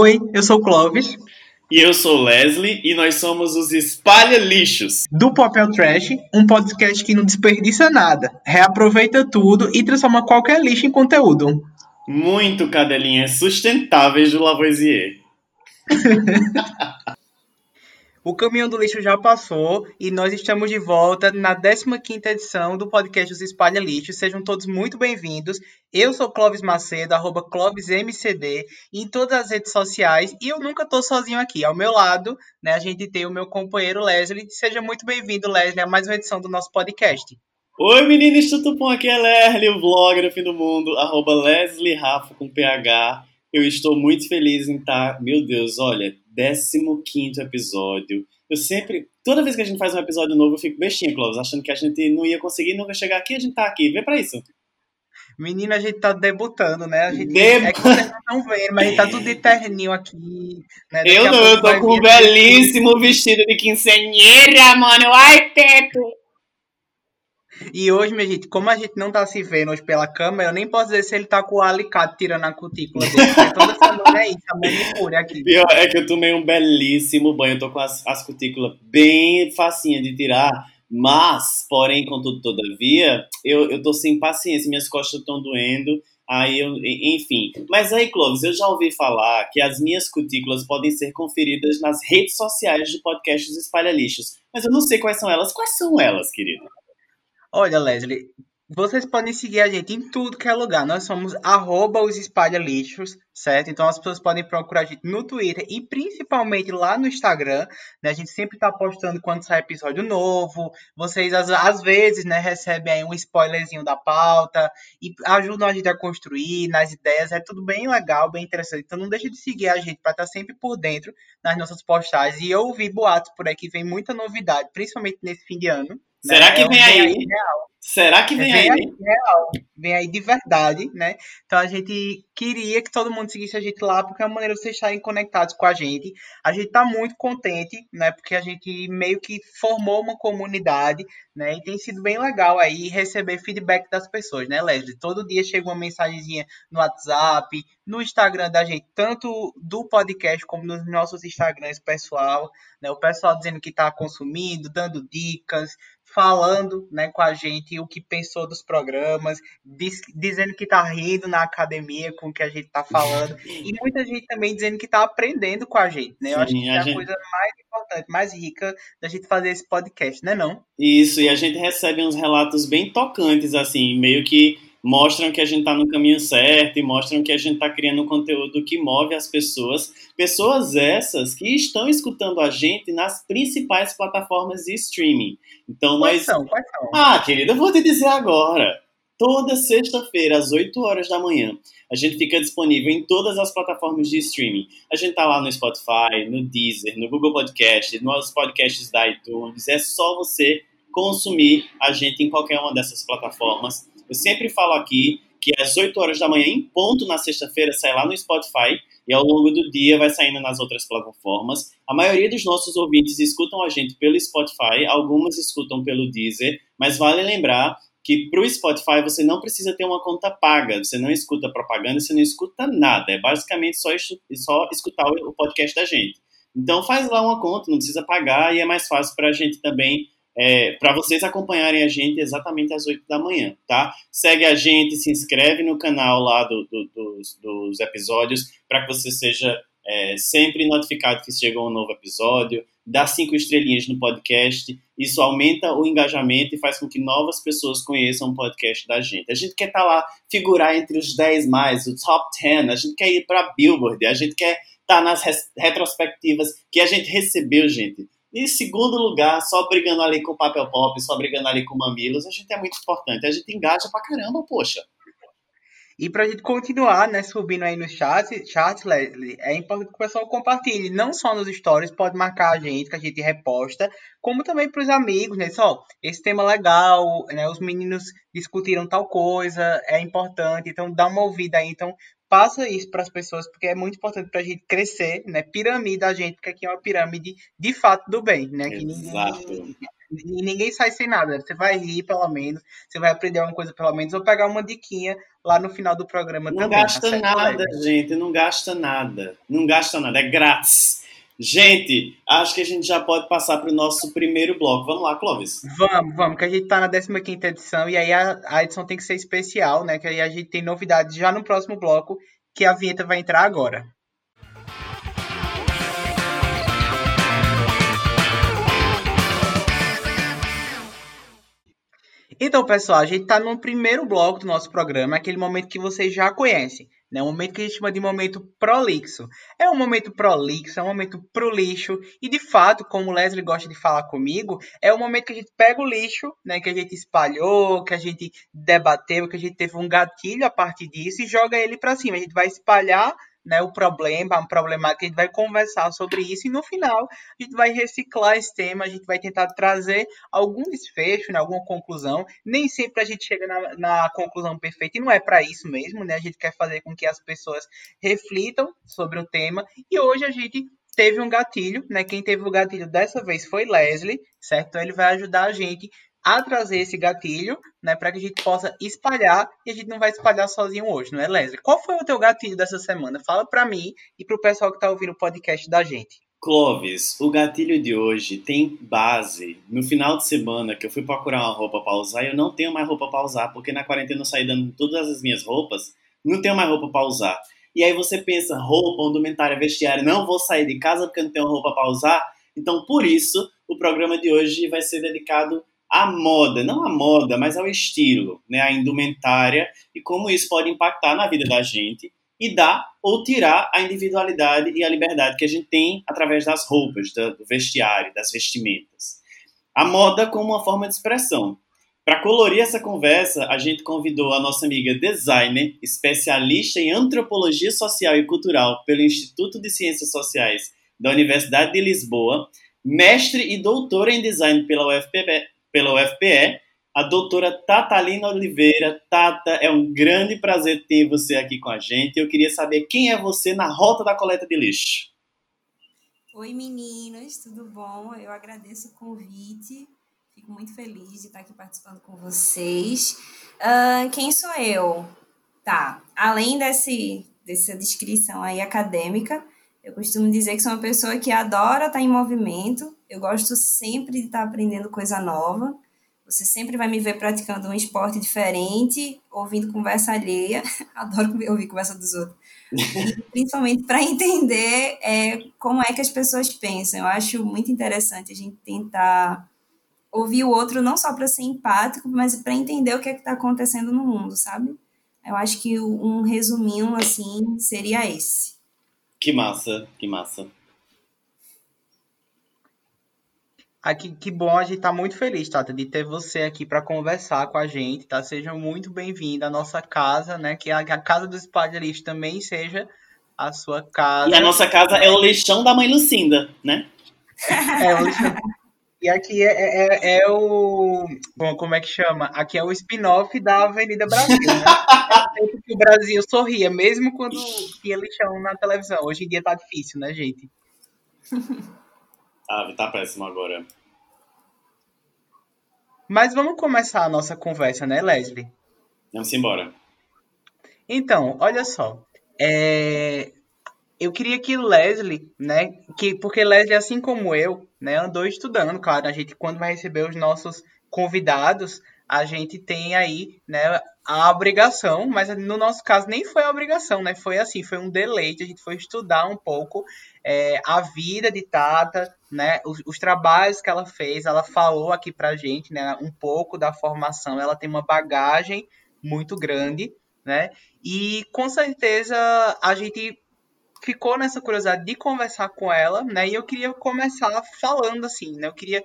Oi, eu sou o Clóvis. E eu sou Leslie e nós somos os Espalha Lixos. Do Papel Trash, um podcast que não desperdiça nada, reaproveita tudo e transforma qualquer lixo em conteúdo. Muito cadelinhas sustentáveis do Lavoisier. O caminhão do lixo já passou e nós estamos de volta na 15ª edição do podcast Os Espalha Lixo. Sejam todos muito bem-vindos. Eu sou Clóvis Macedo, arroba ClóvisMCD, em todas as redes sociais e eu nunca estou sozinho aqui. Ao meu lado, né, a gente tem o meu companheiro Leslie. Seja muito bem-vindo, Leslie, a mais uma edição do nosso podcast. Oi, meninas, tudo bom? Aqui é Leslie, o vlog do fim do mundo, arroba Leslie Rafa com PH. Eu estou muito feliz em estar, meu Deus, olha, 15 episódio. Eu sempre, toda vez que a gente faz um episódio novo, eu fico bestinha, Clóvis, achando que a gente não ia conseguir nunca chegar aqui, a gente tá aqui. Vê pra isso. Menina, a gente tá debutando, né? A gente, Deb... É que vocês não estão vendo, mas a gente tá tudo de terninho aqui. Né? eu não, eu tô com um belíssimo vestido de quinceanheira, mano. Ai, teto! E hoje, minha gente, como a gente não tá se vendo hoje pela câmera, eu nem posso dizer se ele tá com o alicate tirando a cutícula dele. toda semana é isso, a manicure aqui. Pior é que eu tomei um belíssimo banho, eu tô com as, as cutículas bem facinha de tirar, mas, porém, contudo, todavia, eu, eu tô sem paciência, minhas costas estão doendo, aí eu, enfim. Mas aí, Clóvis, eu já ouvi falar que as minhas cutículas podem ser conferidas nas redes sociais do podcast Os Espalha Lixos, mas eu não sei quais são elas. Quais são elas, querida? Olha, Leslie, vocês podem seguir a gente em tudo que é lugar. Nós somos arroba os espalha lixos, certo? Então as pessoas podem procurar a gente no Twitter e principalmente lá no Instagram. Né? A gente sempre está postando quando sai episódio novo. Vocês às, às vezes né, recebem aí um spoilerzinho da pauta e ajudam a gente a construir nas ideias. É tudo bem legal, bem interessante. Então não deixe de seguir a gente para estar tá sempre por dentro nas nossas postagens. E eu ouvi boatos por aí que vem muita novidade, principalmente nesse fim de ano. Será né? que é vem aí? Real. Será que vem, vem aí? aí real, vem aí de verdade, né? Então a gente queria que todo mundo seguisse a gente lá, porque é uma maneira de vocês estarem conectados com a gente. A gente tá muito contente, né? Porque a gente meio que formou uma comunidade, né? E tem sido bem legal aí receber feedback das pessoas, né, Leslie? Todo dia chega uma mensagenzinha no WhatsApp, no Instagram da gente, tanto do podcast como nos nossos Instagrams pessoal, né? O pessoal dizendo que tá consumindo, dando dicas, falando né, com a gente o que pensou dos programas, diz, dizendo que está rindo na academia com o que a gente está falando, e muita gente também dizendo que está aprendendo com a gente. Né? Eu Sim, acho que é a, gente... a coisa mais importante, mais rica da gente fazer esse podcast, né não? Isso, e a gente recebe uns relatos bem tocantes, assim, meio que mostram que a gente está no caminho certo e mostram que a gente está criando um conteúdo que move as pessoas. Pessoas essas que estão escutando a gente nas principais plataformas de streaming. Então quais nós. São? Quais são? Ah, querida, eu vou te dizer agora. Toda sexta-feira, às 8 horas da manhã, a gente fica disponível em todas as plataformas de streaming. A gente tá lá no Spotify, no Deezer, no Google Podcast, nos podcasts da iTunes. É só você consumir a gente em qualquer uma dessas plataformas. Eu sempre falo aqui que às 8 horas da manhã, em ponto, na sexta-feira, sai lá no Spotify e ao longo do dia vai saindo nas outras plataformas. A maioria dos nossos ouvintes escutam a gente pelo Spotify, algumas escutam pelo Deezer, mas vale lembrar que para o Spotify você não precisa ter uma conta paga, você não escuta propaganda, você não escuta nada, é basicamente só, só escutar o podcast da gente. Então faz lá uma conta, não precisa pagar e é mais fácil para a gente também é, para vocês acompanharem a gente exatamente às 8 da manhã, tá? Segue a gente, se inscreve no canal lá do, do, dos, dos, episódios para que você seja é, sempre notificado que chegou um novo episódio. Dá cinco estrelinhas no podcast. Isso aumenta o engajamento e faz com que novas pessoas conheçam o podcast da gente. A gente quer estar tá lá, figurar entre os 10 mais, o top 10. A gente quer ir para Billboard. A gente quer estar tá nas retrospectivas que a gente recebeu, gente em segundo lugar, só brigando ali com o papel pop, só brigando ali com mamilos, a gente é muito importante. A gente engaja pra caramba, poxa. E pra gente continuar, né, subindo aí no chat, chat, Leslie, é importante que o pessoal compartilhe, não só nos stories, pode marcar a gente, que a gente reposta, como também pros amigos, né, só, esse tema legal, né, os meninos discutiram tal coisa, é importante, então dá uma ouvida aí, então passa isso para as pessoas, porque é muito importante para a gente crescer, né? Piramida a gente, porque aqui é uma pirâmide de fato do bem, né? Que ninguém, E ninguém sai sem nada. Você vai rir, pelo menos. Você vai aprender alguma coisa, pelo menos. Ou pegar uma diquinha lá no final do programa não também. Não gasta tá nada, gente. Não gasta nada. Não gasta nada. É grátis. Gente, acho que a gente já pode passar para o nosso primeiro bloco. Vamos lá, Clóvis. Vamos, vamos, que a gente está na 15 edição e aí a, a, edição tem que ser especial, né? Que aí a gente tem novidades já no próximo bloco, que a vinheta vai entrar agora. Então, pessoal, a gente está no primeiro bloco do nosso programa, aquele momento que vocês já conhecem, né? Um momento que a gente chama de momento prolixo. É um momento prolixo, é um momento pro lixo, e de fato, como o Leslie gosta de falar comigo, é o momento que a gente pega o lixo, né? Que a gente espalhou, que a gente debateu, que a gente teve um gatilho a partir disso e joga ele para cima. A gente vai espalhar né, o problema, um problemática, a gente vai conversar sobre isso e no final a gente vai reciclar esse tema, a gente vai tentar trazer algum desfecho, né, alguma conclusão. Nem sempre a gente chega na, na conclusão perfeita e não é para isso mesmo, né? A gente quer fazer com que as pessoas reflitam sobre o tema e hoje a gente teve um gatilho, né? Quem teve o gatilho dessa vez foi Leslie, certo? Então ele vai ajudar a gente a trazer esse gatilho, né, para que a gente possa espalhar e a gente não vai espalhar sozinho hoje, não é, Leslie? Qual foi o teu gatilho dessa semana? Fala para mim e para o pessoal que está ouvindo o podcast da gente. Clóvis, o gatilho de hoje tem base no final de semana que eu fui procurar uma roupa para usar eu não tenho mais roupa para usar, porque na quarentena eu saí dando todas as minhas roupas, não tenho mais roupa para usar. E aí você pensa, roupa, indumentária, vestiário, não vou sair de casa porque não tenho roupa para usar. Então, por isso, o programa de hoje vai ser dedicado a moda, não a moda, mas ao estilo, né, a indumentária e como isso pode impactar na vida da gente e dar ou tirar a individualidade e a liberdade que a gente tem através das roupas, do vestiário, das vestimentas. A moda como uma forma de expressão. Para colorir essa conversa, a gente convidou a nossa amiga designer, especialista em antropologia social e cultural pelo Instituto de Ciências Sociais da Universidade de Lisboa, mestre e doutora em design pela UFPB, pela UFPE, a doutora Tatalina Oliveira. Tata, é um grande prazer ter você aqui com a gente. Eu queria saber quem é você na rota da coleta de lixo. Oi, meninas, tudo bom? Eu agradeço o convite. Fico muito feliz de estar aqui participando com vocês. Uh, quem sou eu? Tá, além desse, dessa descrição aí acadêmica, eu costumo dizer que sou uma pessoa que adora estar em movimento, eu gosto sempre de estar aprendendo coisa nova. Você sempre vai me ver praticando um esporte diferente, ouvindo conversa alheia. Adoro ouvir conversa dos outros. E, principalmente para entender é, como é que as pessoas pensam. Eu acho muito interessante a gente tentar ouvir o outro não só para ser empático, mas para entender o que é está acontecendo no mundo, sabe? Eu acho que um resuminho assim seria esse. Que massa, que massa. Aqui, que bom, a gente tá muito feliz, Tata, de ter você aqui para conversar com a gente, tá? Seja muito bem-vinda à nossa casa, né? Que a, a casa do Espalha também seja a sua casa. E a nossa casa é o lixão da mãe Lucinda, né? é, o lixão. E aqui é, é, é, é, o. Bom, como é que chama? Aqui é o spin-off da Avenida Brasil, né? É que o Brasil sorria, mesmo quando tinha lixão na televisão. Hoje em dia tá difícil, né, gente? Ah, tá péssimo agora. Mas vamos começar a nossa conversa, né, Leslie? Vamos embora. Então, olha só. É... Eu queria que Leslie, né, que porque Leslie, assim como eu, né, andou estudando, claro, a gente quando vai receber os nossos convidados, a gente tem aí, né, a obrigação, mas no nosso caso nem foi a obrigação, né? Foi assim, foi um deleite, a gente foi estudar um pouco é, a vida de Tata, né? Os, os, trabalhos que ela fez, ela falou aqui pra gente, né? Um pouco da formação, ela tem uma bagagem muito grande, né? E com certeza a gente ficou nessa curiosidade de conversar com ela, né? E eu queria começar falando assim, né? Eu queria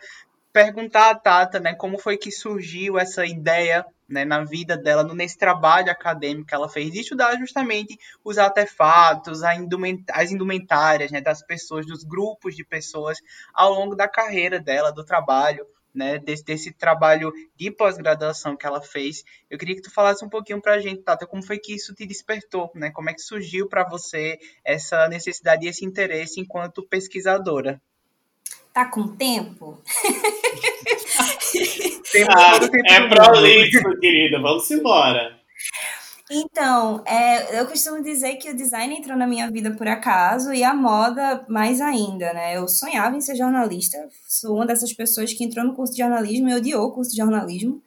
perguntar a Tata, né, como foi que surgiu essa ideia, né, na vida dela, nesse trabalho acadêmico que ela fez, de estudar justamente os artefatos, as indumentárias, né, das pessoas, dos grupos de pessoas ao longo da carreira dela, do trabalho, né, desse, desse trabalho de pós-graduação que ela fez. Eu queria que tu falasse um pouquinho para a gente, Tata, como foi que isso te despertou, né? Como é que surgiu para você essa necessidade e esse interesse enquanto pesquisadora? Tá com tempo? ah, é prolixo, querida. Vamos embora. Então, é, eu costumo dizer que o design entrou na minha vida por acaso e a moda mais ainda, né? Eu sonhava em ser jornalista, sou uma dessas pessoas que entrou no curso de jornalismo e odiou o curso de jornalismo.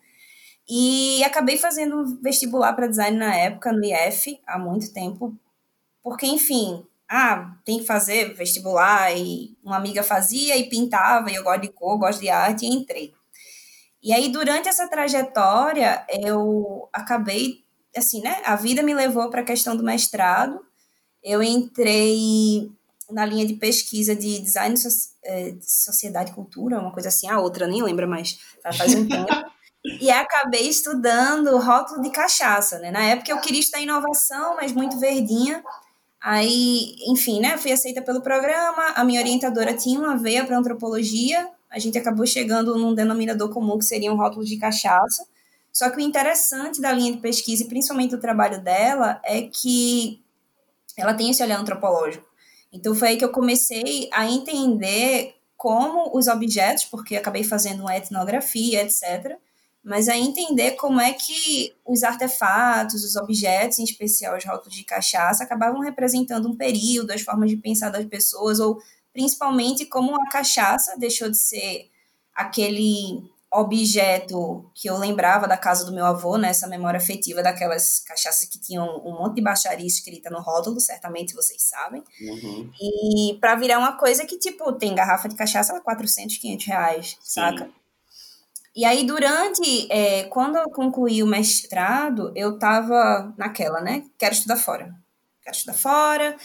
E acabei fazendo um vestibular para design na época, no IF, há muito tempo, porque, enfim, ah, tem que fazer vestibular, e uma amiga fazia e pintava, e eu gosto de cor, gosto de arte, e entrei. E aí, durante essa trajetória, eu acabei assim, né? A vida me levou para a questão do mestrado. Eu entrei na linha de pesquisa de design, é, de sociedade e cultura, uma coisa assim, a outra nem lembra mais, faz um tempo. e acabei estudando rótulo de cachaça, né? Na época eu queria estudar inovação, mas muito verdinha. Aí, enfim, né? Fui aceita pelo programa. A minha orientadora tinha uma veia para antropologia. A gente acabou chegando num denominador comum que seria um rótulo de cachaça. Só que o interessante da linha de pesquisa, e principalmente do trabalho dela, é que ela tem esse olhar antropológico. Então foi aí que eu comecei a entender como os objetos, porque acabei fazendo uma etnografia, etc., mas a entender como é que os artefatos, os objetos, em especial os rótulos de cachaça, acabavam representando um período, as formas de pensar das pessoas, ou principalmente como a cachaça deixou de ser aquele objeto que eu lembrava da casa do meu avô, né, essa memória afetiva daquelas cachaças que tinham um monte de baixaria escrita no rótulo, certamente vocês sabem. Uhum. E para virar uma coisa que, tipo, tem garrafa de cachaça a 400, 500 reais, Sim. saca? E aí, durante, é, quando eu concluí o mestrado, eu tava naquela, né, quero estudar fora. Quero estudar fora,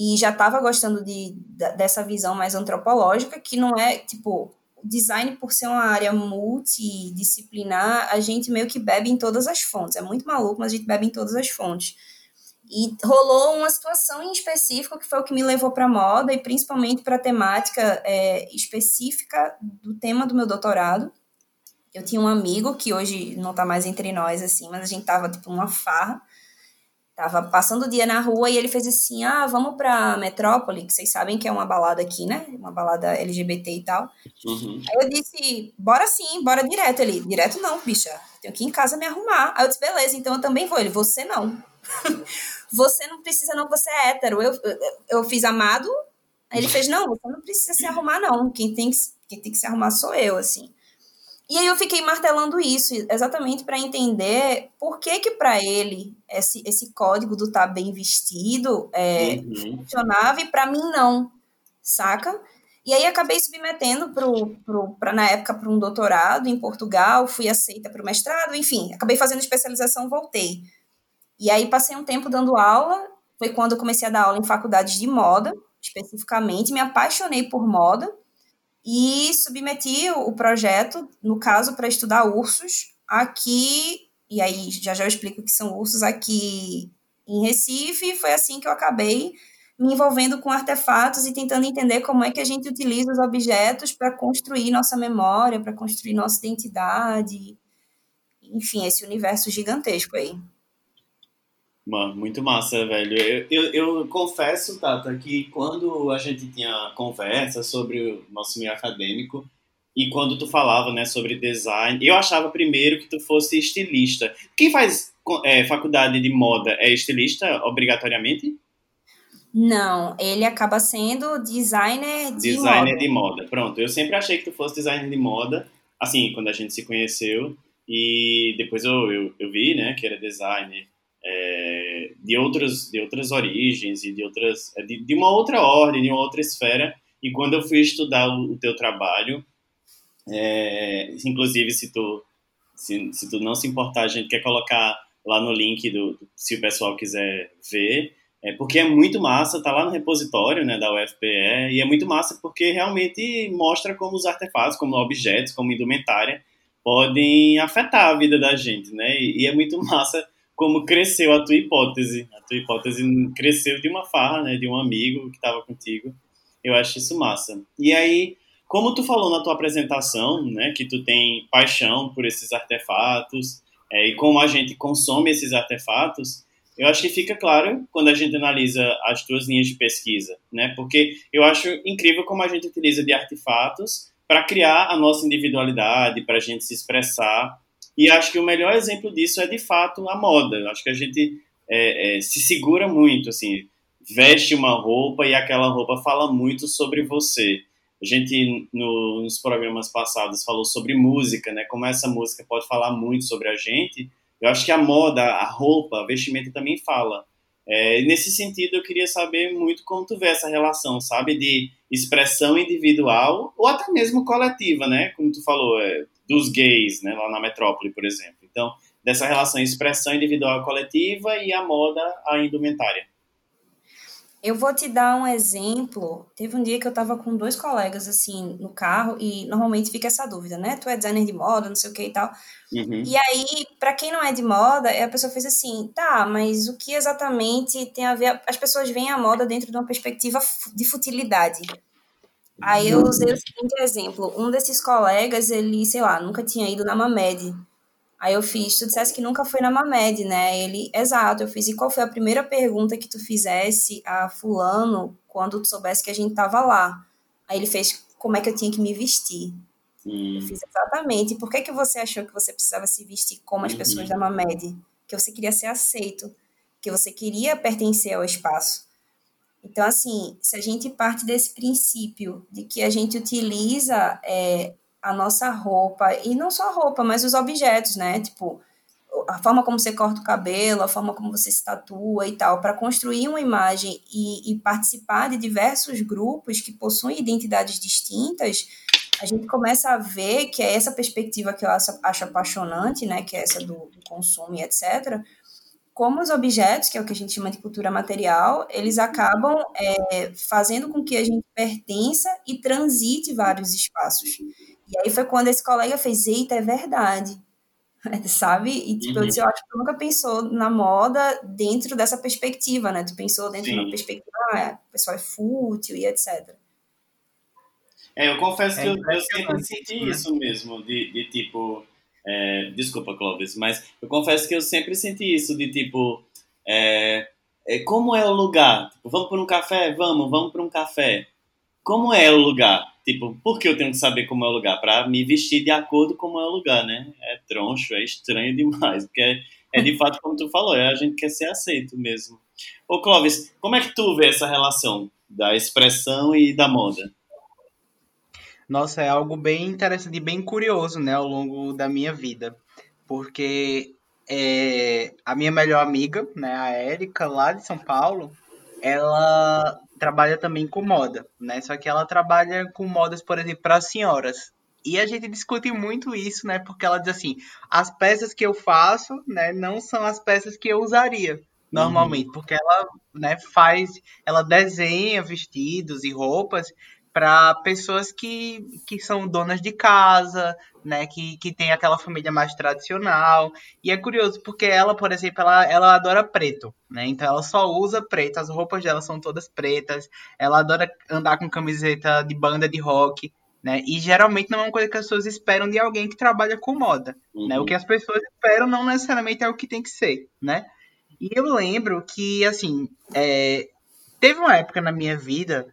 e já tava gostando de, dessa visão mais antropológica, que não é, tipo, design, por ser uma área multidisciplinar, a gente meio que bebe em todas as fontes. É muito maluco, mas a gente bebe em todas as fontes. E rolou uma situação em específico que foi o que me levou para moda e principalmente para a temática é, específica do tema do meu doutorado. Eu tinha um amigo que hoje não está mais entre nós, assim, mas a gente tava tipo numa farra Tava passando o dia na rua e ele fez assim: ah, vamos pra Metrópole, que vocês sabem que é uma balada aqui, né? Uma balada LGBT e tal. Uhum. Aí eu disse: bora sim, bora direto. Ele: direto não, bicha. Tenho que ir em casa me arrumar. Aí eu disse: beleza, então eu também vou. Ele: você não. você não precisa, não, você é hétero. Eu, eu, eu fiz amado. Aí ele fez: não, você não precisa se arrumar, não. Quem tem que, quem tem que se arrumar sou eu, assim. E aí eu fiquei martelando isso, exatamente para entender por que que para ele esse, esse código do tá bem vestido é, uhum. funcionava e para mim não, saca? E aí acabei submetendo pro, pro, pra, na época para um doutorado em Portugal, fui aceita para o mestrado, enfim, acabei fazendo especialização, voltei. E aí passei um tempo dando aula, foi quando eu comecei a dar aula em faculdades de moda, especificamente, me apaixonei por moda, e submeti o projeto, no caso, para estudar ursos aqui, e aí já já eu explico que são ursos aqui em Recife, e foi assim que eu acabei me envolvendo com artefatos e tentando entender como é que a gente utiliza os objetos para construir nossa memória, para construir nossa identidade, enfim, esse universo gigantesco aí. Mano, muito massa, velho. Eu, eu, eu, confesso, Tata, que quando a gente tinha conversa sobre o nosso meio acadêmico e quando tu falava, né, sobre design, eu achava primeiro que tu fosse estilista. Quem faz é, faculdade de moda é estilista, obrigatoriamente? Não, ele acaba sendo designer de designer moda. de moda. Pronto, eu sempre achei que tu fosse designer de moda, assim, quando a gente se conheceu. E depois eu, eu, eu vi, né, que era designer é, de, outras, de outras origens e de, outras, é, de, de, uma outra ordem, de uma outra esfera. E quando eu fui estudar o, o teu trabalho, é, inclusive se tu, se, se tu não se importar, a gente quer colocar lá no link do, se o pessoal quiser ver, é porque é muito massa, tá lá no repositório né, da UFPE, e é muito massa porque realmente mostra como os artefatos, como objetos, como indumentária, podem afetar a vida da gente, né? E, e é muito massa como cresceu a tua hipótese. A tua hipótese cresceu de uma farra, né, de um amigo que estava contigo. Eu acho isso massa. E aí, como tu falou na tua apresentação, né, que tu tem paixão por esses artefatos é, e como a gente consome esses artefatos, eu acho que fica claro quando a gente analisa as tuas linhas de pesquisa, né? Porque eu acho incrível como a gente utiliza de artefatos para criar a nossa individualidade, para a gente se expressar. E acho que o melhor exemplo disso é de fato a moda. Acho que a gente é, é, se segura muito, assim, veste uma roupa e aquela roupa fala muito sobre você. A gente, no, nos programas passados, falou sobre música, né? Como essa música pode falar muito sobre a gente. Eu acho que a moda, a roupa, a vestimenta também fala. É, nesse sentido, eu queria saber muito como tu vê essa relação, sabe? De expressão individual ou até mesmo coletiva, né? Como tu falou, é, dos gays, né? Lá na metrópole, por exemplo. Então, dessa relação expressão individual coletiva e a moda, a indumentária. Eu vou te dar um exemplo. Teve um dia que eu tava com dois colegas, assim, no carro, e normalmente fica essa dúvida, né? Tu é designer de moda, não sei o que e tal. Uhum. E aí, para quem não é de moda, a pessoa fez assim, tá, mas o que exatamente tem a ver? As pessoas veem a moda dentro de uma perspectiva de futilidade. Aí eu usei o seguinte exemplo. Um desses colegas, ele, sei lá, nunca tinha ido na Mamed. Aí eu fiz, tu dissesse que nunca foi na Mamed, né? Ele, exato, eu fiz, e qual foi a primeira pergunta que tu fizesse a fulano quando tu soubesse que a gente tava lá? Aí ele fez, como é que eu tinha que me vestir? Hum. Eu fiz exatamente. Por que, que você achou que você precisava se vestir como as uhum. pessoas da Mamed? Que você queria ser aceito, que você queria pertencer ao espaço. Então, assim, se a gente parte desse princípio de que a gente utiliza é, a nossa roupa, e não só a roupa, mas os objetos, né? Tipo, a forma como você corta o cabelo, a forma como você se tatua e tal, para construir uma imagem e, e, participar de diversos grupos que possuem identidades distintas, a gente começa a ver que é essa perspectiva que eu acho, acho apaixonante, né? Que é essa do, do consumo e etc como os objetos, que é o que a gente chama de cultura material, eles acabam é, fazendo com que a gente pertença e transite vários espaços. E aí foi quando esse colega fez, eita, é verdade. Sabe? E tipo, uhum. eu disse, eu acho que tu nunca pensou na moda dentro dessa perspectiva, né? Tu pensou dentro Sim. de uma perspectiva, ah, o pessoal é fútil e etc. É, eu confesso é, que eu, eu sempre senti né? isso mesmo, de, de tipo. É, desculpa, Clóvis, mas eu confesso que eu sempre senti isso, de tipo. É, é como é o lugar? Tipo, vamos para um café? Vamos, vamos para um café. Como é o lugar? Tipo, por que eu tenho que saber como é o lugar? Para me vestir de acordo com como é o lugar, né? É troncho, é estranho demais, porque é, é de fato como tu falou, é a gente quer ser aceito mesmo. Ô Clóvis, como é que tu vê essa relação da expressão e da moda? Nossa, é algo bem interessante e bem curioso, né, ao longo da minha vida. Porque é, a minha melhor amiga, né, a Érica, lá de São Paulo, ela trabalha também com moda, né? Só que ela trabalha com modas, por exemplo, para senhoras. E a gente discute muito isso, né? Porque ela diz assim: as peças que eu faço, né, não são as peças que eu usaria normalmente, uhum. porque ela, né, faz, ela desenha vestidos e roupas para pessoas que, que são donas de casa, né, que, que tem aquela família mais tradicional. E é curioso porque ela, por exemplo, ela, ela adora preto, né? Então ela só usa preto, as roupas dela são todas pretas. Ela adora andar com camiseta de banda de rock, né? E geralmente não é uma coisa que as pessoas esperam de alguém que trabalha com moda, uhum. né? O que as pessoas esperam não necessariamente é o que tem que ser, né? E eu lembro que, assim, é, teve uma época na minha vida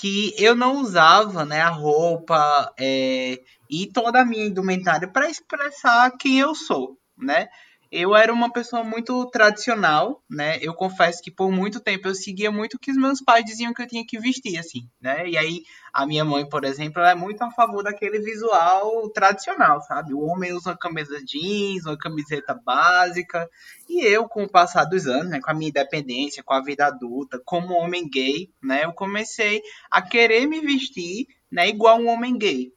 que eu não usava né, a roupa é, e toda a minha indumentária para expressar quem eu sou, né? Eu era uma pessoa muito tradicional, né? Eu confesso que por muito tempo eu seguia muito o que os meus pais diziam que eu tinha que vestir, assim, né? E aí a minha mãe, por exemplo, é muito a favor daquele visual tradicional, sabe? O homem usa uma camisa jeans, uma camiseta básica. E eu, com o passar dos anos, né, com a minha independência, com a vida adulta, como homem gay, né? Eu comecei a querer me vestir, né, igual um homem gay,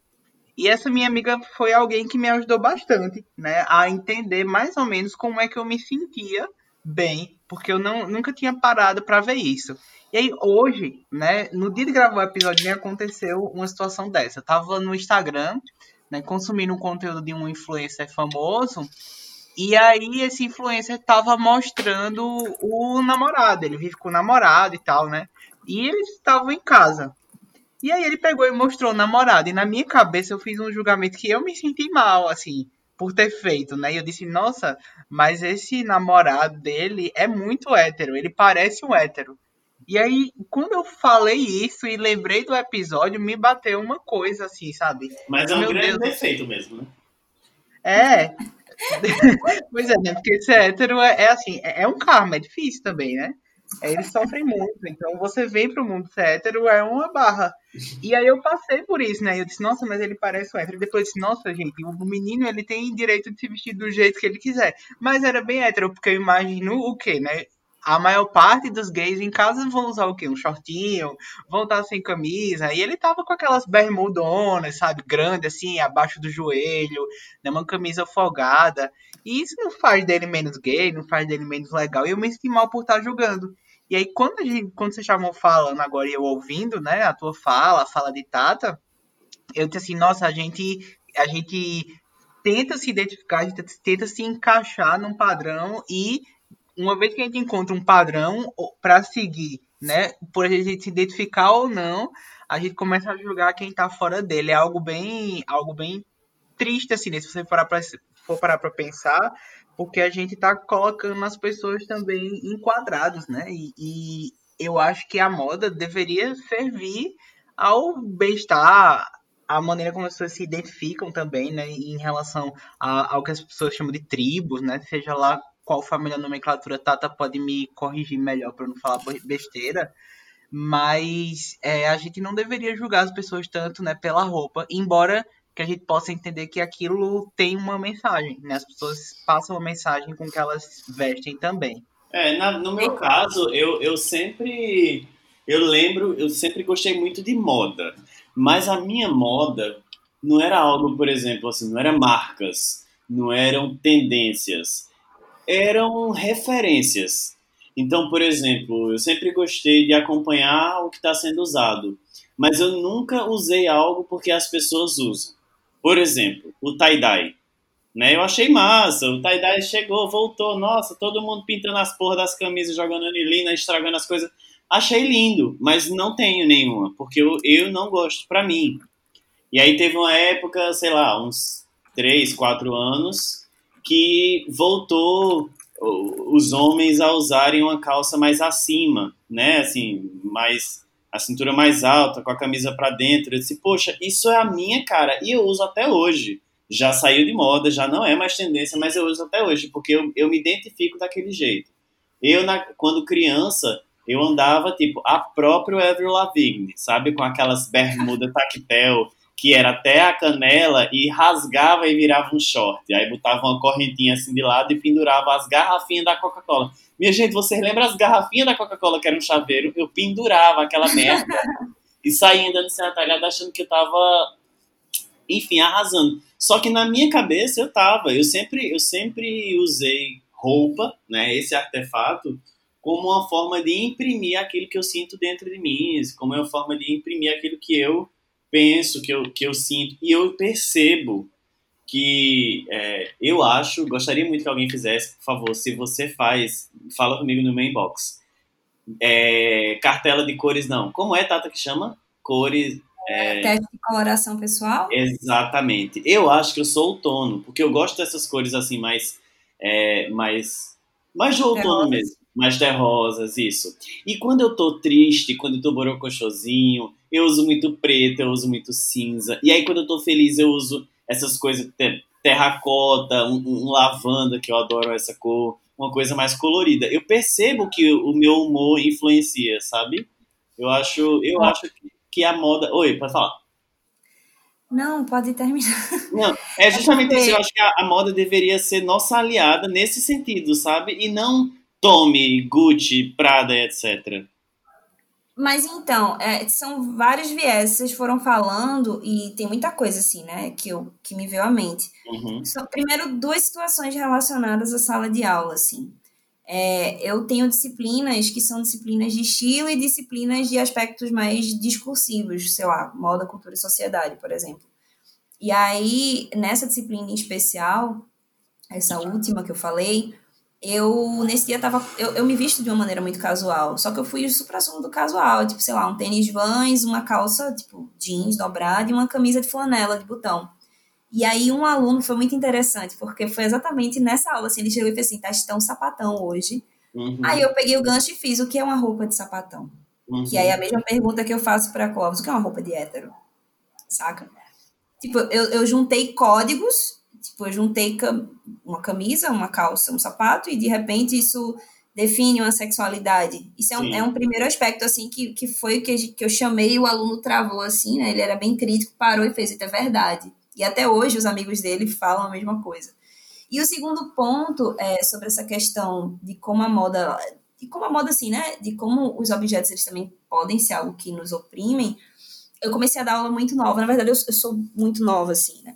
e essa minha amiga foi alguém que me ajudou bastante, né, a entender mais ou menos como é que eu me sentia bem, porque eu não, nunca tinha parado para ver isso. E aí hoje, né, no dia de gravar o episódio, me aconteceu uma situação dessa. Eu tava no Instagram, né, consumindo um conteúdo de um influencer famoso, e aí esse influencer tava mostrando o namorado, ele vive com o namorado e tal, né? E eles estavam em casa. E aí ele pegou e mostrou o namorado. E na minha cabeça eu fiz um julgamento que eu me senti mal, assim, por ter feito, né? E eu disse, nossa, mas esse namorado dele é muito hétero, ele parece um hétero. E aí, quando eu falei isso e lembrei do episódio, me bateu uma coisa assim, sabe? Mas é um Meu grande Deus. defeito mesmo, né? É. pois é, né? Porque ser hétero é, é assim, é, é, um karma, é difícil também, né? É, eles sofrem muito. Então você vem pro mundo ser hétero é uma barra. E aí eu passei por isso, né? Eu disse, nossa, mas ele parece um hétero. E depois disse, nossa, gente, o menino ele tem direito de se vestir do jeito que ele quiser. Mas era bem hétero, porque eu imagino o quê, né? A maior parte dos gays em casa vão usar o quê? Um shortinho, vão estar sem camisa. E ele tava com aquelas bermudonas, sabe? Grande, assim, abaixo do joelho, né? Uma camisa folgada. E isso não faz dele menos gay, não faz dele menos legal. E eu me senti mal por estar julgando. E aí, quando, a gente, quando você chamou falando agora e eu ouvindo, né? A tua fala, a fala de Tata, eu disse assim, nossa, a gente... A gente tenta se identificar, a gente tenta se encaixar num padrão e uma vez que a gente encontra um padrão para seguir, né, por a gente se identificar ou não, a gente começa a julgar quem está fora dele. É algo bem, algo bem triste assim, né? se você for para for parar para pensar, porque a gente está colocando as pessoas também enquadrados, né? E, e eu acho que a moda deveria servir ao bem-estar, a maneira como as pessoas se identificam também, né, em relação ao que as pessoas chamam de tribos, né, seja lá qual família nomenclatura Tata pode me corrigir melhor para não falar besteira. Mas é, a gente não deveria julgar as pessoas tanto né, pela roupa, embora que a gente possa entender que aquilo tem uma mensagem, né? As pessoas passam uma mensagem com que elas vestem também. É, na, no meu caso, eu, eu sempre. Eu lembro, eu sempre gostei muito de moda. Mas a minha moda não era algo, por exemplo, assim, não era marcas, não eram tendências eram referências. Então, por exemplo, eu sempre gostei de acompanhar o que está sendo usado, mas eu nunca usei algo porque as pessoas usam. Por exemplo, o tie-dye. Né? Eu achei massa, o tie-dye chegou, voltou, nossa, todo mundo pintando as porras das camisas, jogando anilina, estragando as coisas. Achei lindo, mas não tenho nenhuma, porque eu, eu não gosto para mim. E aí teve uma época, sei lá, uns 3, 4 anos, que voltou os homens a usarem uma calça mais acima, né? Assim, mais a cintura mais alta, com a camisa para dentro. Eu disse, poxa, isso é a minha cara e eu uso até hoje. Já saiu de moda, já não é mais tendência, mas eu uso até hoje porque eu, eu me identifico daquele jeito. Eu, na, quando criança, eu andava tipo a própria Avril Lavigne, sabe, com aquelas bermudas tactel que era até a canela e rasgava e virava um short. Aí botava uma correntinha assim de lado e pendurava as garrafinhas da Coca-Cola. Minha gente, vocês lembram as garrafinhas da Coca-Cola que era um chaveiro? Eu pendurava aquela merda e saía andando sem atalhado achando que eu tava, enfim, arrasando. Só que na minha cabeça eu tava, eu sempre, eu sempre usei roupa, né, esse artefato, como uma forma de imprimir aquilo que eu sinto dentro de mim, como uma forma de imprimir aquilo que eu penso, que eu, que eu sinto, e eu percebo que é, eu acho, gostaria muito que alguém fizesse, por favor, se você faz, fala comigo no meu inbox. É, cartela de cores, não. Como é, Tata, que chama? Cores. É... Teste de coloração pessoal? Exatamente. Eu acho que eu sou outono, porque eu gosto dessas cores assim, mais. É, mais, mais de outono mesmo. Mais terrosas, isso. E quando eu tô triste, quando eu tô borocochosinho, eu uso muito preto, eu uso muito cinza. E aí, quando eu tô feliz, eu uso essas coisas, terracota, um, um lavanda, que eu adoro essa cor, uma coisa mais colorida. Eu percebo que o meu humor influencia, sabe? Eu acho, eu acho que a moda. Oi, pode falar. Não, pode terminar. Não, é justamente é isso. Eu acho que a, a, moda deveria ser nossa aliada nesse sentido, sabe? E não Tommy, Gucci, Prada, etc. Mas então, é, são vários viés, vocês foram falando, e tem muita coisa assim, né, que, eu, que me veio à mente. Uhum. Só, primeiro, duas situações relacionadas à sala de aula, assim. É, eu tenho disciplinas que são disciplinas de estilo e disciplinas de aspectos mais discursivos, sei lá, moda, cultura e sociedade, por exemplo. E aí, nessa disciplina em especial, essa última que eu falei, eu nesse dia tava. Eu, eu me visto de uma maneira muito casual. Só que eu fui super assunto do casual. Tipo, sei lá, um tênis vans, uma calça, tipo, jeans dobrada e uma camisa de flanela de botão. E aí um aluno foi muito interessante, porque foi exatamente nessa aula, assim, ele chegou e fez assim, tá tão sapatão hoje. Uhum. Aí eu peguei o gancho e fiz o que é uma roupa de sapatão. Uhum. Que aí é a mesma pergunta que eu faço para Clóvis, o que é uma roupa de hétero? Saca? Tipo, eu, eu juntei códigos, tipo, eu juntei cam uma camisa, uma calça, um sapato, e de repente isso define uma sexualidade. Isso é um, é um primeiro aspecto, assim, que, que foi o que, que eu chamei e o aluno travou, assim, né? Ele era bem crítico, parou e fez, isso é verdade. E até hoje os amigos dele falam a mesma coisa. E o segundo ponto é sobre essa questão de como a moda, de como a moda assim, né, de como os objetos eles também podem ser algo que nos oprimem. Eu comecei a dar aula muito nova, na verdade eu, eu sou muito nova assim, né?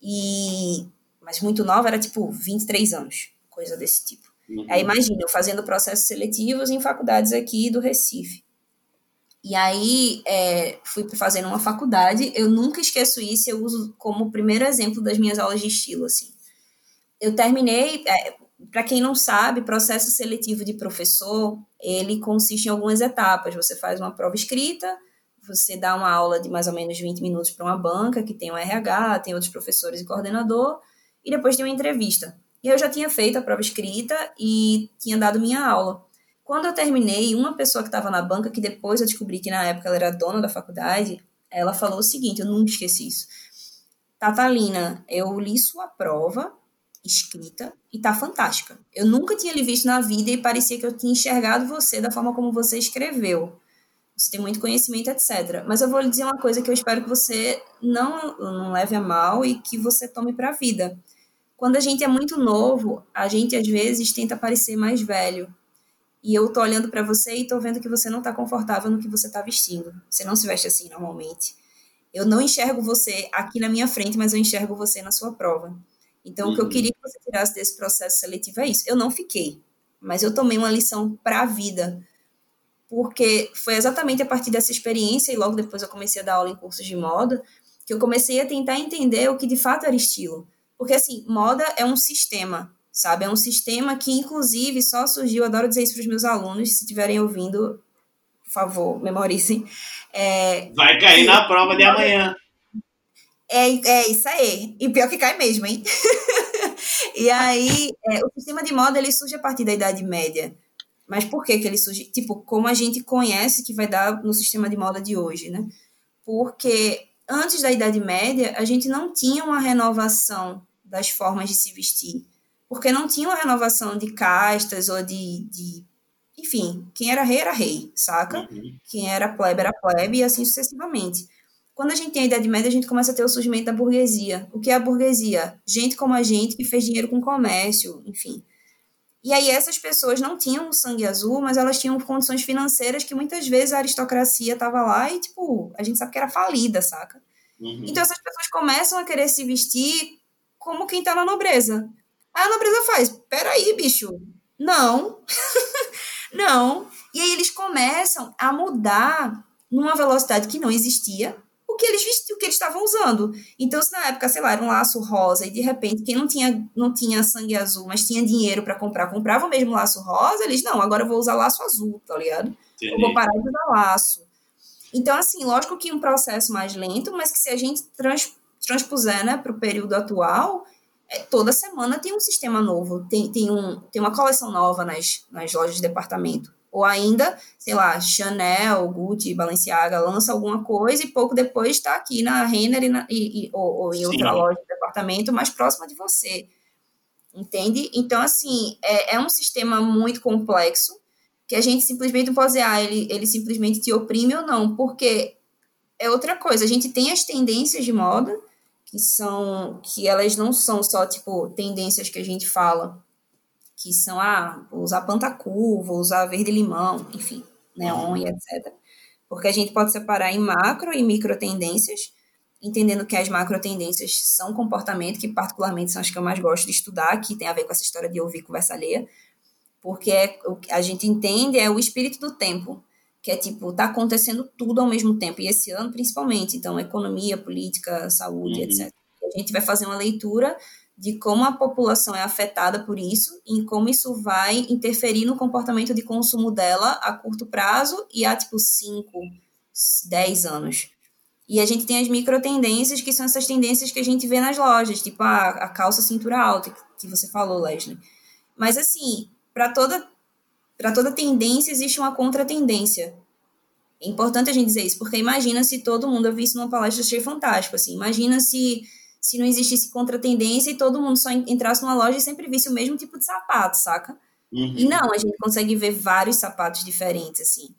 E mas muito nova era tipo 23 anos, coisa desse tipo. Uhum. Aí imagina, eu fazendo processos seletivos em faculdades aqui do Recife. E aí é, fui fazendo uma faculdade, eu nunca esqueço isso, eu uso como primeiro exemplo das minhas aulas de estilo, assim eu terminei, é, para quem não sabe, processo seletivo de professor, ele consiste em algumas etapas. Você faz uma prova escrita, você dá uma aula de mais ou menos 20 minutos para uma banca, que tem um RH, tem outros professores e coordenador, e depois tem uma entrevista. E eu já tinha feito a prova escrita e tinha dado minha aula. Quando eu terminei, uma pessoa que estava na banca, que depois eu descobri que na época ela era dona da faculdade, ela falou o seguinte, eu nunca esqueci isso. Tatalina, eu li sua prova, escrita e tá fantástica. Eu nunca tinha lhe visto na vida e parecia que eu tinha enxergado você da forma como você escreveu. Você tem muito conhecimento, etc. Mas eu vou lhe dizer uma coisa que eu espero que você não, não leve a mal e que você tome para a vida. Quando a gente é muito novo, a gente às vezes tenta parecer mais velho. E eu tô olhando para você e tô vendo que você não tá confortável no que você tá vestindo. Você não se veste assim normalmente. Eu não enxergo você aqui na minha frente, mas eu enxergo você na sua prova. Então, uhum. o que eu uhum. queria que você tirasse desse processo seletivo é isso. Eu não fiquei, mas eu tomei uma lição para a vida, porque foi exatamente a partir dessa experiência, e logo depois eu comecei a dar aula em cursos de moda, que eu comecei a tentar entender o que de fato era estilo. Porque, assim, moda é um sistema, sabe? É um sistema que, inclusive, só surgiu, adoro dizer isso para os meus alunos, se estiverem ouvindo, por favor, memorizem. É, Vai cair na prova de amanhã. É, é isso aí. E pior que cai mesmo, hein? e aí, é, o sistema de moda ele surge a partir da Idade Média. Mas por que, que ele surge? Tipo, como a gente conhece que vai dar no sistema de moda de hoje, né? Porque antes da Idade Média, a gente não tinha uma renovação das formas de se vestir. Porque não tinha uma renovação de castas ou de. de enfim, quem era rei era rei, saca? Uhum. Quem era plebe era plebe e assim sucessivamente. Quando a gente tem a Idade Média, a gente começa a ter o surgimento da burguesia. O que é a burguesia? Gente como a gente que fez dinheiro com comércio, enfim. E aí essas pessoas não tinham sangue azul, mas elas tinham condições financeiras que muitas vezes a aristocracia estava lá e, tipo, a gente sabe que era falida, saca? Uhum. Então essas pessoas começam a querer se vestir como quem tá na nobreza. Aí a nobreza faz, peraí, bicho, não, não. E aí eles começam a mudar numa velocidade que não existia, que eles vestiam, o que eles estavam usando. Então, se na época, sei lá, era um laço rosa e de repente quem não tinha, não tinha sangue azul, mas tinha dinheiro para comprar, comprava o mesmo laço rosa, eles, não, agora eu vou usar laço azul, tá ligado? Eu vou parar de usar laço. Então, assim, lógico que um processo mais lento, mas que se a gente trans, transpuser, né, para o período atual, é, toda semana tem um sistema novo, tem, tem, um, tem uma coleção nova nas, nas lojas de departamento. Ou ainda, sei lá, Chanel, Gucci, Balenciaga lança alguma coisa e pouco depois está aqui na Renner e, na, e, e ou, ou, em outra Sim. loja de departamento mais próxima de você. Entende? Então, assim, é, é um sistema muito complexo que a gente simplesmente não pode dizer, ah, ele, ele simplesmente te oprime ou não, porque é outra coisa. A gente tem as tendências de moda, que são, que elas não são só, tipo, tendências que a gente fala, que são, ah, vou usar pantacu, vou usar verde-limão, enfim, neon e etc. Porque a gente pode separar em macro e micro tendências, entendendo que as macro tendências são comportamento, que particularmente são as que eu mais gosto de estudar, que tem a ver com essa história de ouvir conversa alheia, porque é, o que a gente entende é o espírito do tempo, que é tipo, tá acontecendo tudo ao mesmo tempo, e esse ano principalmente, então, economia, política, saúde, uhum. etc. A gente vai fazer uma leitura de como a população é afetada por isso e como isso vai interferir no comportamento de consumo dela a curto prazo e a tipo 5, 10 anos. E a gente tem as micro tendências, que são essas tendências que a gente vê nas lojas, tipo a, a calça cintura alta, que você falou, Leslie. Mas assim, para toda para toda tendência existe uma contratendência. É importante a gente dizer isso, porque imagina se todo mundo, eu vi isso numa palestra, achei fantástico, assim, imagina se, se não existisse contratendência e todo mundo só entrasse numa loja e sempre visse o mesmo tipo de sapato, saca? Uhum. E não, a gente consegue ver vários sapatos diferentes, assim.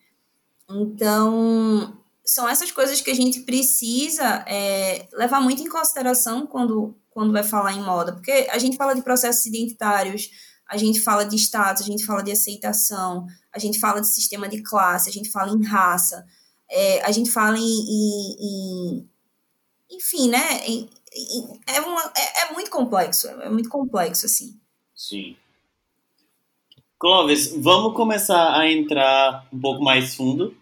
Então, são essas coisas que a gente precisa é, levar muito em consideração quando, quando vai falar em moda, porque a gente fala de processos identitários, a gente fala de status, a gente fala de aceitação, a gente fala de sistema de classe, a gente fala em raça, é, a gente fala em, em, em enfim, né? Em, é, uma, é, é, muito complexo, é muito complexo, assim. Sim. Clóvis, vamos começar a entrar um pouco mais fundo.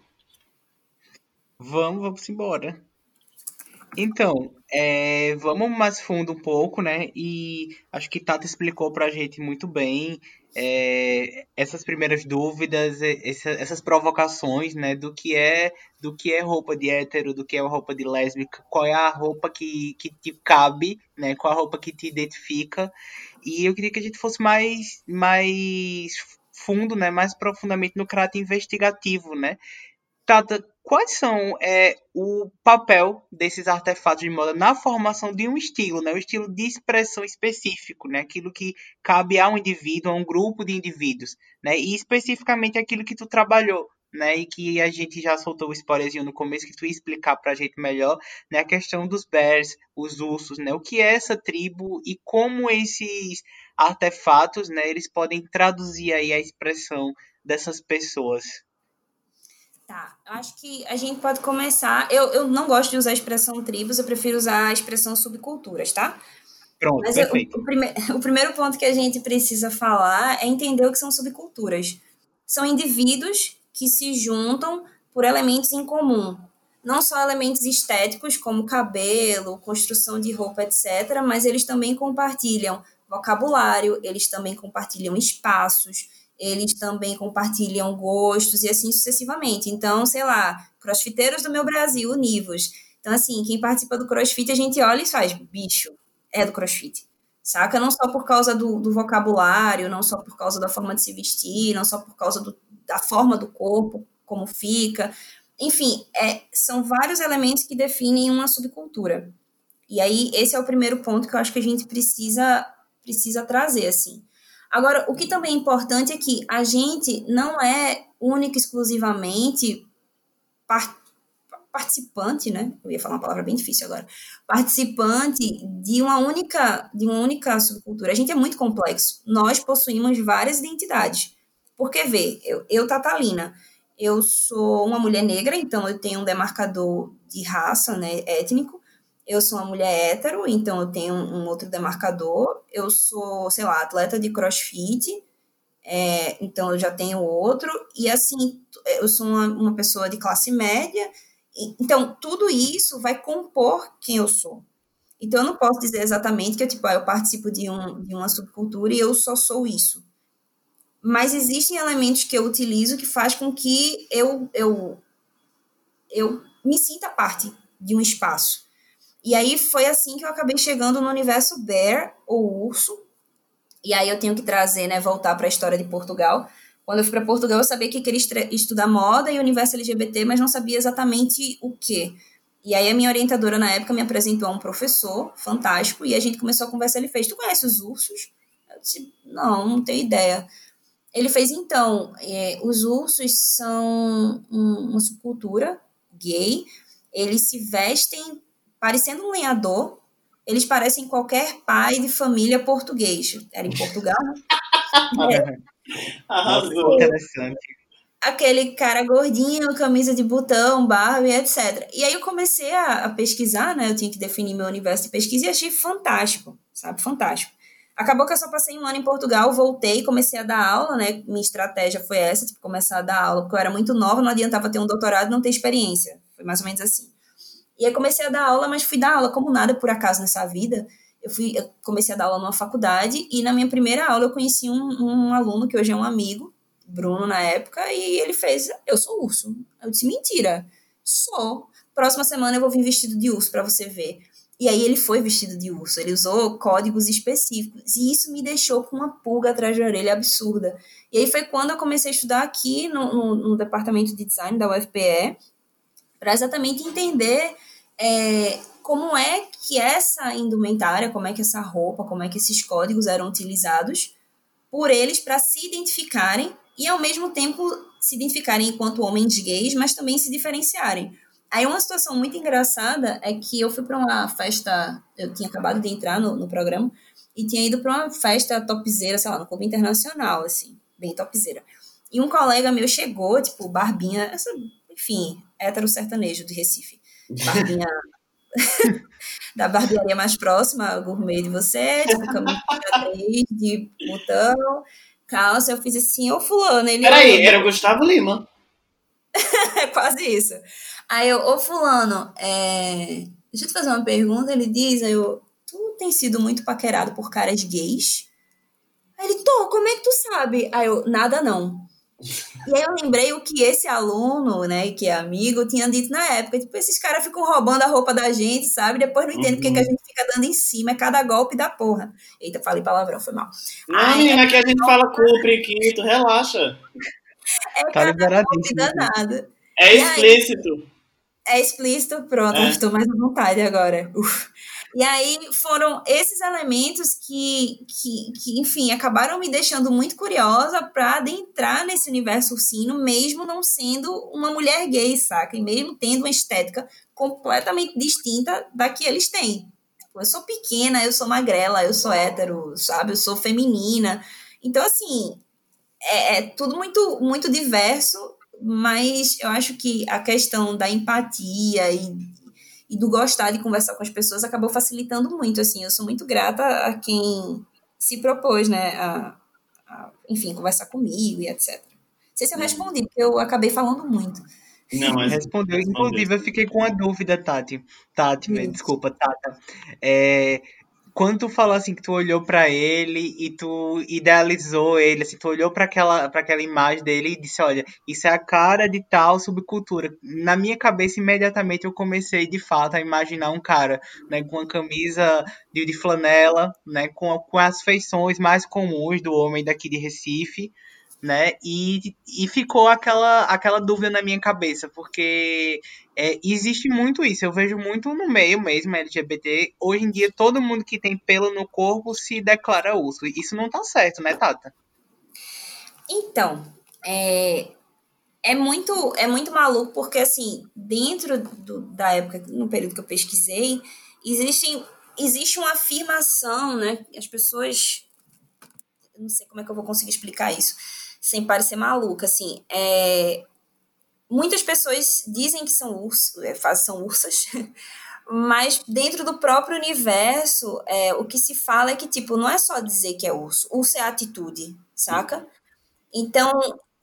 Vamos, vamos embora. Então, é, vamos mais fundo um pouco, né? E acho que Tata explicou pra gente muito bem é, essas primeiras dúvidas, essa, essas provocações, né? Do que é do que é roupa de hétero, do que é roupa de lésbica, qual é a roupa que, que te cabe, né? Qual a roupa que te identifica. E eu queria que a gente fosse mais, mais fundo, né? Mais profundamente no caráter investigativo, né? Tata, quais são é, o papel desses artefatos de moda na formação de um estilo, né? Um estilo de expressão específico, né? Aquilo que cabe a um indivíduo, a um grupo de indivíduos, né? E especificamente aquilo que tu trabalhou, né? E que a gente já soltou o spoilerzinho no começo que tu ia explicar pra gente melhor, né? A questão dos bears, os ursos, né? O que é essa tribo e como esses artefatos, né? Eles podem traduzir aí a expressão dessas pessoas. Tá, eu acho que a gente pode começar. Eu, eu não gosto de usar a expressão tribos, eu prefiro usar a expressão subculturas, tá? Pronto, Mas perfeito. Eu, o, prime, o primeiro ponto que a gente precisa falar é entender o que são subculturas. São indivíduos que se juntam por elementos em comum. Não só elementos estéticos, como cabelo, construção de roupa, etc., mas eles também compartilham vocabulário, eles também compartilham espaços, eles também compartilham gostos e assim sucessivamente. Então, sei lá, crossfiteiros do meu Brasil, univos. Então, assim, quem participa do crossfit, a gente olha e faz, bicho, é do crossfit. Saca? Não só por causa do, do vocabulário, não só por causa da forma de se vestir, não só por causa do, da forma do corpo, como fica. Enfim, é, são vários elementos que definem uma subcultura. E aí, esse é o primeiro ponto que eu acho que a gente precisa, precisa trazer, assim. Agora, o que também é importante é que a gente não é única exclusivamente par participante, né? Eu ia falar uma palavra bem difícil agora. Participante de uma única de uma única subcultura. A gente é muito complexo. Nós possuímos várias identidades. Porque vê, eu, eu Tatalina, eu sou uma mulher negra, então eu tenho um demarcador de raça, né, étnico eu sou uma mulher hétero, então eu tenho um outro demarcador. Eu sou, sei lá, atleta de crossfit, é, então eu já tenho outro. E assim, eu sou uma, uma pessoa de classe média. Então, tudo isso vai compor quem eu sou. Então, eu não posso dizer exatamente que eu, tipo, ah, eu participo de, um, de uma subcultura e eu só sou isso. Mas existem elementos que eu utilizo que faz com que eu, eu, eu me sinta parte de um espaço. E aí foi assim que eu acabei chegando no universo Bear, ou urso. E aí eu tenho que trazer, né, voltar para a história de Portugal. Quando eu fui para Portugal, eu sabia que queria estudar moda e universo LGBT, mas não sabia exatamente o que. E aí a minha orientadora na época me apresentou a um professor fantástico e a gente começou a conversar. Ele fez: Tu conhece os ursos? Eu disse: Não, não tenho ideia. Ele fez: Então, é, os ursos são um, uma subcultura gay. Eles se vestem parecendo um lenhador. Eles parecem qualquer pai de família português. Era em Portugal, né? é. Arrasou. Interessante. Aquele cara gordinho, camisa de botão, barba e etc. E aí eu comecei a, a, pesquisar, né? Eu tinha que definir meu universo de pesquisa e achei fantástico, sabe? Fantástico. Acabou que eu só passei um ano em Portugal, voltei, comecei a dar aula, né? Minha estratégia foi essa, tipo, começar a dar aula, porque eu era muito nova, não adiantava ter um doutorado e não ter experiência. Foi mais ou menos assim. E aí comecei a dar aula, mas fui dar aula como nada por acaso nessa vida. Eu, fui, eu comecei a dar aula numa faculdade e na minha primeira aula eu conheci um, um aluno que hoje é um amigo, Bruno na época, e ele fez: Eu sou urso. Eu disse: Mentira, sou. Próxima semana eu vou vir vestido de urso para você ver. E aí ele foi vestido de urso, ele usou códigos específicos. E isso me deixou com uma pulga atrás da orelha absurda. E aí foi quando eu comecei a estudar aqui no, no, no departamento de design da UFPE, para exatamente entender é, como é que essa indumentária, como é que essa roupa, como é que esses códigos eram utilizados por eles para se identificarem e ao mesmo tempo se identificarem enquanto homens gays, mas também se diferenciarem. Aí uma situação muito engraçada é que eu fui para uma festa, eu tinha acabado de entrar no, no programa, e tinha ido para uma festa topzeira, sei lá, no clube internacional, assim, bem topzeira. E um colega meu chegou, tipo, barbinha, essa, enfim, hétero sertanejo de Recife. Barbinha da barbearia mais próxima, gourmet de você, tipo, camisa 3 de botão, calça. Eu fiz assim, ô fulano, ele... Peraí, era o Gustavo Lima. Quase isso. Aí eu, ô fulano, é... deixa eu te fazer uma pergunta. Ele diz, aí eu, tu tem sido muito paquerado por caras gays? Aí ele, tô, como é que tu sabe? Aí eu, nada não. E aí eu lembrei o que esse aluno, né, que é amigo, tinha dito na época. Tipo, esses caras ficam roubando a roupa da gente, sabe? Depois não entende uhum. porque que a gente fica dando em cima, é cada golpe da porra. Eita, falei palavrão, foi mal. Não, Ai, menina, é que a gente fala cumpre, quinto, relaxa. É tá cada golpe danado. É explícito. Aí, é explícito, pronto, é. estou mais à vontade agora. Uf. E aí foram esses elementos que, que, que, enfim, acabaram me deixando muito curiosa para adentrar nesse universo ursino, mesmo não sendo uma mulher gay, saca? E mesmo tendo uma estética completamente distinta da que eles têm. Eu sou pequena, eu sou magrela, eu sou hétero, sabe? Eu sou feminina. Então, assim, é, é tudo muito, muito diverso, mas eu acho que a questão da empatia e e do gostar de conversar com as pessoas acabou facilitando muito, assim, eu sou muito grata a quem se propôs, né, a, a enfim, conversar comigo e etc. Não sei se eu uhum. respondi, porque eu acabei falando muito. Não, mas respondeu. Inclusive, eu fiquei com uma dúvida, Tati. Tati, desculpa, Tata. É, quando tu falou assim que tu olhou para ele e tu idealizou ele, assim, tu olhou para aquela para aquela imagem dele e disse, olha, isso é a cara de tal subcultura. Na minha cabeça imediatamente eu comecei de fato a imaginar um cara, né, com uma camisa de, de flanela, né, com, com as feições mais comuns do homem daqui de Recife, né? E, e ficou aquela, aquela dúvida na minha cabeça, porque é, existe muito isso, eu vejo muito no meio mesmo LGBT. Hoje em dia, todo mundo que tem pelo no corpo se declara urso. Isso não tá certo, né, Tata? Então, é, é muito é muito maluco, porque assim, dentro do, da época, no período que eu pesquisei, existe, existe uma afirmação, né? As pessoas. Não sei como é que eu vou conseguir explicar isso sem parecer maluca, assim, é, muitas pessoas dizem que são, urso, é, são ursas, mas dentro do próprio universo, é, o que se fala é que, tipo, não é só dizer que é urso, urso é atitude, saca? Então,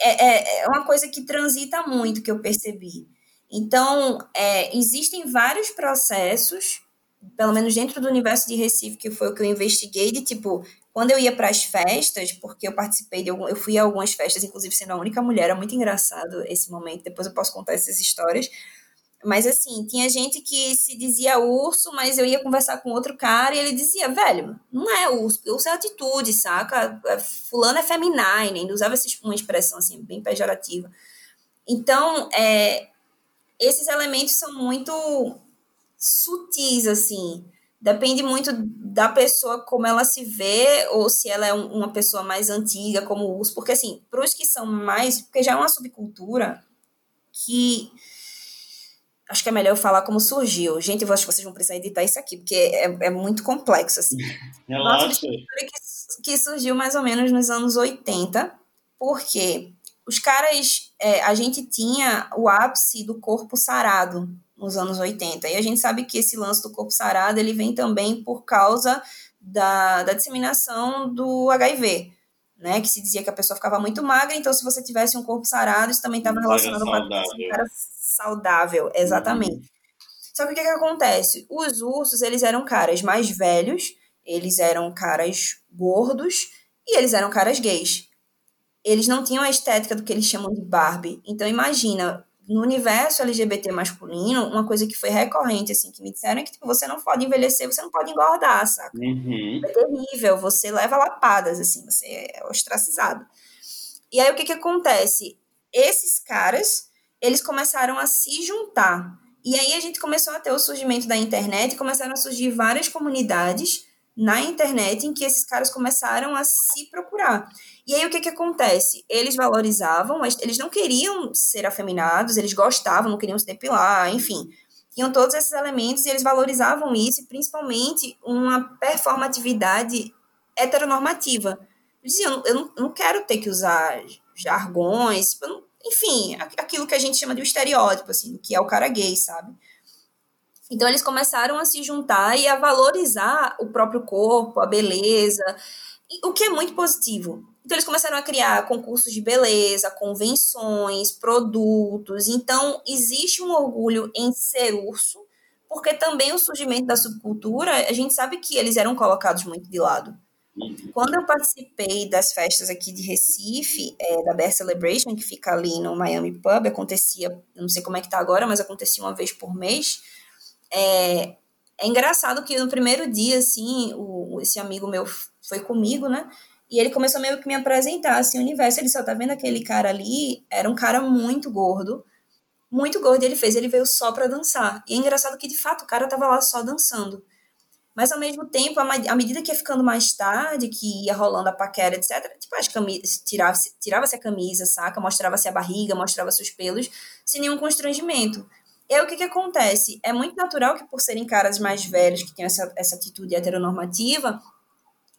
é, é, é uma coisa que transita muito, que eu percebi. Então, é, existem vários processos, pelo menos dentro do universo de Recife, que foi o que eu investiguei, de tipo, quando eu ia para as festas, porque eu participei de algum, eu fui a algumas festas, inclusive sendo a única mulher, é muito engraçado esse momento, depois eu posso contar essas histórias. Mas assim, tinha gente que se dizia urso, mas eu ia conversar com outro cara e ele dizia, velho, não é urso, urso é atitude, saca? É, fulano é feminine, ainda usava uma expressão assim, bem pejorativa. Então, é, esses elementos são muito sutis, assim. Depende muito da pessoa como ela se vê, ou se ela é um, uma pessoa mais antiga, como o urso. Porque, assim, para os que são mais. Porque já é uma subcultura que. Acho que é melhor eu falar como surgiu. Gente, eu acho que vocês vão precisar editar isso aqui, porque é, é muito complexo, assim. Relaxa. Nossa que, que surgiu mais ou menos nos anos 80, porque os caras. É, a gente tinha o ápice do corpo sarado nos anos 80. E a gente sabe que esse lance do corpo sarado ele vem também por causa da, da disseminação do HIV, né? Que se dizia que a pessoa ficava muito magra, então se você tivesse um corpo sarado, isso também estava relacionado com a cara saudável, exatamente. Uhum. Só que o que, que acontece? Os ursos, eles eram caras mais velhos, eles eram caras gordos e eles eram caras gays. Eles não tinham a estética do que eles chamam de Barbie. Então imagina, no universo LGBT masculino, uma coisa que foi recorrente, assim, que me disseram é que tipo, você não pode envelhecer, você não pode engordar, saca? Uhum. É terrível, você leva lapadas, assim, você é ostracizado. E aí o que que acontece? Esses caras, eles começaram a se juntar. E aí a gente começou a ter o surgimento da internet começaram a surgir várias comunidades na internet em que esses caras começaram a se procurar. E aí o que que acontece? Eles valorizavam, mas eles não queriam ser afeminados, eles gostavam, não queriam se depilar, enfim. Tinham todos esses elementos e eles valorizavam isso, e principalmente uma performatividade heteronormativa. Eles diziam, eu não, eu não quero ter que usar jargões, enfim, aquilo que a gente chama de um estereótipo, assim, que é o cara gay, sabe? Então eles começaram a se juntar e a valorizar o próprio corpo, a beleza, o que é muito positivo. Então eles começaram a criar concursos de beleza, convenções, produtos. Então existe um orgulho em ser urso, porque também o surgimento da subcultura, a gente sabe que eles eram colocados muito de lado. Quando eu participei das festas aqui de Recife, é, da Bear Celebration, que fica ali no Miami Pub, acontecia, não sei como é que tá agora, mas acontecia uma vez por mês. É, é engraçado que no primeiro dia, assim, o, esse amigo meu foi comigo, né? E ele começou meio que me apresentar, assim, o universo. Ele só tá vendo aquele cara ali, era um cara muito gordo, muito gordo, e ele fez, ele veio só pra dançar. E é engraçado que, de fato, o cara tava lá só dançando. Mas, ao mesmo tempo, à medida que ia ficando mais tarde, que ia rolando a paquera, etc., tipo, as camisas, tirava-se tirava a camisa, saca? Mostrava-se a barriga, mostrava-se os pelos, sem nenhum constrangimento. Aí, o que, que acontece? É muito natural que, por serem caras mais velhos, que têm essa, essa atitude heteronormativa,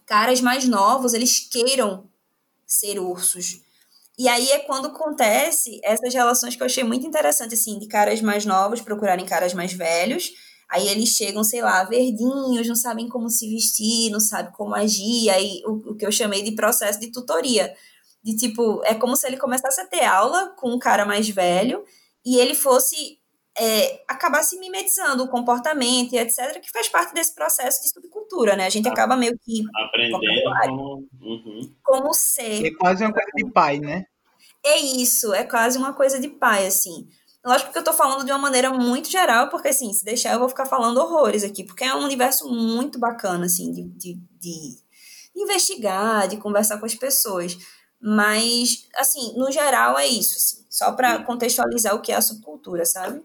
caras mais novos, eles queiram ser ursos. E aí é quando acontece essas relações que eu achei muito interessante, assim, de caras mais novos procurarem caras mais velhos. Aí eles chegam, sei lá, verdinhos, não sabem como se vestir, não sabem como agir. Aí o, o que eu chamei de processo de tutoria. De tipo, é como se ele começasse a ter aula com um cara mais velho e ele fosse é, acabar se mimetizando o comportamento e etc., que faz parte desse processo de subcultura, né? A gente acaba meio que. Aprendendo como, uhum. como ser. É quase uma coisa de pai, né? É isso, é quase uma coisa de pai, assim. Lógico que eu tô falando de uma maneira muito geral, porque, assim, se deixar eu vou ficar falando horrores aqui, porque é um universo muito bacana, assim, de, de, de investigar, de conversar com as pessoas. Mas, assim, no geral é isso, assim, só para contextualizar o que é a subcultura, sabe?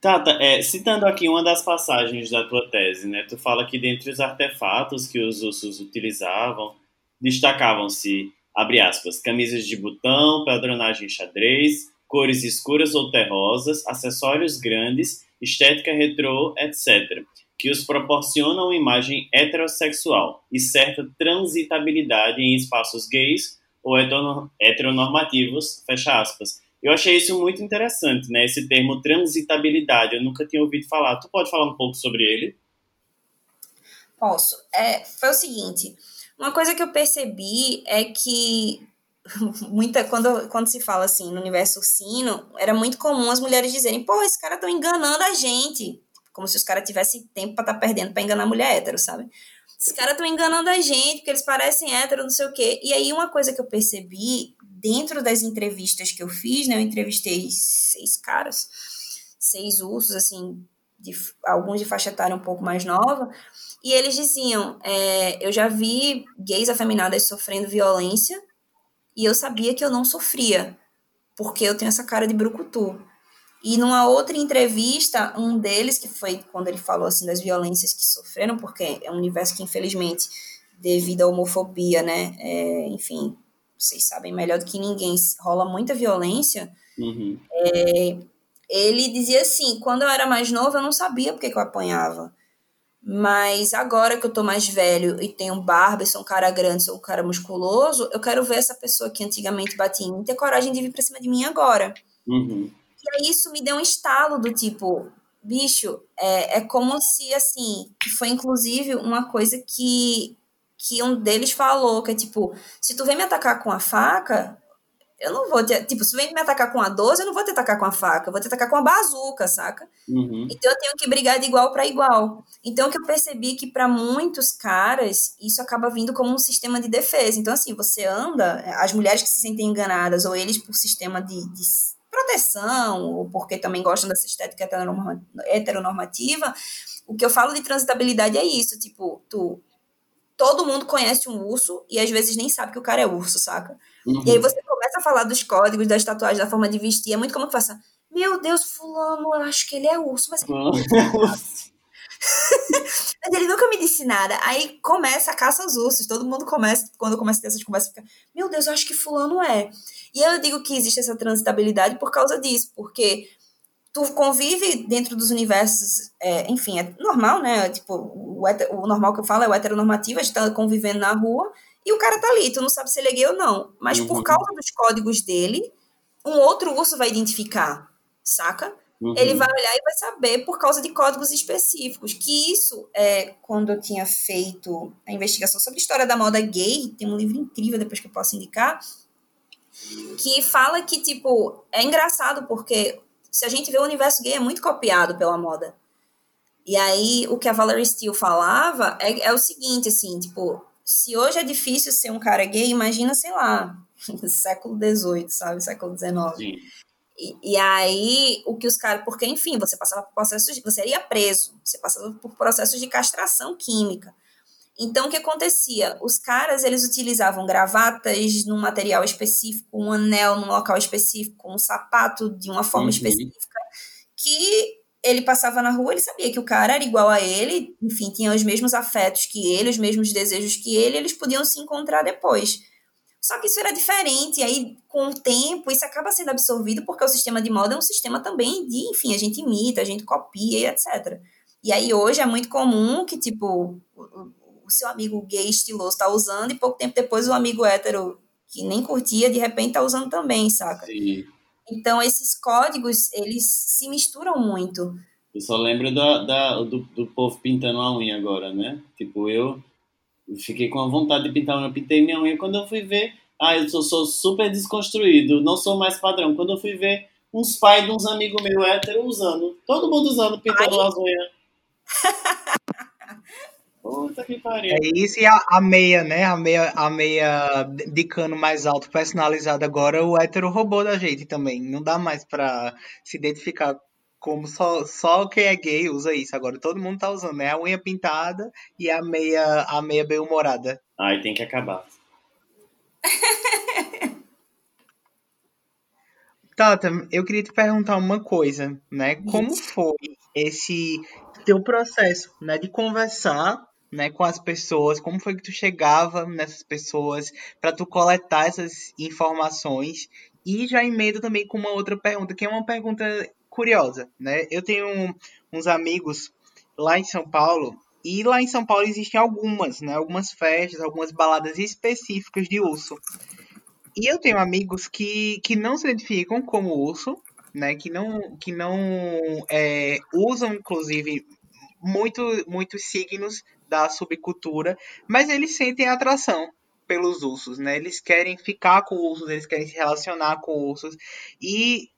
Tata, é, citando aqui uma das passagens da tua tese, né, tu fala que dentre os artefatos que os ursos utilizavam, destacavam-se, abre aspas, camisas de botão, padronagem xadrez, cores escuras ou terrosas, acessórios grandes, estética retrô, etc., que os proporcionam uma imagem heterossexual e certa transitabilidade em espaços gays ou heteronormativos, fecha aspas, eu achei isso muito interessante, né? Esse termo transitabilidade, eu nunca tinha ouvido falar. Tu pode falar um pouco sobre ele? Posso. É, foi o seguinte, uma coisa que eu percebi é que muita quando, quando se fala assim no universo ursino, era muito comum as mulheres dizerem, pô, esses caras estão enganando a gente. Como se os caras tivessem tempo para estar tá perdendo para enganar a mulher hétero, sabe? Esses caras estão enganando a gente, porque eles parecem hétero, não sei o quê. E aí, uma coisa que eu percebi dentro das entrevistas que eu fiz, né, eu entrevistei seis caras, seis ursos, assim, de, alguns de faixa etária um pouco mais nova, e eles diziam: é, eu já vi gays afeminadas sofrendo violência e eu sabia que eu não sofria, porque eu tenho essa cara de brucutu. E numa outra entrevista, um deles, que foi quando ele falou assim das violências que sofreram, porque é um universo que, infelizmente, devido à homofobia, né, é, enfim, vocês sabem melhor do que ninguém, rola muita violência. Uhum. É, ele dizia assim: quando eu era mais novo, eu não sabia porque que eu apanhava. Mas agora que eu tô mais velho e tenho barba, sou um cara grande, sou um cara musculoso, eu quero ver essa pessoa que antigamente batia em mim ter coragem de vir pra cima de mim agora. Uhum. E aí isso me deu um estalo do tipo, bicho, é, é como se assim, que foi inclusive uma coisa que, que um deles falou, que é tipo, se tu vem me atacar com a faca, eu não vou ter, tipo, se vem me atacar com a 12, eu não vou te atacar com a faca, eu vou te atacar com a bazuca, saca? Uhum. Então eu tenho que brigar de igual para igual. Então o que eu percebi que para muitos caras isso acaba vindo como um sistema de defesa. Então assim, você anda, as mulheres que se sentem enganadas ou eles por sistema de, de proteção, ou porque também gostam dessa estética heteronormativa, o que eu falo de transitabilidade é isso, tipo, tu todo mundo conhece um urso e às vezes nem sabe que o cara é urso, saca? Uhum. E aí você começa a falar dos códigos, das tatuagens, da forma de vestir, é muito como que faça, meu Deus, fulano, eu acho que ele é urso, mas... mas ele nunca me disse nada. Aí começa a caça aos ursos, todo mundo começa, quando começa a ter essas conversas, fica, meu Deus, eu acho que fulano é. E eu digo que existe essa transitabilidade por causa disso, porque tu convive dentro dos universos, é, enfim, é normal, né? Tipo, o, o, normal que eu falo é o heteronormativo, a gente tá convivendo na rua e o cara tá ali, tu não sabe se ele é gay ou não. Mas uhum. por causa dos códigos dele, um outro urso vai identificar, saca? Uhum. Ele vai olhar e vai saber por causa de códigos específicos. Que isso, é, quando eu tinha feito a investigação sobre a história da moda gay, tem um livro incrível depois que eu posso indicar, que fala que, tipo, é engraçado porque se a gente vê o universo gay é muito copiado pela moda. E aí, o que a Valerie Steele falava é, é o seguinte, assim, tipo, se hoje é difícil ser um cara gay, imagina, sei lá, século XVIII, sabe, século XIX. E, e, aí, o que os caras, porque, enfim, você passava por processos, você seria preso, você passava por processos de castração química. Então, o que acontecia? Os caras, eles utilizavam gravatas num material específico, um anel num local específico, um sapato de uma forma uhum. específica, que ele passava na rua, ele sabia que o cara era igual a ele, enfim, tinha os mesmos afetos que ele, os mesmos desejos que ele, eles podiam se encontrar depois. Só que isso era diferente, e aí, com o tempo, isso acaba sendo absorvido, porque o sistema de moda é um sistema também de, enfim, a gente imita, a gente copia e etc. E aí, hoje, é muito comum que, tipo, o seu amigo gay estiloso tá usando e pouco tempo depois o amigo hétero que nem curtia, de repente tá usando também, saca? Sim. Então esses códigos, eles se misturam muito. Eu só lembro da, da do, do povo pintando a unha agora, né? Tipo, eu fiquei com a vontade de pintar a unha, eu pintei minha unha. Quando eu fui ver, ah, eu sou, sou super desconstruído, não sou mais padrão. Quando eu fui ver, uns pais de uns amigos meus héteros usando, todo mundo usando, pintando as unhas. Puta que pariu. É isso e a, a, meia, né? A meia, a meia de cano mais alto personalizada agora, o hétero roubou da gente também. Não dá mais pra se identificar como só, só quem é gay usa isso. Agora todo mundo tá usando, né? A unha pintada e a meia, a meia bem humorada. Ai, tem que acabar. Tata, eu queria te perguntar uma coisa, né? Como foi esse teu processo, né, de conversar né, com as pessoas, como foi que tu chegava nessas pessoas para tu coletar essas informações e já emendo também com uma outra pergunta, que é uma pergunta curiosa, né? Eu tenho uns amigos lá em São Paulo e lá em São Paulo existem algumas, né, algumas festas, algumas baladas específicas de urso. E eu tenho amigos que, que não se identificam como urso, né, que não, que não é, usam, inclusive, muito, muitos signos da subcultura, mas eles sentem atração pelos ursos, né? Eles querem ficar com ursos, eles querem se relacionar com ursos. E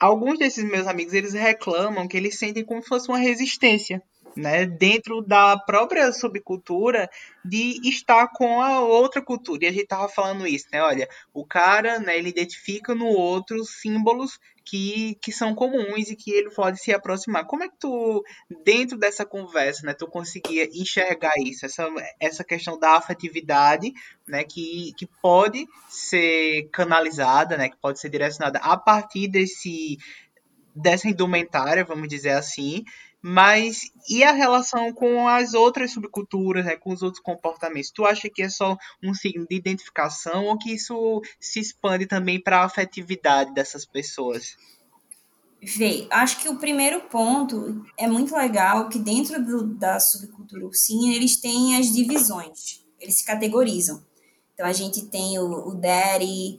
alguns desses meus amigos, eles reclamam que eles sentem como se fosse uma resistência né, dentro da própria subcultura de estar com a outra cultura. E a gente tava falando isso, né? Olha, o cara, né, ele identifica no outro símbolos que, que são comuns e que ele pode se aproximar. Como é que tu, dentro dessa conversa, né, tu conseguia enxergar isso, essa, essa questão da afetividade, né, que, que pode ser canalizada, né, que pode ser direcionada a partir desse dessa indumentária, vamos dizer assim, mas e a relação com as outras subculturas, né, com os outros comportamentos? Tu acha que é só um signo de identificação ou que isso se expande também para a afetividade dessas pessoas? Vê, acho que o primeiro ponto é muito legal que dentro do, da subcultura ursinha eles têm as divisões, eles se categorizam. Então a gente tem o, o daddy,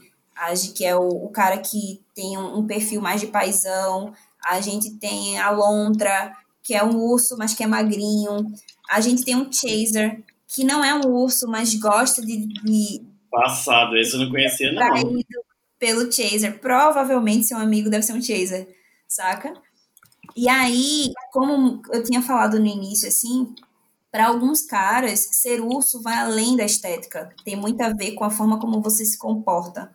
que é o, o cara que tem um, um perfil mais de paisão, a gente tem a lontra, que é um urso, mas que é magrinho. A gente tem um chaser, que não é um urso, mas gosta de. de Passado, esse eu não conhecia, não. Pelo chaser. Provavelmente seu amigo deve ser um chaser, saca? E aí, como eu tinha falado no início, assim, para alguns caras, ser urso vai além da estética. Tem muito a ver com a forma como você se comporta.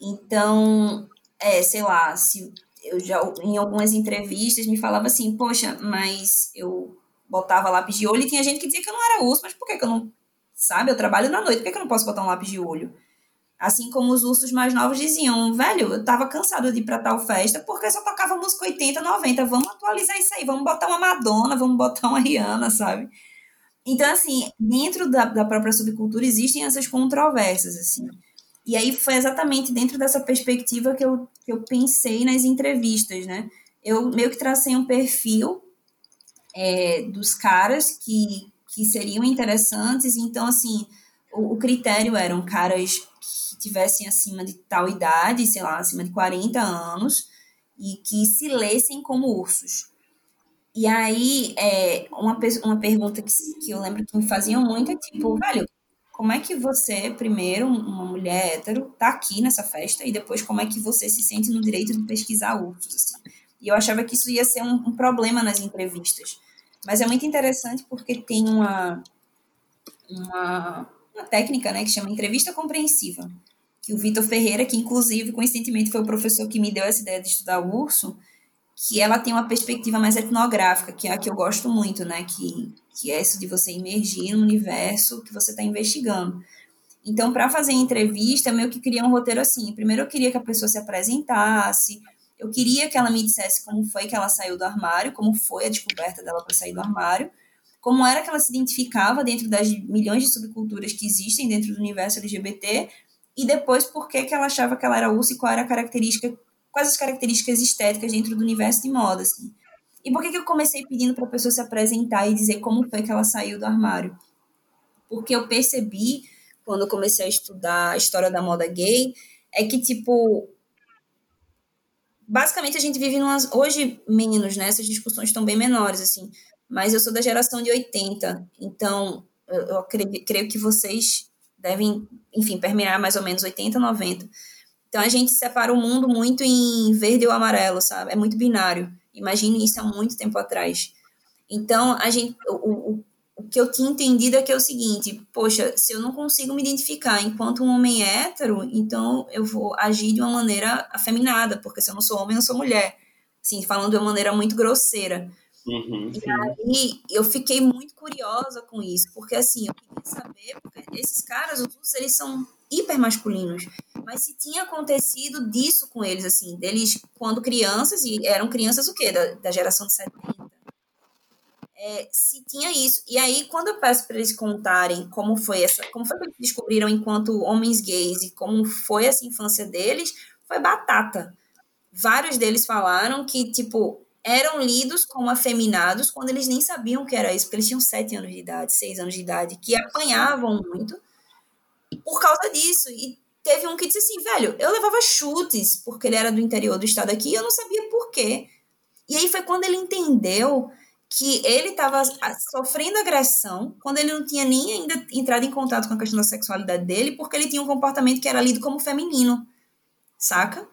Então, é, sei lá, se eu já em algumas entrevistas me falava assim, poxa, mas eu botava lápis de olho e tinha gente que dizia que eu não era urso, mas por que, que eu não, sabe, eu trabalho na noite, por que, que eu não posso botar um lápis de olho? Assim como os ursos mais novos diziam, velho, eu tava cansado de ir pra tal festa porque só tocava música 80, 90, vamos atualizar isso aí, vamos botar uma Madonna, vamos botar uma Rihanna, sabe? Então, assim, dentro da, da própria subcultura existem essas controvérsias, assim. E aí foi exatamente dentro dessa perspectiva que eu, que eu pensei nas entrevistas, né? Eu meio que tracei um perfil é, dos caras que, que seriam interessantes, então, assim, o, o critério eram caras que tivessem acima de tal idade, sei lá, acima de 40 anos, e que se lessem como ursos. E aí, é, uma, uma pergunta que, que eu lembro que me faziam muito é tipo, velho, como é que você, primeiro, uma mulher hétero, tá aqui nessa festa, e depois como é que você se sente no direito de pesquisar ursos, assim. E eu achava que isso ia ser um, um problema nas entrevistas. Mas é muito interessante porque tem uma, uma, uma técnica, né, que chama entrevista compreensiva, que o Vitor Ferreira, que inclusive, coincidentemente, foi o professor que me deu essa ideia de estudar o urso, que ela tem uma perspectiva mais etnográfica, que é a que eu gosto muito, né? Que, que é isso de você emergir no universo que você está investigando. Então, para fazer entrevista, eu meio que queria um roteiro assim. Primeiro, eu queria que a pessoa se apresentasse, eu queria que ela me dissesse como foi que ela saiu do armário, como foi a descoberta dela para sair do armário, como era que ela se identificava dentro das milhões de subculturas que existem dentro do universo LGBT, e depois por que, que ela achava que ela era urso e qual era a característica quais as características estéticas dentro do universo de moda, assim. E por que, que eu comecei pedindo para a pessoa se apresentar e dizer como foi que ela saiu do armário? Porque eu percebi, quando eu comecei a estudar a história da moda gay, é que, tipo, basicamente a gente vive numas. Hoje, menos, né? Essas discussões estão bem menores, assim. Mas eu sou da geração de 80, então eu, eu creio, creio que vocês devem, enfim, permear mais ou menos 80, 90. Então a gente separa o mundo muito em verde ou amarelo, sabe? É muito binário. Imagine isso há muito tempo atrás. Então a gente, o, o, o que eu tinha entendido é que é o seguinte: poxa, se eu não consigo me identificar enquanto um homem hétero, então eu vou agir de uma maneira afeminada, porque se eu não sou homem, eu sou mulher. Assim, falando de uma maneira muito grosseira. Uhum, e aí eu fiquei muito curiosa com isso, porque assim, eu queria saber, porque esses caras, os russos, eles são hiper masculinos. Mas se tinha acontecido disso com eles, assim, deles quando crianças, e eram crianças o quê? Da, da geração de 70. É, se tinha isso. E aí, quando eu peço para eles contarem como foi essa, como foi que eles descobriram enquanto homens gays e como foi essa infância deles, foi batata. Vários deles falaram que, tipo, eram lidos como afeminados quando eles nem sabiam que era isso, porque eles tinham sete anos de idade, seis anos de idade, que apanhavam muito por causa disso. E teve um que disse assim, velho, eu levava chutes porque ele era do interior do estado aqui e eu não sabia por quê. E aí foi quando ele entendeu que ele estava sofrendo agressão quando ele não tinha nem ainda entrado em contato com a questão da sexualidade dele, porque ele tinha um comportamento que era lido como feminino, saca?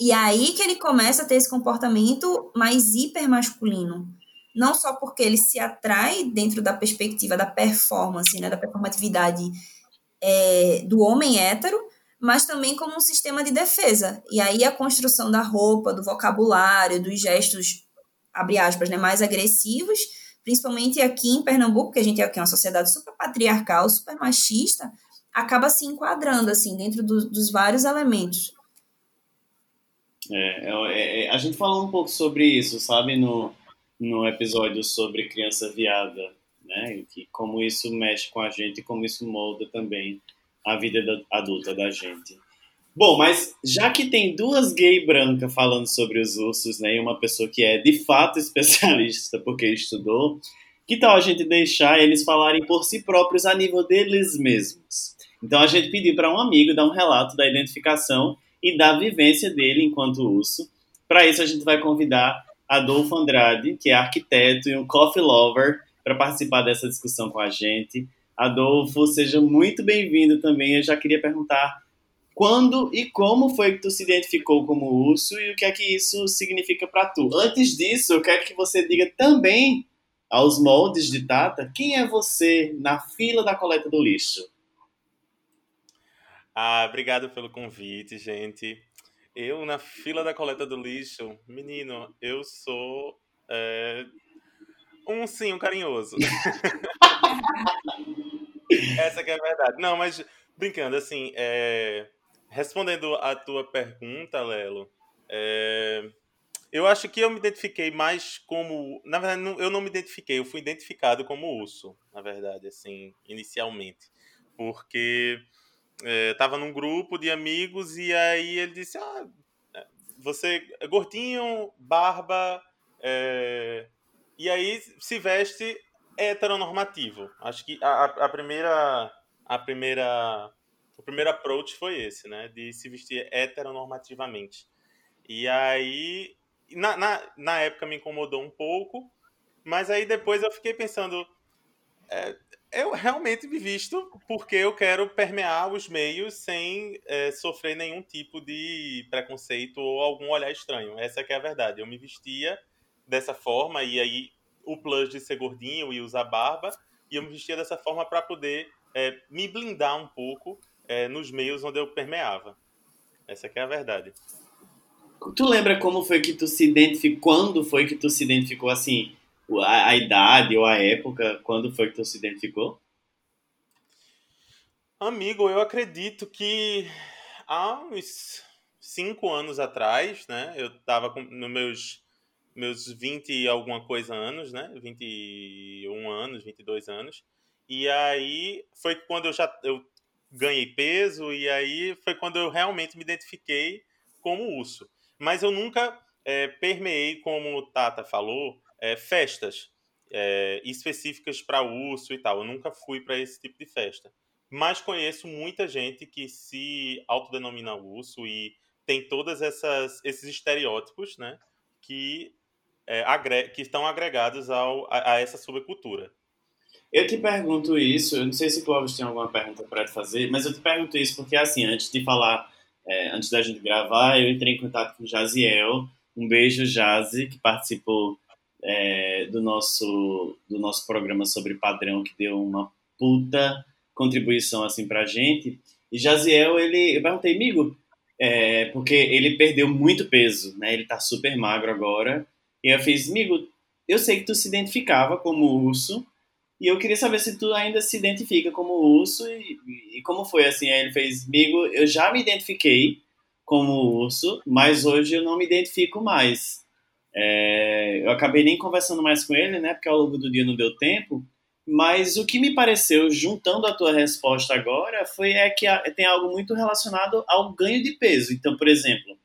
E aí que ele começa a ter esse comportamento mais hipermasculino. Não só porque ele se atrai dentro da perspectiva da performance, né, da performatividade é, do homem hétero, mas também como um sistema de defesa. E aí a construção da roupa, do vocabulário, dos gestos, abre aspas, né, mais agressivos, principalmente aqui em Pernambuco, que a gente é uma sociedade super patriarcal, super machista, acaba se enquadrando assim dentro do, dos vários elementos. É, é, é, a gente falou um pouco sobre isso, sabe, no, no episódio sobre criança viada né? E que como isso mexe com a gente como isso molda também a vida da, adulta da gente. Bom, mas já que tem duas gay brancas falando sobre os ursos, né, e uma pessoa que é de fato especialista porque estudou, que tal a gente deixar eles falarem por si próprios a nível deles mesmos? Então a gente pediu para um amigo dar um relato da identificação e da vivência dele enquanto urso. Para isso a gente vai convidar Adolfo Andrade, que é arquiteto e um coffee lover, para participar dessa discussão com a gente. Adolfo, seja muito bem-vindo também. Eu já queria perguntar quando e como foi que tu se identificou como urso e o que é que isso significa para tu. Antes disso, eu quero que você diga também aos moldes de Tata quem é você na fila da coleta do lixo. Ah, obrigado pelo convite, gente. Eu, na fila da coleta do lixo, menino, eu sou é, um sim, um carinhoso. Essa que é a verdade. Não, mas brincando, assim, é, respondendo a tua pergunta, Lelo, é, eu acho que eu me identifiquei mais como. Na verdade, eu não me identifiquei, eu fui identificado como urso, na verdade, assim, inicialmente. Porque é, num grupo de amigos e aí ele disse: Ah, você é gordinho, barba, é... e aí se veste heteronormativo. Acho que a, a primeira. A primeira. O primeiro approach foi esse, né? De se vestir heteronormativamente. E aí na, na, na época me incomodou um pouco, mas aí depois eu fiquei pensando, é, eu realmente me visto porque eu quero permear os meios sem é, sofrer nenhum tipo de preconceito ou algum olhar estranho. Essa é a verdade. Eu me vestia dessa forma e aí o plus de ser gordinho e usar barba e eu me vestia dessa forma para poder é, me blindar um pouco é, nos meios onde eu permeava. Essa é a verdade. Tu lembra como foi que tu se identificou? Quando foi que tu se identificou assim? A, a, idade ou a época? Quando foi que tu se identificou? Amigo, eu acredito que há uns cinco anos atrás, né? Eu tava com, nos meus, meus 20 e alguma coisa anos, né? 21 anos, 22 anos. E aí foi quando eu já eu ganhei peso e aí foi quando eu realmente me identifiquei como urso. Mas eu nunca é, permeei, como o Tata falou, é, festas é, específicas para urso e tal. Eu nunca fui para esse tipo de festa. Mas conheço muita gente que se autodenomina urso e tem todos esses estereótipos, né? Que, é, agre que estão agregados ao, a, a, essa subcultura. Eu te pergunto isso, eu não sei se Clóvis tem alguma pergunta para fazer, mas eu te pergunto isso porque, assim, antes de falar é, antes da gente gravar, eu entrei em contato com o Jaziel. Um beijo, Jazi, que participou é, do, nosso, do nosso programa sobre padrão, que deu uma puta contribuição assim pra gente. E Jaziel, ele, eu perguntei, amigo, é, porque ele perdeu muito peso, né? Ele tá super magro agora. E eu fiz, amigo, eu sei que tu se identificava como urso, e eu queria saber se tu ainda se identifica como urso e, e como foi assim. Aí ele fez, amigo, eu já me identifiquei como urso, mas hoje eu não me identifico mais. É, eu acabei nem conversando mais com ele, né? Porque ao longo do dia não deu tempo. Mas o que me pareceu, juntando a tua resposta agora, foi é que tem algo muito relacionado ao ganho de peso. Então, por exemplo,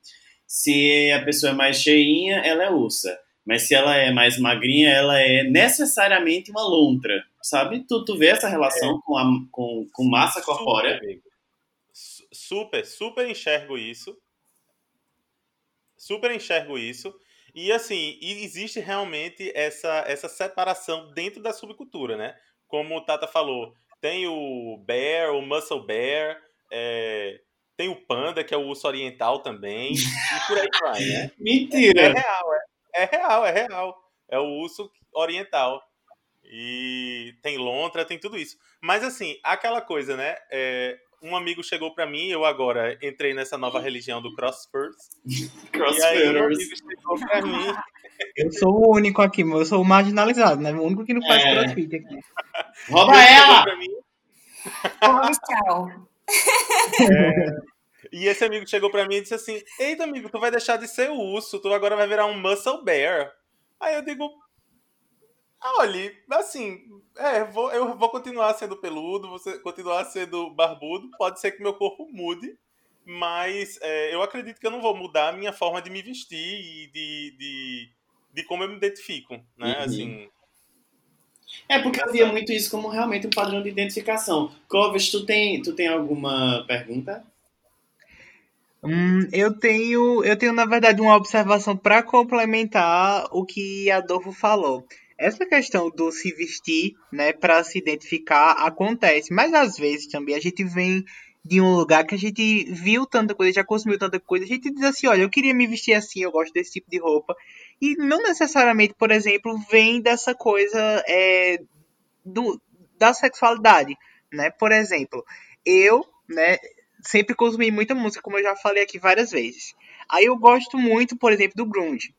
se a pessoa é mais cheinha, ela é ursa. Mas se ela é mais magrinha, ela é necessariamente uma lontra, sabe? Tu, tu vê essa relação é. com, a, com, com massa corpórea? Super, super enxergo isso. Super enxergo isso. E assim, existe realmente essa, essa separação dentro da subcultura, né? Como o Tata falou, tem o bear, o muscle bear, é, tem o panda, que é o urso oriental também, e por aí vai, né? Mentira! É, é real, é, é real, é real. É o urso oriental. E tem lontra, tem tudo isso. Mas assim, aquela coisa, né? É, um amigo chegou para mim, eu agora entrei nessa nova religião do CrossFit. E aí um amigo chegou pra mim. Eu sou o único aqui, eu sou o marginalizado, né? O único que não faz é. CrossFit aqui. Rouba ela! Tchau. É, e esse amigo chegou para mim e disse assim: Eita, amigo, tu vai deixar de ser o urso, tu agora vai virar um muscle bear. Aí eu digo: Olha, assim, é, vou, eu vou continuar sendo peludo, vou continuar sendo barbudo, pode ser que meu corpo mude, mas é, eu acredito que eu não vou mudar a minha forma de me vestir e de, de, de como eu me identifico, né? Uhum. Assim. É porque eu via muito isso como realmente um padrão de identificação. Clovis, tu tem, tu tem alguma pergunta? Hum, eu tenho, eu tenho na verdade uma observação para complementar o que Adolfo falou. Essa questão do se vestir, né, para se identificar acontece, mas às vezes também a gente vem de um lugar que a gente viu tanta coisa, já consumiu tanta coisa, a gente diz assim, olha, eu queria me vestir assim, eu gosto desse tipo de roupa. E não necessariamente, por exemplo, vem dessa coisa é, do, da sexualidade, né? Por exemplo, eu, né, sempre consumi muita música, como eu já falei aqui várias vezes. Aí eu gosto muito, por exemplo, do grunge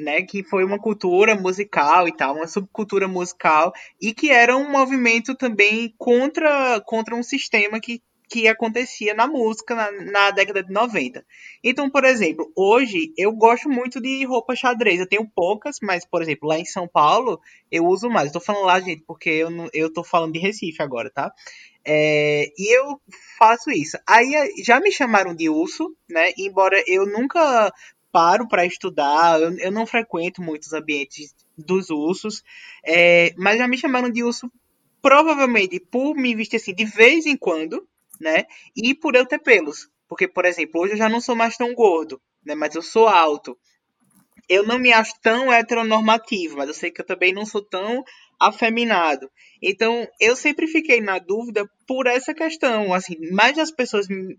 né, que foi uma cultura musical e tal, uma subcultura musical, e que era um movimento também contra, contra um sistema que, que acontecia na música na, na década de 90. Então, por exemplo, hoje eu gosto muito de roupa xadrez. Eu tenho poucas, mas, por exemplo, lá em São Paulo eu uso mais. Tô falando lá, gente, porque eu, eu tô falando de Recife agora, tá? É, e eu faço isso. Aí já me chamaram de urso, né? Embora eu nunca paro para estudar, eu, eu, não frequento muitos ambientes dos ursos, é, mas já me chamaram de urso provavelmente por me vestir assim de vez em quando, né? E por eu ter pelos. Porque, por exemplo, hoje eu já não sou mais tão gordo, né? Mas eu sou alto. Eu não me acho tão heteronormativo, mas eu sei que eu também não sou tão afeminado. Então, eu sempre fiquei na dúvida por essa questão, assim, mais as pessoas me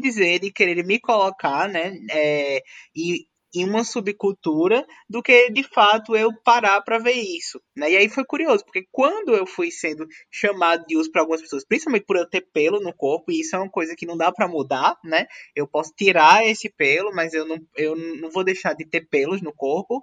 dizerem, quererem me colocar, né, é, e em uma subcultura do que de fato eu parar para ver isso, né? E aí foi curioso, porque quando eu fui sendo chamado de uso para algumas pessoas, principalmente por eu ter pelo no corpo, e isso é uma coisa que não dá para mudar, né? Eu posso tirar esse pelo, mas eu não, eu não vou deixar de ter pelos no corpo.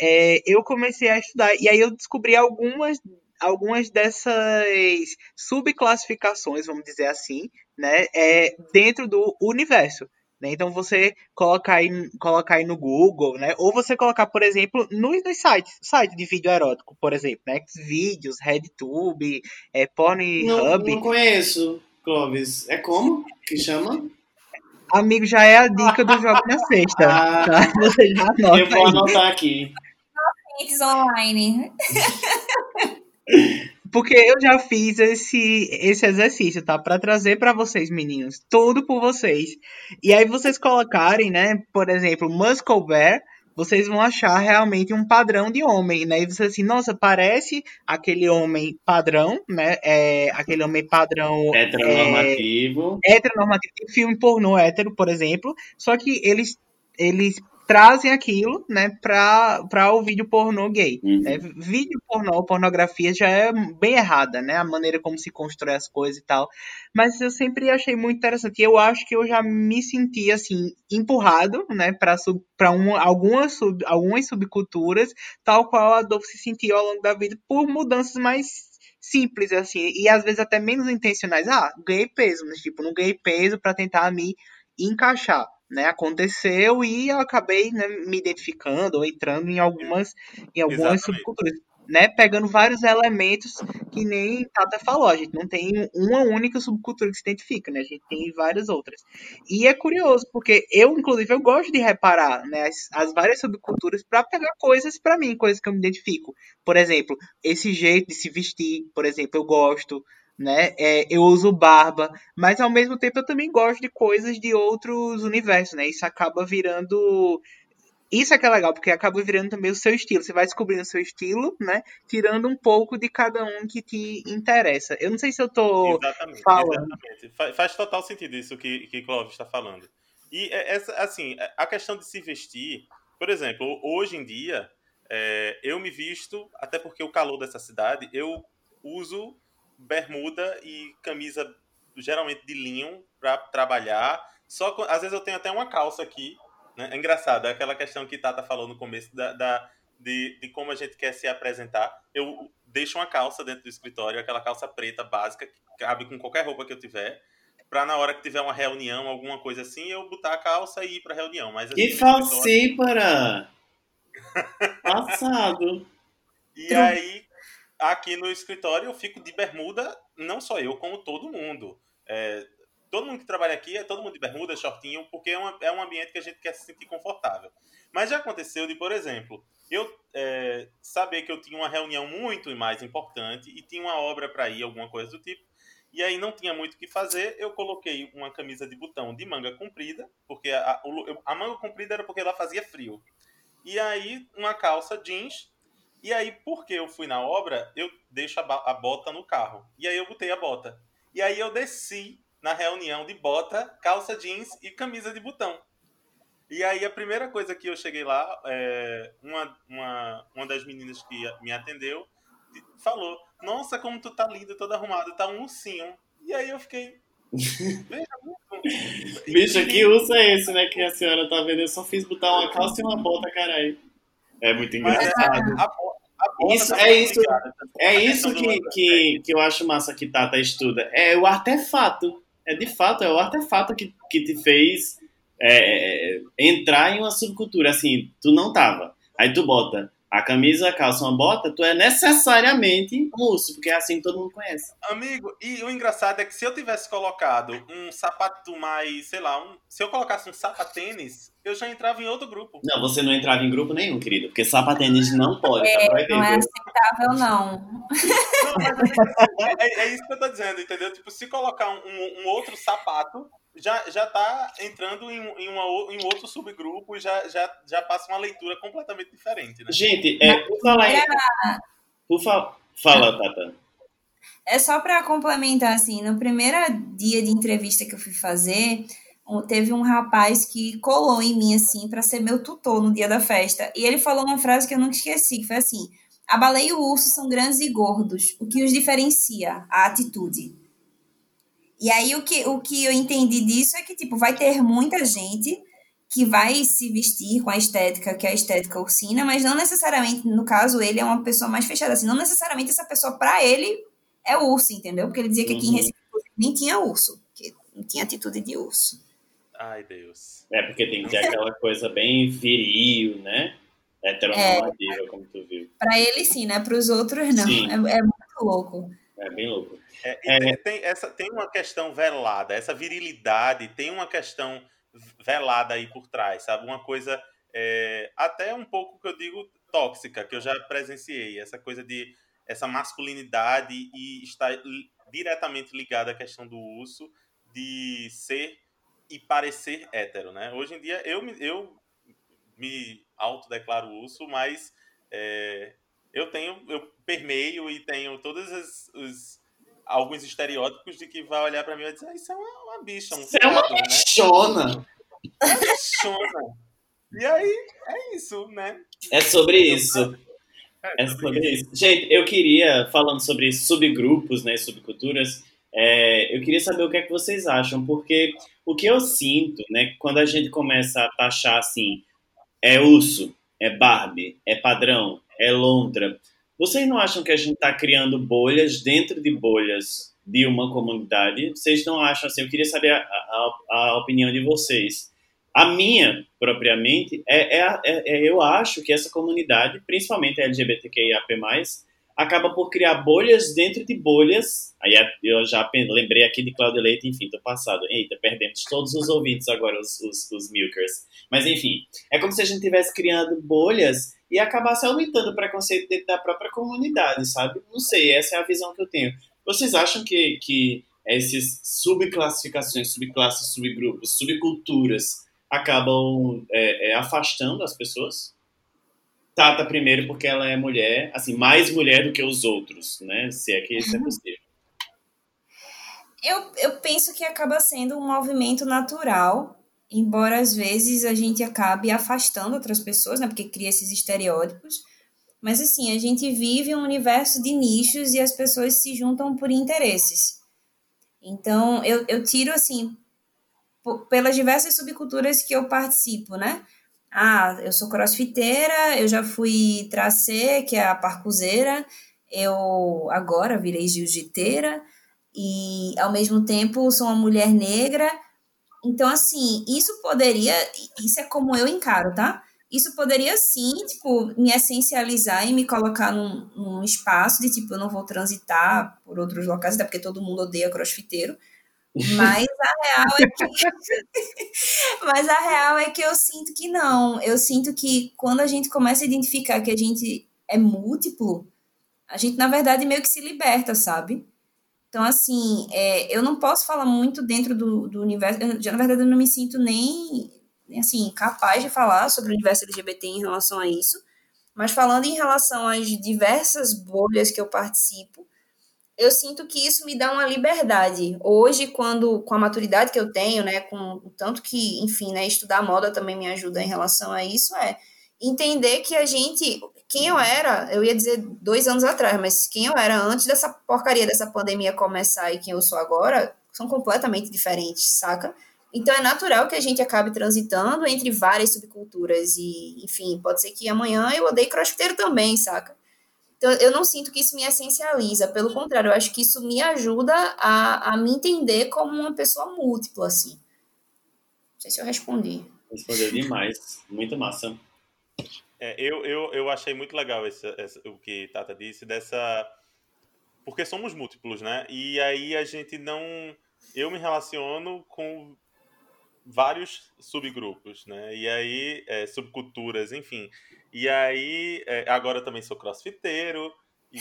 É, eu comecei a estudar e aí eu descobri algumas algumas dessas subclassificações, vamos dizer assim, né, é dentro do universo. Né? Então você colocar aí, colocar aí no Google, né? Ou você colocar, por exemplo, nos, nos sites, site de vídeo erótico, por exemplo, né? Xvideos, RedTube, é, Pornhub. Não, não conheço, Clóvis. É como que chama? Amigo, já é a dica do jogo na sexta. Ah, tá? Você já anota Eu vou aí. anotar aqui. online. Porque eu já fiz esse, esse exercício, tá? Para trazer para vocês, meninos. Tudo por vocês. E aí vocês colocarem, né? Por exemplo, Muscle Bear. Vocês vão achar realmente um padrão de homem, né? E você assim, nossa, parece aquele homem padrão, né? É, aquele homem padrão. Heteronormativo. É, heteronormativo. Filme pornô hétero, por exemplo. Só que eles eles trazem aquilo, né, para o vídeo pornô gay. Uhum. É, vídeo pornô, pornografia já é bem errada, né, a maneira como se constrói as coisas e tal. Mas eu sempre achei muito interessante. E eu acho que eu já me senti, assim, empurrado, né, para sub, um, algumas, sub, algumas subculturas, tal qual a Dolph se sentiu ao longo da vida, por mudanças mais simples, assim, e às vezes até menos intencionais. Ah, ganhei peso, mas, tipo, não ganhei peso para tentar me encaixar né, aconteceu e eu acabei né, me identificando ou entrando em algumas, em algumas subculturas. Né, pegando vários elementos que nem Tata falou, a gente não tem uma única subcultura que se identifica, né? A gente tem várias outras. E é curioso, porque eu, inclusive, eu gosto de reparar né, as, as várias subculturas para pegar coisas para mim, coisas que eu me identifico. Por exemplo, esse jeito de se vestir, por exemplo, eu gosto né? É, eu uso barba, mas ao mesmo tempo eu também gosto de coisas de outros universos, né? Isso acaba virando isso é que é legal, porque acaba virando também o seu estilo. Você vai descobrindo o seu estilo, né? Tirando um pouco de cada um que te interessa. Eu não sei se eu tô exatamente, falando. Exatamente. Faz, total sentido isso que, que Clóvis está falando. E, é, essa, assim, a questão de se vestir, por exemplo, hoje em dia, é, eu me visto, até porque o calor dessa cidade, eu uso bermuda e camisa geralmente de linho para trabalhar. Só às vezes eu tenho até uma calça aqui. Né? É engraçado, é aquela questão que Tata falou no começo da, da de, de, como a gente quer se apresentar. Eu deixo uma calça dentro do escritório, aquela calça preta básica, que cabe com qualquer roupa que eu tiver, para na hora que tiver uma reunião, alguma coisa assim, eu botar a calça e ir para reunião. Mas, assim, e falsípara! Passado! E aí, aqui no escritório eu fico de bermuda, não só eu, como todo mundo. É, todo mundo que trabalha aqui é todo mundo de bermuda, shortinho, porque é, é um ambiente que a gente quer se sentir confortável. Mas já aconteceu de, por exemplo, eu é, saber que eu tinha uma reunião muito mais importante e tinha uma obra para ir, alguma coisa do tipo, e aí não tinha muito o que fazer, eu coloquei uma camisa de botão de manga comprida, porque a, a manga comprida era porque ela fazia frio. E aí uma calça jeans e aí, porque eu fui na obra, eu deixo a, a bota no carro. E aí eu botei a bota. E aí eu desci na reunião de bota, calça jeans e camisa de botão. E aí a primeira coisa que eu cheguei lá, é, uma, uma, uma das meninas que me atendeu falou: Nossa, como tu tá lindo, todo arrumado, tá um ursinho. E aí eu fiquei, Bicho, que urso é esse, né? Que a senhora tá vendo? Eu só fiz botar uma calça e uma bota, caralho. É muito engraçado. A, a, a Isso, tá é isso, ligada. é isso que, que, que eu acho massa que Tata estuda. É o artefato. É de fato, é o artefato que, que te fez é, é, entrar em uma subcultura. Assim, tu não tava. Aí tu bota a camisa, a calça, uma bota, tu é necessariamente um urso, porque é assim que todo mundo conhece. Amigo, e o engraçado é que se eu tivesse colocado um sapato mais, sei lá, um, se eu colocasse um sapatênis, eu já entrava em outro grupo. Não, você não entrava em grupo nenhum, querido, porque sapatênis não pode, tá proibido. Não é aceitável, não. Não, mas é, é- é isso que eu tô dizendo, entendeu? Tipo, se colocar um, um- outro sapato, já, já tá entrando em, um- em, uma, em outro subgrupo e já, já, já passa uma leitura completamente diferente, né? Gente, é, por falar em... Por fa... Fala, Tata. É só para complementar, assim, no primeiro dia de entrevista que eu fui fazer, teve um rapaz que colou em mim, assim, para ser meu tutor no dia da festa. E ele falou uma frase que eu nunca esqueci, que foi assim: a baleia e o urso são grandes e gordos. O que os diferencia? A atitude. E aí o que, o que eu entendi disso é que, tipo, vai ter muita gente que vai se vestir com a estética que é a estética ursina, mas não necessariamente, no caso, ele é uma pessoa mais fechada, assim, não necessariamente essa pessoa, para ele, é urso, entendeu? Porque ele dizia que aqui em Uhum. Recife nem tinha urso, que não tinha atitude de urso. Ai, Deus. É porque tem que ter aquela coisa bem viril, né? Heteronormativa, como tu viu. Para ele, sim, né? Para os outros, não. Sim. É, é muito louco. É bem louco. É, e tem- tem, essa, tem uma questão velada, essa virilidade tem uma questão velada aí por trás, sabe? Uma coisa é, até um pouco que eu digo tóxica, que eu já presenciei, essa coisa de essa masculinidade e está diretamente ligada à questão do urso, de ser e parecer hétero, né? Hoje em dia eu me, eu me autodeclaro urso, mas é, eu tenho, eu permeio e tenho todos os, os- alguns estereótipos de que vai olhar pra mim e vai dizer, ah, isso é uma, uma bicha, um Você é uma né? bichona. Bichona. E aí, é isso, né? É sobre isso. É sobre isso. Gente, eu queria, falando sobre subgrupos, né, subculturas, é, eu queria saber o que é que vocês acham, porque o que eu sinto, né, quando a gente começa a taxar assim, é urso, é Barbie, é padrão, é lontra, vocês não acham que a gente está criando bolhas dentro de bolhas de uma comunidade? Vocês não acham assim? Eu queria saber a, a, a opinião de vocês. A minha, propriamente, é, é, é- é- eu acho que essa comunidade, principalmente a LGBTQIAP+, acaba por criar bolhas dentro de bolhas. Aí é- eu já lembrei aqui de Cláudio Leite, enfim, tô passado. Eita, perdemos todos os ouvintes agora, os, os, os milkers. Mas enfim, é como se a gente estivesse criando bolhas e acabasse aumentando o preconceito dentro da própria comunidade, sabe? Não sei, essa é a visão que eu tenho. Vocês acham que, que essas subclassificações, subclasses, subgrupos, subculturas acabam é, é, afastando as pessoas? Tata primeiro porque ela é mulher, assim, mais mulher do que os outros, né? Se é que isso é possível. Eu, eu penso que acaba sendo um movimento natural, embora às vezes a gente acabe afastando outras pessoas, né? Porque cria esses estereótipos. Mas assim, a gente vive um universo de nichos e as pessoas se juntam por interesses. Então, eu, eu tiro assim, pelas diversas subculturas que eu participo, né? Ah, eu sou crossfiteira, eu já fui tracê, que é a parcuzeira, eu agora virei jiu-jiteira, e ao mesmo tempo sou uma mulher negra. Então, assim, isso poderia, isso é como eu encaro, tá? Isso poderia sim, tipo, me essencializar e me colocar num, num espaço de tipo, eu não vou transitar por outros locais, até porque todo mundo odeia crossfiteiro. Mas a real é que. Mas a real é que eu sinto que não. Eu sinto que quando a gente começa a identificar que a gente é múltiplo, a gente, na verdade, meio que se liberta, sabe? Então, assim, é, eu não posso falar muito dentro do, do universo. Eu, já, na verdade, eu não me sinto nem, nem, assim, capaz de falar sobre o universo LGBT em relação a isso. Mas falando em relação às diversas bolhas que eu participo, eu sinto que isso me dá uma liberdade. Hoje, quando com a maturidade que eu tenho, né, com o tanto que, enfim, né, estudar moda também me ajuda em relação a isso, é entender que a gente, quem eu era, eu ia dizer dois anos atrás, mas quem eu era antes dessa porcaria dessa pandemia começar e quem eu sou agora, são completamente diferentes, saca? Então é natural que a gente acabe transitando entre várias subculturas e, enfim, pode ser que amanhã eu odeie crossfiteiro também, saca? Então eu não sinto que isso me essencializa, pelo contrário, eu acho que isso me ajuda a, a me entender como uma pessoa múltipla, assim. Não sei se eu respondi. Respondeu demais, muito massa. É, eu, eu, eu achei muito legal esse, esse, o que Tata disse, dessa. Porque somos múltiplos, né? E aí a gente não. Eu me relaciono com vários subgrupos, né? E aí, é, subculturas, enfim. E aí, é, agora eu também sou crossfiteiro, e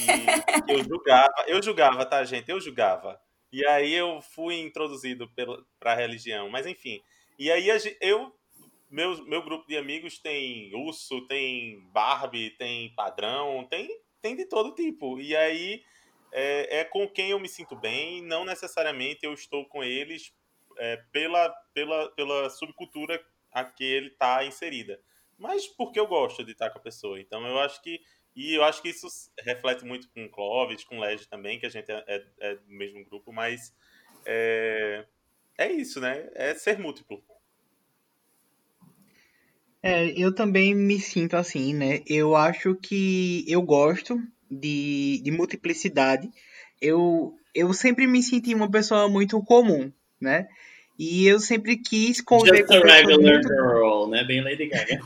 eu julgava, eu julgava, tá, gente? Eu julgava. E aí eu fui introduzido para a religião, mas enfim. E aí eu, meu, meu grupo de amigos tem urso, tem Barbie, tem padrão, tem, tem de todo tipo. E aí é, é com quem eu me sinto bem, não necessariamente eu estou com eles é, pela, pela, pela subcultura a que ele está inserida. Mas porque eu gosto de estar com a pessoa. Então eu acho que. E eu acho que isso reflete muito com o Clóvis, com o Led também, que a gente é, é, é do mesmo grupo, mas é, é isso, né? É ser múltiplo. É, eu também me sinto assim, né? Eu acho que eu gosto de, de multiplicidade. Eu, eu sempre me senti uma pessoa muito comum, né? E eu sempre quis conviver Just com a regular muito... girl, né? Bem Lady Gaga.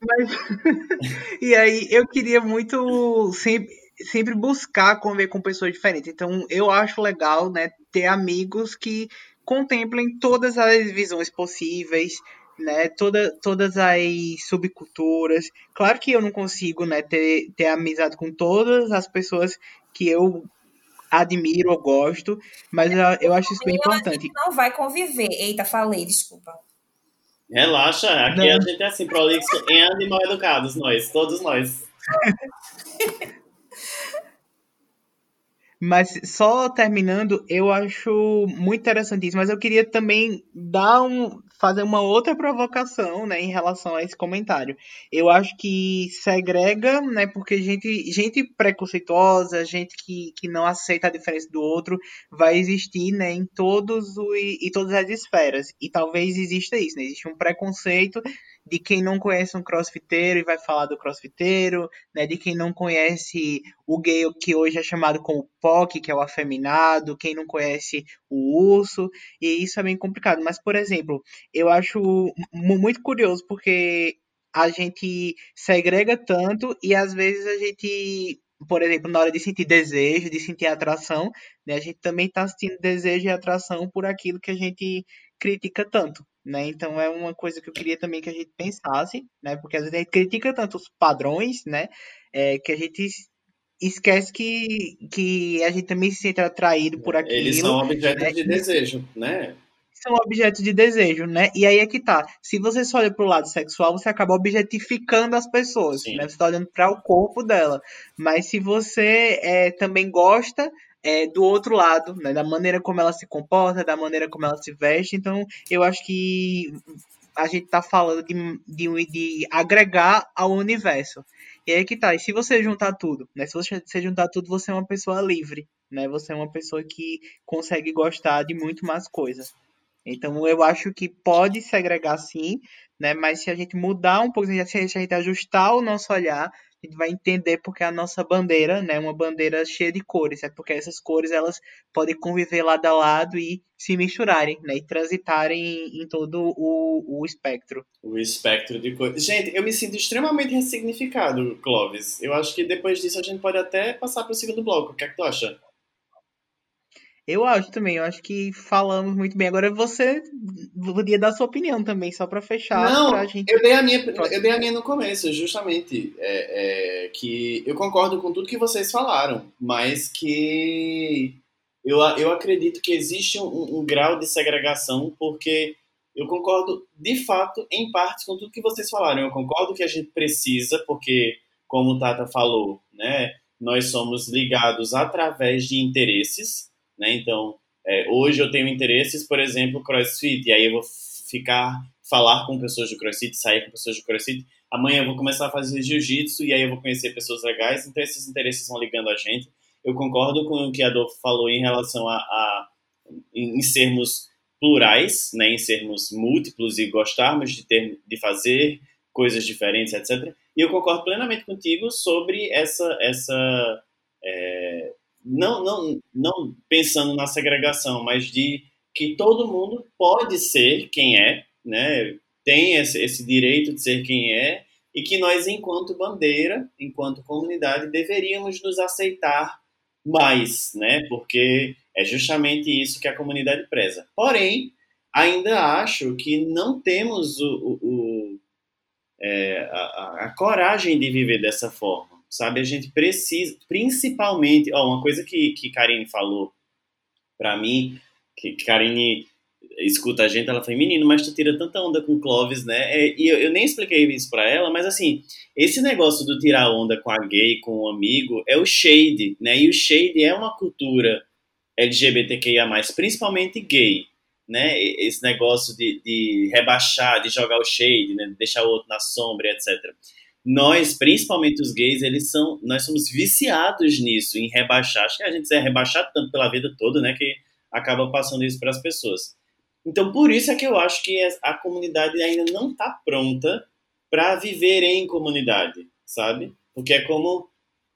Mas... e aí eu queria muito sempre, sempre buscar conviver com pessoas diferentes. Então eu acho legal, né, ter amigos que contemplem todas as visões possíveis, né, toda, todas as subculturas. Claro que eu não consigo, né, ter, ter amizade com todas as pessoas que eu admiro ou gosto, mas eu, eu acho isso bem importante. não vai conviver. Eita, falei, desculpa. Relaxa, aqui não. a gente é assim, prolixo e animal educados, nós, todos nós. Mas só terminando, eu acho muito interessante isso, mas eu queria também dar um, fazer uma outra provocação, né, em relação a esse comentário. Eu acho que segrega, né, porque gente, gente preconceituosa, gente que, que não aceita a diferença do outro, vai existir, né, em todos os, e todas as esferas. E talvez exista isso, né, existe um preconceito de quem não conhece um crossfiteiro e vai falar do crossfiteiro, né, de quem não conhece o gay que hoje é chamado como POC, que é o afeminado, quem não conhece o urso, e isso é bem complicado. Mas, por exemplo, eu acho muito curioso porque a gente segrega tanto e às vezes a gente por exemplo, na hora de sentir desejo, de sentir atração, né, a gente também está sentindo desejo e atração por aquilo que a gente critica tanto, né? Então é uma coisa que eu queria também que a gente pensasse, né? Porque às vezes a gente critica tanto os padrões, né? É, que a gente esquece que, que a gente também se sente atraído por aquilo. Eles são objetos né? de desejo, né? São objetos de desejo, né? E aí é que tá. Se você só olha pro lado sexual, você acaba objetificando as pessoas, Sim. né? Você tá olhando para o corpo dela. Mas se você é, também gosta é, do outro lado, né, da maneira como ela se comporta, da maneira como ela se veste. Então, eu acho que a gente está falando de, de, de, agregar ao universo. E aí que tá, e se você juntar tudo, né? Se você, se juntar tudo, você é uma pessoa livre, né? Você é uma pessoa que consegue gostar de muito mais coisas. Então eu acho que pode segregar sim, né? Mas se a gente mudar um pouco, se a gente ajustar o nosso olhar, a gente vai entender porque a nossa bandeira, né, uma bandeira cheia de cores, é porque essas cores elas podem conviver lado a lado e se misturarem, né, e transitarem em, em todo o, o espectro. O espectro de cores. Gente, eu me sinto extremamente ressignificado, Clovis. Eu acho que depois disso a gente pode até passar para o segundo bloco. O que é que tu acha? Eu acho também, eu acho que falamos muito bem. Agora você podia dar sua opinião também, só para fechar. Não, pra gente... eu, dei a minha, eu dei a minha no começo, justamente. É, é, que eu concordo com tudo que vocês falaram, mas que eu, eu acredito que existe um, um grau de segregação, porque eu concordo, de fato, em partes com tudo que vocês falaram. Eu concordo que a gente precisa, porque, como o Tata falou, né, nós somos ligados através de interesses né? Então, é, hoje eu tenho interesses, por exemplo, CrossFit, e aí eu vou ficar, falar com pessoas de CrossFit, sair com pessoas de CrossFit. Amanhã eu vou começar a fazer Jiu-Jitsu, e aí eu vou conhecer pessoas legais, então esses interesses vão ligando a gente. eu concordo com o que a Adolfo falou em relação a, a em, sermos plurais, né, em sermos múltiplos e gostarmos de ter de fazer coisas diferentes, etc. E eu concordo plenamente contigo sobre essa essa é, não, não, não pensando na segregação, mas de que todo mundo pode ser quem é, né? Tem esse, esse direito de ser quem é e que nós, enquanto bandeira, enquanto comunidade, deveríamos nos aceitar mais, né? Porque é justamente isso que a comunidade preza. Porém, ainda acho que não temos o, o, o é, a, a, coragem de viver dessa forma, sabe? A gente precisa, principalmente, ó, uma coisa que, que Karine falou para mim, que Karine escuta a gente, ela fala, menino, mas tu tira tanta onda com Clovis, né? É, e eu, eu, nem expliquei isso pra ela, mas assim, esse negócio do tirar onda com a gay, com o um amigo, é o shade, né? E o shade é uma cultura LGBTQIA+, principalmente gay, né? Esse negócio de, de rebaixar, de jogar o shade, né? De deixar o outro na sombra, etc. Nós, principalmente os gays, eles são, nós somos viciados nisso, em rebaixar. Acho que a gente é rebaixado tanto pela vida toda, né? Que acaba passando isso para as pessoas. Então, por isso é que eu acho que a comunidade ainda não está pronta para viver em comunidade, sabe? Porque é como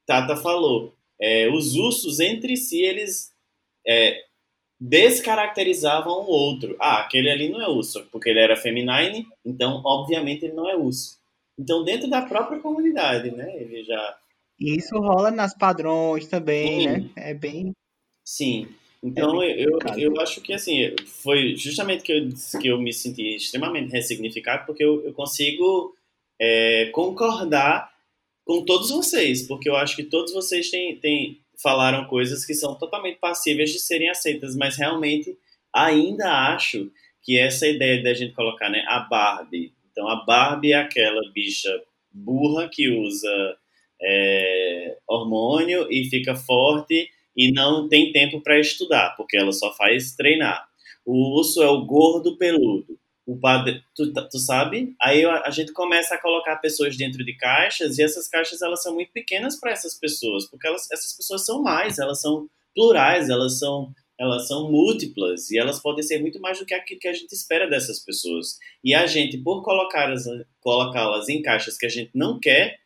Tata falou, é, os ursos entre si, eles é, descaracterizavam o outro. Ah, aquele ali não é urso, porque ele era feminine, então, obviamente, ele não é urso. Então, dentro da própria comunidade, né? Ele já... Isso rola nas padrões também, Sim. né? É bem... Sim. Então, é eu, eu acho que, assim, foi justamente que eu, que eu me senti extremamente ressignificado, porque eu, eu consigo é, concordar com todos vocês, porque eu acho que todos vocês têm, têm, falaram coisas que são totalmente passíveis de serem aceitas, mas realmente ainda acho que essa ideia da gente colocar né, a Barbie, então a Barbie é aquela bicha burra que usa é, hormônio e fica forte e não tem tempo para estudar, porque ela só faz treinar. O urso é o gordo peludo. O padre, tu, tu sabe? Aí a, a gente começa a colocar pessoas dentro de caixas e essas caixas elas são muito pequenas para essas pessoas, porque elas, essas pessoas são mais, elas são plurais, elas são elas são múltiplas e elas podem ser muito mais do que aquilo que a gente espera dessas pessoas. E a gente, por colocá-las colocá em caixas que a gente não quer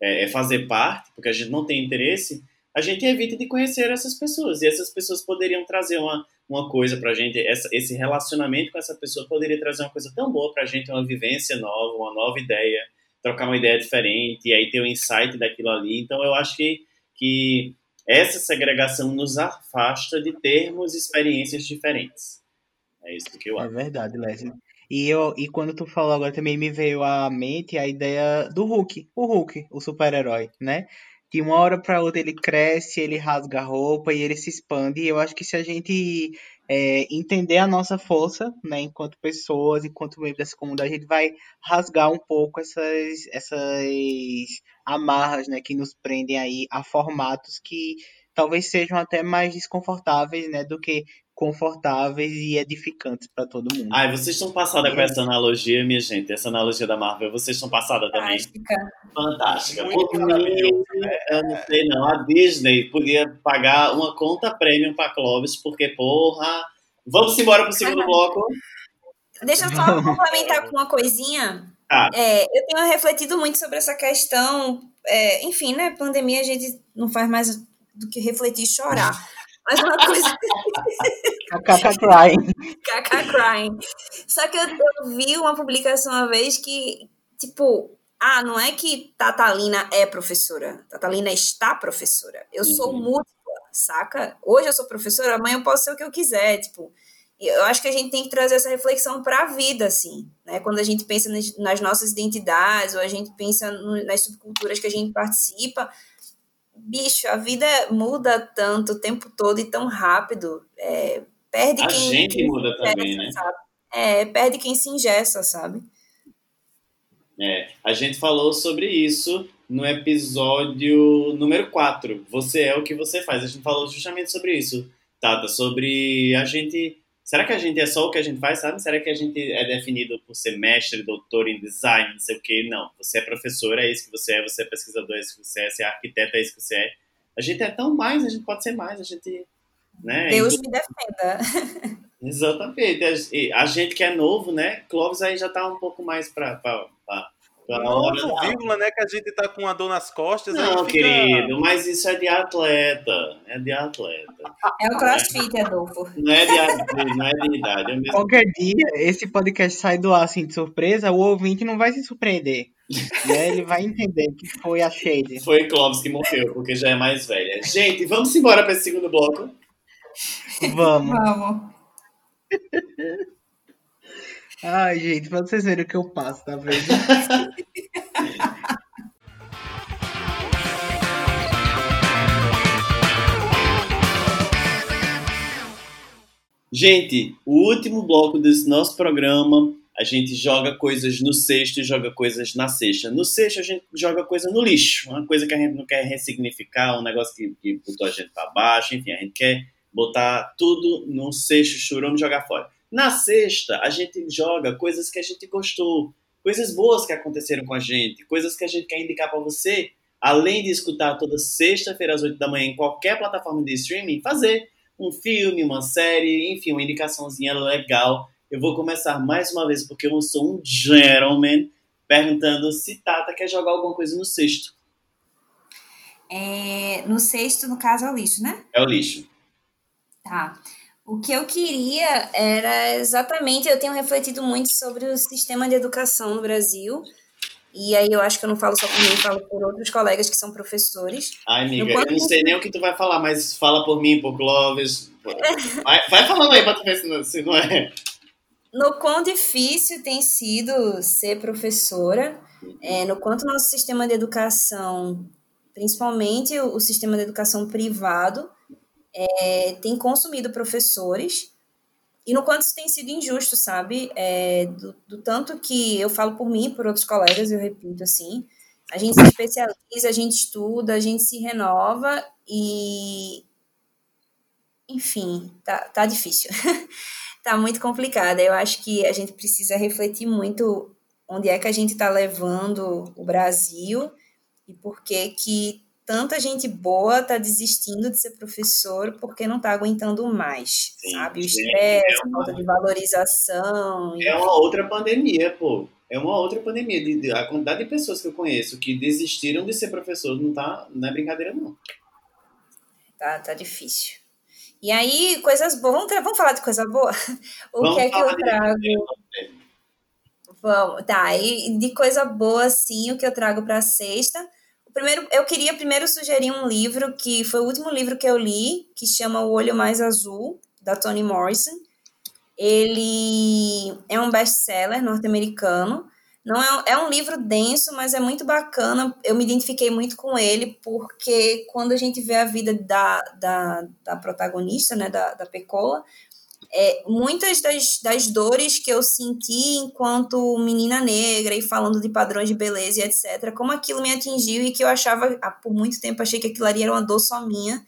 é, é fazer parte, porque a gente não tem interesse, a gente evita de conhecer essas pessoas. E essas pessoas poderiam trazer uma, uma coisa pra gente, essa, esse relacionamento com essa pessoa poderia trazer uma coisa tão boa pra gente, uma vivência nova, uma nova ideia, trocar uma ideia diferente, e aí ter o um insight daquilo ali. Então eu acho que, que essa segregação nos afasta de termos experiências diferentes. É isso que eu acho. É verdade, Leslie. E, eu, e quando tu falou agora também me veio à mente a ideia do Hulk, o Hulk, o super-herói, né? de uma hora para outra ele cresce, ele rasga a roupa e ele se expande. E eu acho que se a gente é, entender a nossa força, né, enquanto pessoas, enquanto membros dessa comunidade, gente vai rasgar um pouco essas, essas amarras, né, que nos prendem aí a formatos que talvez sejam até mais desconfortáveis, né, do que confortáveis e edificantes para todo mundo. Ai, vocês estão passadas com essa analogia, minha gente, essa analogia da Marvel, vocês estão passadas também. Fantástica. Fantástica. Muito maravilhoso. Né? Eu não sei não, a Disney podia pagar uma conta premium para Clovis, porque porra, vamos embora pro segundo bloco. Deixa eu só complementar com uma coisinha. Ah. É, eu tenho refletido muito sobre essa questão. É, enfim, né? Pandemia a gente não faz mais do que refletir e chorar. Mas uma coisa. Caca crying. Caca crying. Só que eu, eu, vi uma publicação uma vez que, tipo, ah, não é que Tatalina é professora. Tatalina está professora. Eu sou uhum. múltipla, saca? Hoje eu sou professora, amanhã eu posso ser o que eu quiser. Tipo, eu acho que a gente tem que trazer essa reflexão para a vida, assim, né? Quando a gente pensa nas nossas identidades, ou a gente pensa nas subculturas que a gente participa, bicho, a vida muda tanto o tempo todo e tão rápido. É, perde a quem. A gente quem muda ingessa, também, né? Sabe? É, perde quem se ingessa, sabe? É, a gente falou sobre isso no episódio número 4. Você é o que você faz. A gente falou justamente sobre isso, Tata, sobre a gente Será que a gente é só o que a gente faz, sabe? Será que a gente é definido por ser mestre, doutor em design, não sei o quê? Não. Você é professor, é isso que você é. Você é pesquisador, é isso que você é. Você é arquiteto, é isso que você é. A gente é tão mais, a gente pode ser mais, a gente. Né? Deus me defenda. Exatamente. A, gente que é novo, né? Clóvis aí já tá um pouco mais pra. Pra Novo, vírgula, né? Que a gente tá com uma dor nas costas. Não, fica... querido, mas isso é de atleta. É de atleta. É o crossfit, Adolfo. Não é de, não é de idade. É mesmo... Qualquer dia, esse podcast sai do ar assim de surpresa, o ouvinte não vai se surpreender. né? Ele vai entender que foi a Shade. Foi Clóvis que morreu, porque já é mais velha. Gente, vamos embora para esse segundo bloco? Vamos. Vamos. Ai, gente, pra vocês verem o que eu passo, tá vendo? Gente, o último bloco desse nosso programa, a gente joga coisas no cesto e joga coisas na cesta. No cesto a gente joga coisa no lixo, uma coisa que a gente não quer ressignificar, um negócio que, que botou a gente pra baixo, enfim, a gente quer botar tudo num cesto churume e jogar fora. Na sexta, a gente joga coisas que a gente gostou, coisas boas que aconteceram com a gente, coisas que a gente quer indicar para você, além de escutar toda sexta-feira às 8 da manhã em qualquer plataforma de streaming, fazer um filme, uma série, enfim, uma indicaçãozinha legal. Eu vou começar mais uma vez porque eu sou um gentleman, perguntando se Tata quer jogar alguma coisa no sexto. É, no sexto, no caso, é o lixo, né? É o lixo. Tá. O que eu queria era exatamente, eu tenho refletido muito sobre o sistema de educação no Brasil. E aí eu acho que eu não falo só por mim, falo por outros colegas que são professores. Ai, amiga, eu não sei nem o que tu vai falar, mas fala por mim, por Clóvis. Vai, vai falando aí pra tu ver se não, se não é. No quão difícil tem sido ser professora, é, no quanto nosso sistema de educação, principalmente o, o sistema de educação privado, é, tem consumido professores e no quanto isso tem sido injusto, sabe? É, do, do, tanto que eu falo por mim, por outros colegas, eu repito assim, a gente se especializa, a gente estuda, a gente se renova e enfim, tá, tá difícil. tá muito complicado. Eu acho que a gente precisa refletir muito onde é que a gente está levando o Brasil e por que que tanta gente boa tá desistindo de ser professor porque não tá aguentando mais, Sim, sabe? O estresse, é uma... falta de valorização. É uma outra pandemia, pô. É uma outra pandemia. De, de, a quantidade de pessoas que eu conheço que desistiram de ser professor não tá, não é brincadeira, não. Tá, tá difícil. E aí, coisas boas. Vamos, vamos falar de coisa boa? O vamos que é que eu trago? Vamos, tá. E de coisa boa, sim, o que eu trago para sexta Primeiro, eu queria primeiro sugerir um livro que foi o último livro que eu li, que chama O Olho Mais Azul, da Toni Morrison. Ele é um best-seller norte-americano. Não é, é um livro denso, mas é muito bacana. Eu me identifiquei muito com ele, porque quando a gente vê a vida da, da, da protagonista, né, da, da Pecola, é, muitas das, das dores que eu senti enquanto menina negra e falando de padrões de beleza e etc., como aquilo me atingiu e que eu achava, por muito tempo, achei que aquilo ali era uma dor só minha.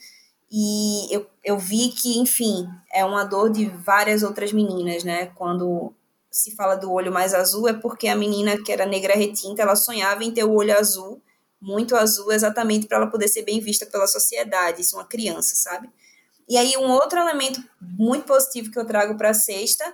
E eu, eu vi que, enfim, é uma dor de várias outras meninas, né? Quando se fala do olho mais azul, é porque a menina que era negra retinta, ela sonhava em ter o olho azul, muito azul, exatamente para ela poder ser bem vista pela sociedade. Isso, uma criança, sabe? E aí, um outro elemento muito positivo que eu trago para a sexta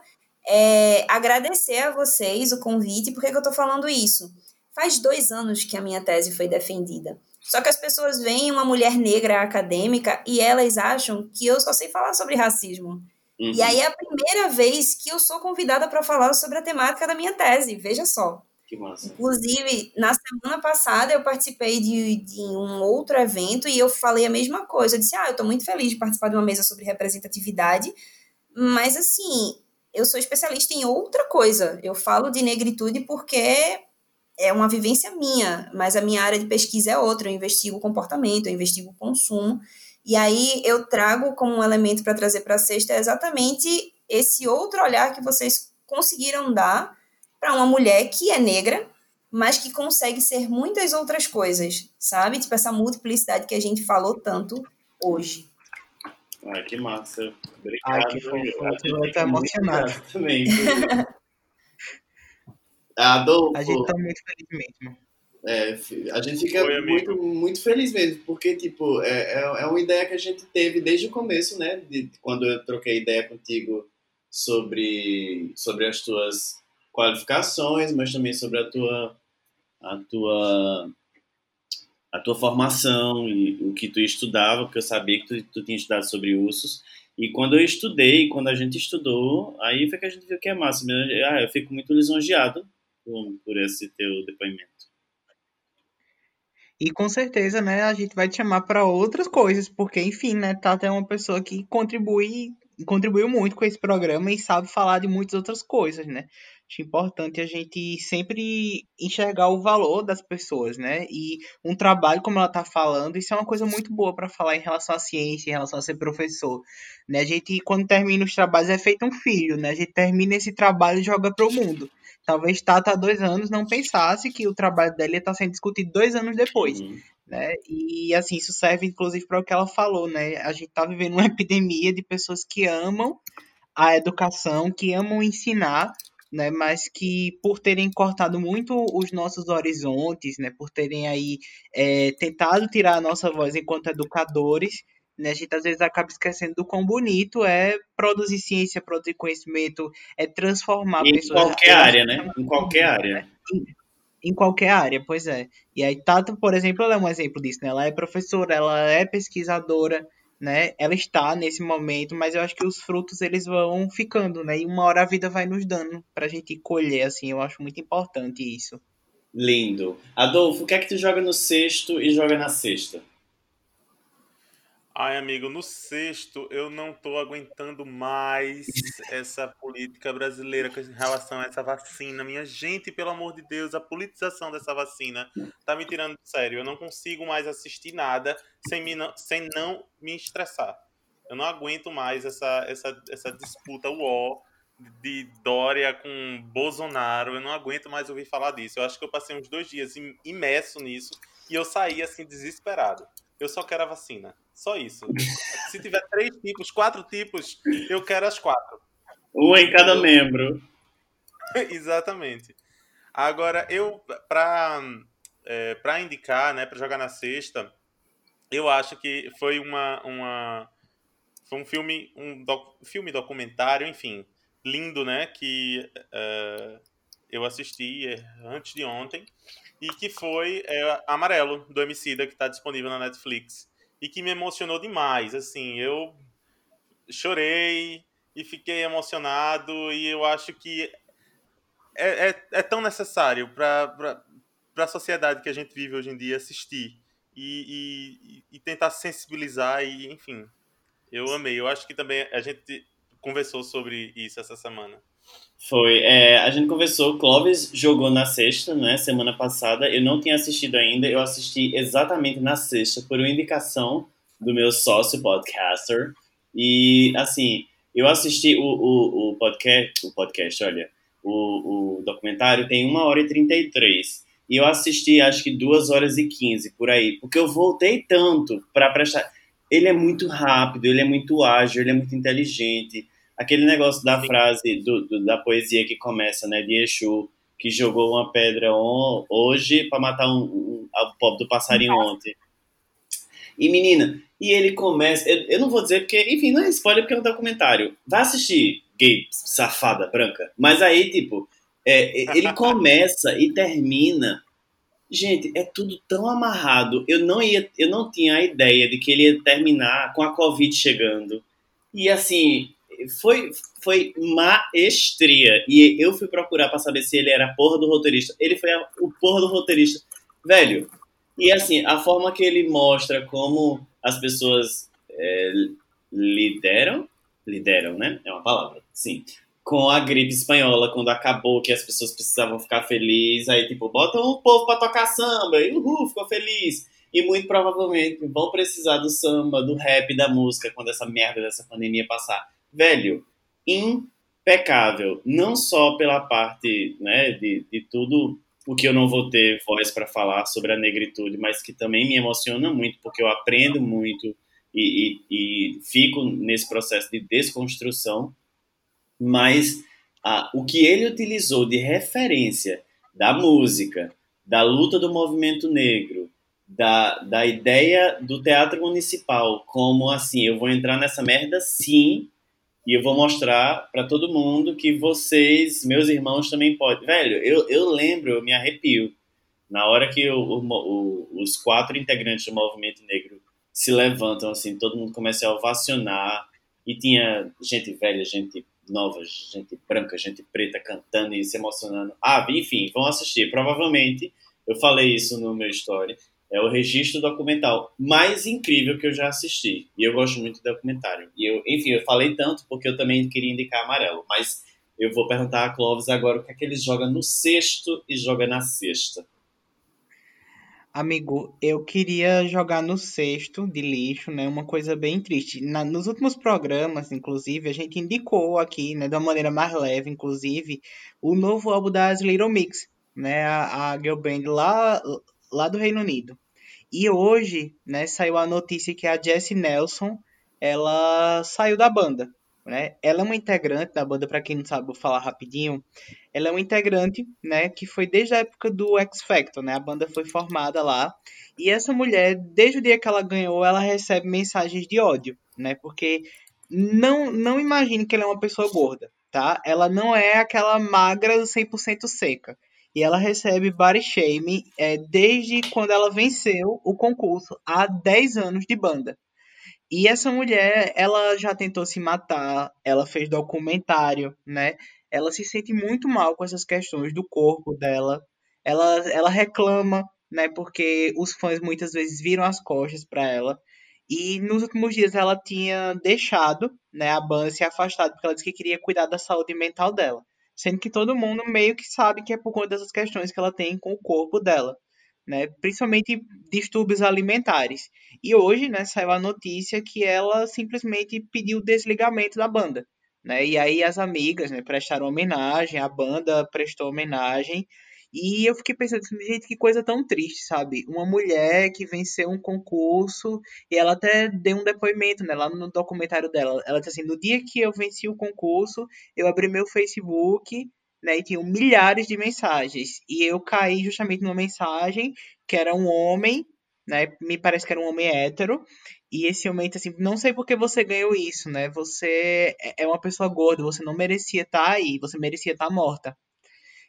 é agradecer a vocês o convite. Por que, que eu estou falando isso? Faz dois anos que a minha tese foi defendida. Só que as pessoas veem uma mulher negra acadêmica e elas acham que eu só sei falar sobre racismo. Uhum. E aí é a primeira vez que eu sou convidada para falar sobre a temática da minha tese, veja só. Que massa. Inclusive, na semana passada eu participei de, de um outro evento e eu falei a mesma coisa. Eu disse, ah, eu estou muito feliz de participar de uma mesa sobre representatividade, mas assim, eu sou especialista em outra coisa. Eu falo de negritude porque é uma vivência minha, mas a minha área de pesquisa é outra. Eu investigo o comportamento, eu investigo o consumo. E aí eu trago como um elemento para trazer para a sexta exatamente esse outro olhar que vocês conseguiram dar para uma mulher que é negra, mas que consegue ser muitas outras coisas, sabe? Tipo essa multiplicidade que a gente falou tanto hoje. Ai, que massa. Obrigado. Ai, que fofo. Eu tô emocionado. Também. Adolfo. A gente tá muito feliz mesmo. É, a gente fica Oi, muito, muito feliz mesmo, porque, tipo, é, é, é, uma ideia que a gente teve desde o começo, né? De, quando eu troquei ideia contigo sobre, sobre as tuas qualificações, mas também sobre a tua, a tua, a tua formação e o que tu estudava, porque eu sabia que tu, tu tinha estudado sobre ursos. E quando eu estudei, quando a gente estudou, aí foi que a gente viu que é massa. Ah, eu fico muito lisonjeado por, por esse teu depoimento. E com certeza, né, a gente vai te chamar para outras coisas, porque, enfim, né, Tata é uma pessoa que contribui, contribuiu muito com esse programa e sabe falar de muitas outras coisas, né? Acho importante a gente sempre enxergar o valor das pessoas, né? E um trabalho, como ela está falando, isso é uma coisa muito boa para falar em relação à ciência, em relação a ser professor. Né? A gente, quando termina os trabalhos, é feito um filho, né? A gente termina esse trabalho e joga para o mundo. Talvez Tata há dois anos não pensasse que o trabalho dela está sendo discutido dois anos depois. Uhum. Né? E assim, isso serve inclusive para o que ela falou, né? A gente está vivendo uma epidemia de pessoas que amam a educação, que amam ensinar, né, mas que por terem cortado muito os nossos horizontes, né, por terem aí é, tentado tirar a nossa voz enquanto educadores, né, a gente às vezes acaba esquecendo do quão bonito é produzir ciência, produzir conhecimento, é transformar em pessoas. Em qualquer área, né? Em qualquer área. Em, em qualquer área, pois é. E aí, Tata, por exemplo, ela é um exemplo disso, né? Ela é professora, ela é pesquisadora, né? Ela está nesse momento, mas eu acho que os frutos eles vão ficando, né? E uma hora a vida vai nos dando pra gente colher, assim. Eu acho muito importante isso. Lindo. Adolfo, o que é que tu joga no sexto e joga na sexta? Ai, amigo, no sexto eu não tô aguentando mais essa política brasileira com relação a essa vacina. Minha gente, pelo amor de Deus, a politização dessa vacina tá me tirando de sério. Eu não consigo mais assistir nada sem, me não, sem não me estressar. Eu não aguento mais essa, essa, essa disputa uó de Dória com Bolsonaro. Eu não aguento mais ouvir falar disso. Eu acho que eu passei uns dois dias imerso nisso e eu saí assim desesperado. Eu só quero a vacina. Só isso. Se tiver três tipos, quatro tipos, eu quero as quatro. Uma em cada membro. Exatamente. Agora, eu, para é, pra indicar, né, para jogar na sexta, eu acho que foi uma. uma foi um filme, um doc, filme documentário, enfim, lindo, né? Que uh, eu assisti antes de ontem e que foi é, Amarelo, do Emicida, que está disponível na Netflix. E que me emocionou demais, assim, eu chorei e fiquei emocionado e eu acho que é, é, é tão necessário para a sociedade que a gente vive hoje em dia assistir e, e, e tentar sensibilizar e, enfim, eu amei. Eu acho que também a gente conversou sobre isso essa semana. Foi. É, a gente conversou, Clóvis jogou na sexta, né? Semana passada. Eu não tinha assistido ainda. Eu assisti exatamente na sexta por uma indicação do meu sócio podcaster. E, assim, eu assisti o, o, o podcast, o podcast, olha, o, o documentário tem 1 hora e 33. E eu assisti, acho que 2 horas e 15, por aí. Porque eu voltei tanto para prestar... Ele é muito rápido, ele é muito ágil, ele é muito inteligente aquele negócio da frase do, do, da poesia que começa, né, de Exu, que jogou uma pedra on, hoje para matar um, um, o pobre do passarinho ontem. E menina, e ele começa, eu, eu, não vou dizer porque, enfim, não é spoiler porque é um documentário. Vai assistir, gay, safada, branca. Mas aí, tipo, é, ele começa e termina. Gente, é tudo tão amarrado. Eu não ia, eu não tinha a ideia de que ele ia terminar com a Covid chegando. E assim, foi, foi maestria. E eu fui procurar para saber se ele era a porra do roteirista. Ele foi a, o porra do roteirista. Velho, e assim, a forma que ele mostra como as pessoas é, lideram, lideram, né? É uma palavra, sim. Com a gripe espanhola, quando acabou, que as pessoas precisavam ficar felizes, aí tipo, botam o povo para tocar samba, e uhul, ficou feliz. E muito provavelmente vão precisar do samba, do rap, da música, quando essa merda dessa pandemia passar velho, impecável. Não só pela parte né, de, de tudo o que eu não vou ter voz para falar sobre a negritude, mas que também me emociona muito, porque eu aprendo muito e, e, e fico nesse processo de desconstrução. Mas o que ele utilizou de referência da música, da luta do movimento negro, da, da ideia do teatro municipal como assim, eu vou entrar nessa merda sim, e eu vou mostrar para todo mundo que vocês, meus irmãos, também podem. Velho, eu, eu lembro, eu me arrepio. Na hora que o, o, os quatro integrantes do movimento negro se levantam, assim, todo mundo começa a ovacionar. E tinha gente velha, gente nova, gente branca, gente preta cantando e se emocionando. Ah, enfim, vão assistir. Provavelmente, eu falei isso no meu story, é o registro documental mais incrível que eu já assisti. E eu gosto muito de documentário. E eu, enfim, eu falei tanto porque eu também queria indicar amarelo. Mas eu vou perguntar a Clóvis agora o que é que ele joga no sexto e joga na sexta. Amigo, eu queria jogar no sexto de lixo, né? Uma coisa bem triste. Na, nos últimos programas, inclusive, a gente indicou aqui, né, de uma maneira mais leve, inclusive, o novo álbum das Little Mix, né? A, a girl band lá, lá do Reino Unido. E hoje, né, saiu a notícia que a Jessie Nelson, ela saiu da banda, né? Ela é uma integrante da banda, para quem não sabe, vou falar rapidinho. Ela é uma integrante, né, que foi desde a época do X Factor, né? A banda foi formada lá. E essa mulher, desde o dia que ela ganhou, ela recebe mensagens de ódio, né? Porque não não imagine que ela é uma pessoa gorda, tá? Ela não é aquela magra 100% seca. E ela recebe body shaming é, desde quando ela venceu o concurso, há 10 anos de banda. E essa mulher, ela já tentou se matar, ela fez documentário, né? Ela se sente muito mal com essas questões do corpo dela. Ela, ela reclama, né? Porque os fãs muitas vezes viram as costas para ela. E nos últimos dias ela tinha deixado, né, a banda se afastado porque ela disse que queria cuidar da saúde mental dela sendo que todo mundo meio que sabe que é por conta dessas questões que ela tem com o corpo dela, né? Principalmente distúrbios alimentares. E hoje, né, saiu a notícia que ela simplesmente pediu desligamento da banda, né? E aí as amigas, né, prestaram homenagem, a banda prestou homenagem e eu fiquei pensando assim, gente, que coisa tão triste, sabe? Uma mulher que venceu um concurso e ela até deu um depoimento, né, lá no documentário dela. Ela disse assim: no dia que eu venci o concurso, eu abri meu Facebook, né, e tinha milhares de mensagens. E eu caí justamente numa mensagem que era um homem, né, me parece que era um homem hétero, e esse homem disse assim: não sei por que você ganhou isso, né? Você é, é uma pessoa gorda, você não merecia estar aí, você merecia estar morta.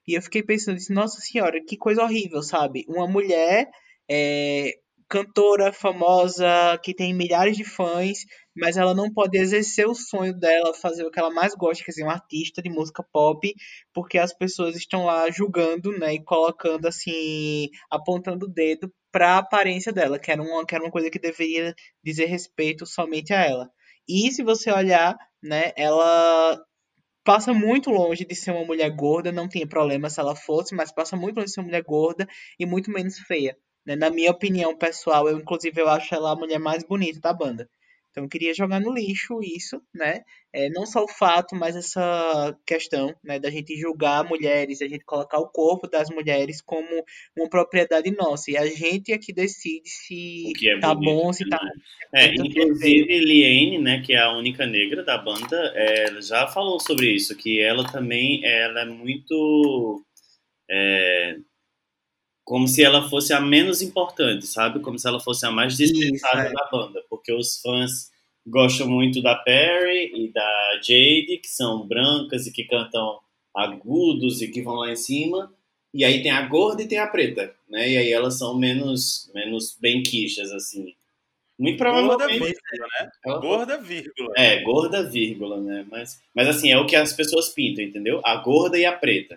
E eu fiquei pensando assim, nossa senhora, que coisa horrível, sabe? Uma mulher é, cantora famosa que tem milhares de fãs, mas ela não pode exercer o sonho dela, fazer o que ela mais gosta, quer dizer, um artista de música pop, porque as pessoas estão lá julgando, né, e colocando assim, apontando o dedo para a aparência dela, que era, uma, que era uma coisa que deveria dizer respeito somente a ela. E se você olhar, né, ela passa muito longe de ser uma mulher gorda, não tinha problema se ela fosse, mas passa muito longe de ser uma mulher gorda e muito menos feia. Né? Na minha opinião pessoal, eu inclusive eu acho ela a mulher mais bonita da banda. Então eu queria jogar no lixo isso, né? É, não só o fato, mas essa questão né, da gente julgar mulheres, a gente colocar o corpo das mulheres como uma propriedade nossa. E a gente é que decide se é tá bonito, bom, se tá. Né? É, inclusive, Liane, né, que é a única negra da banda, é, já falou sobre isso, que ela também ela é muito. É, como se ela fosse a menos importante, sabe? Como se ela fosse a mais dispensável é. da banda, porque os fãs gostam muito da Perry e da Jade, que são brancas e que cantam agudos e que vão lá em cima. E aí tem a gorda e tem a preta, né? E aí elas são menos menos benquichas assim. Muito provavelmente. Gorda vírgula, né? Ela... Gorda vírgula. É, gorda vírgula, né? Mas, mas assim, é o que as pessoas pintam, entendeu? A gorda e a preta.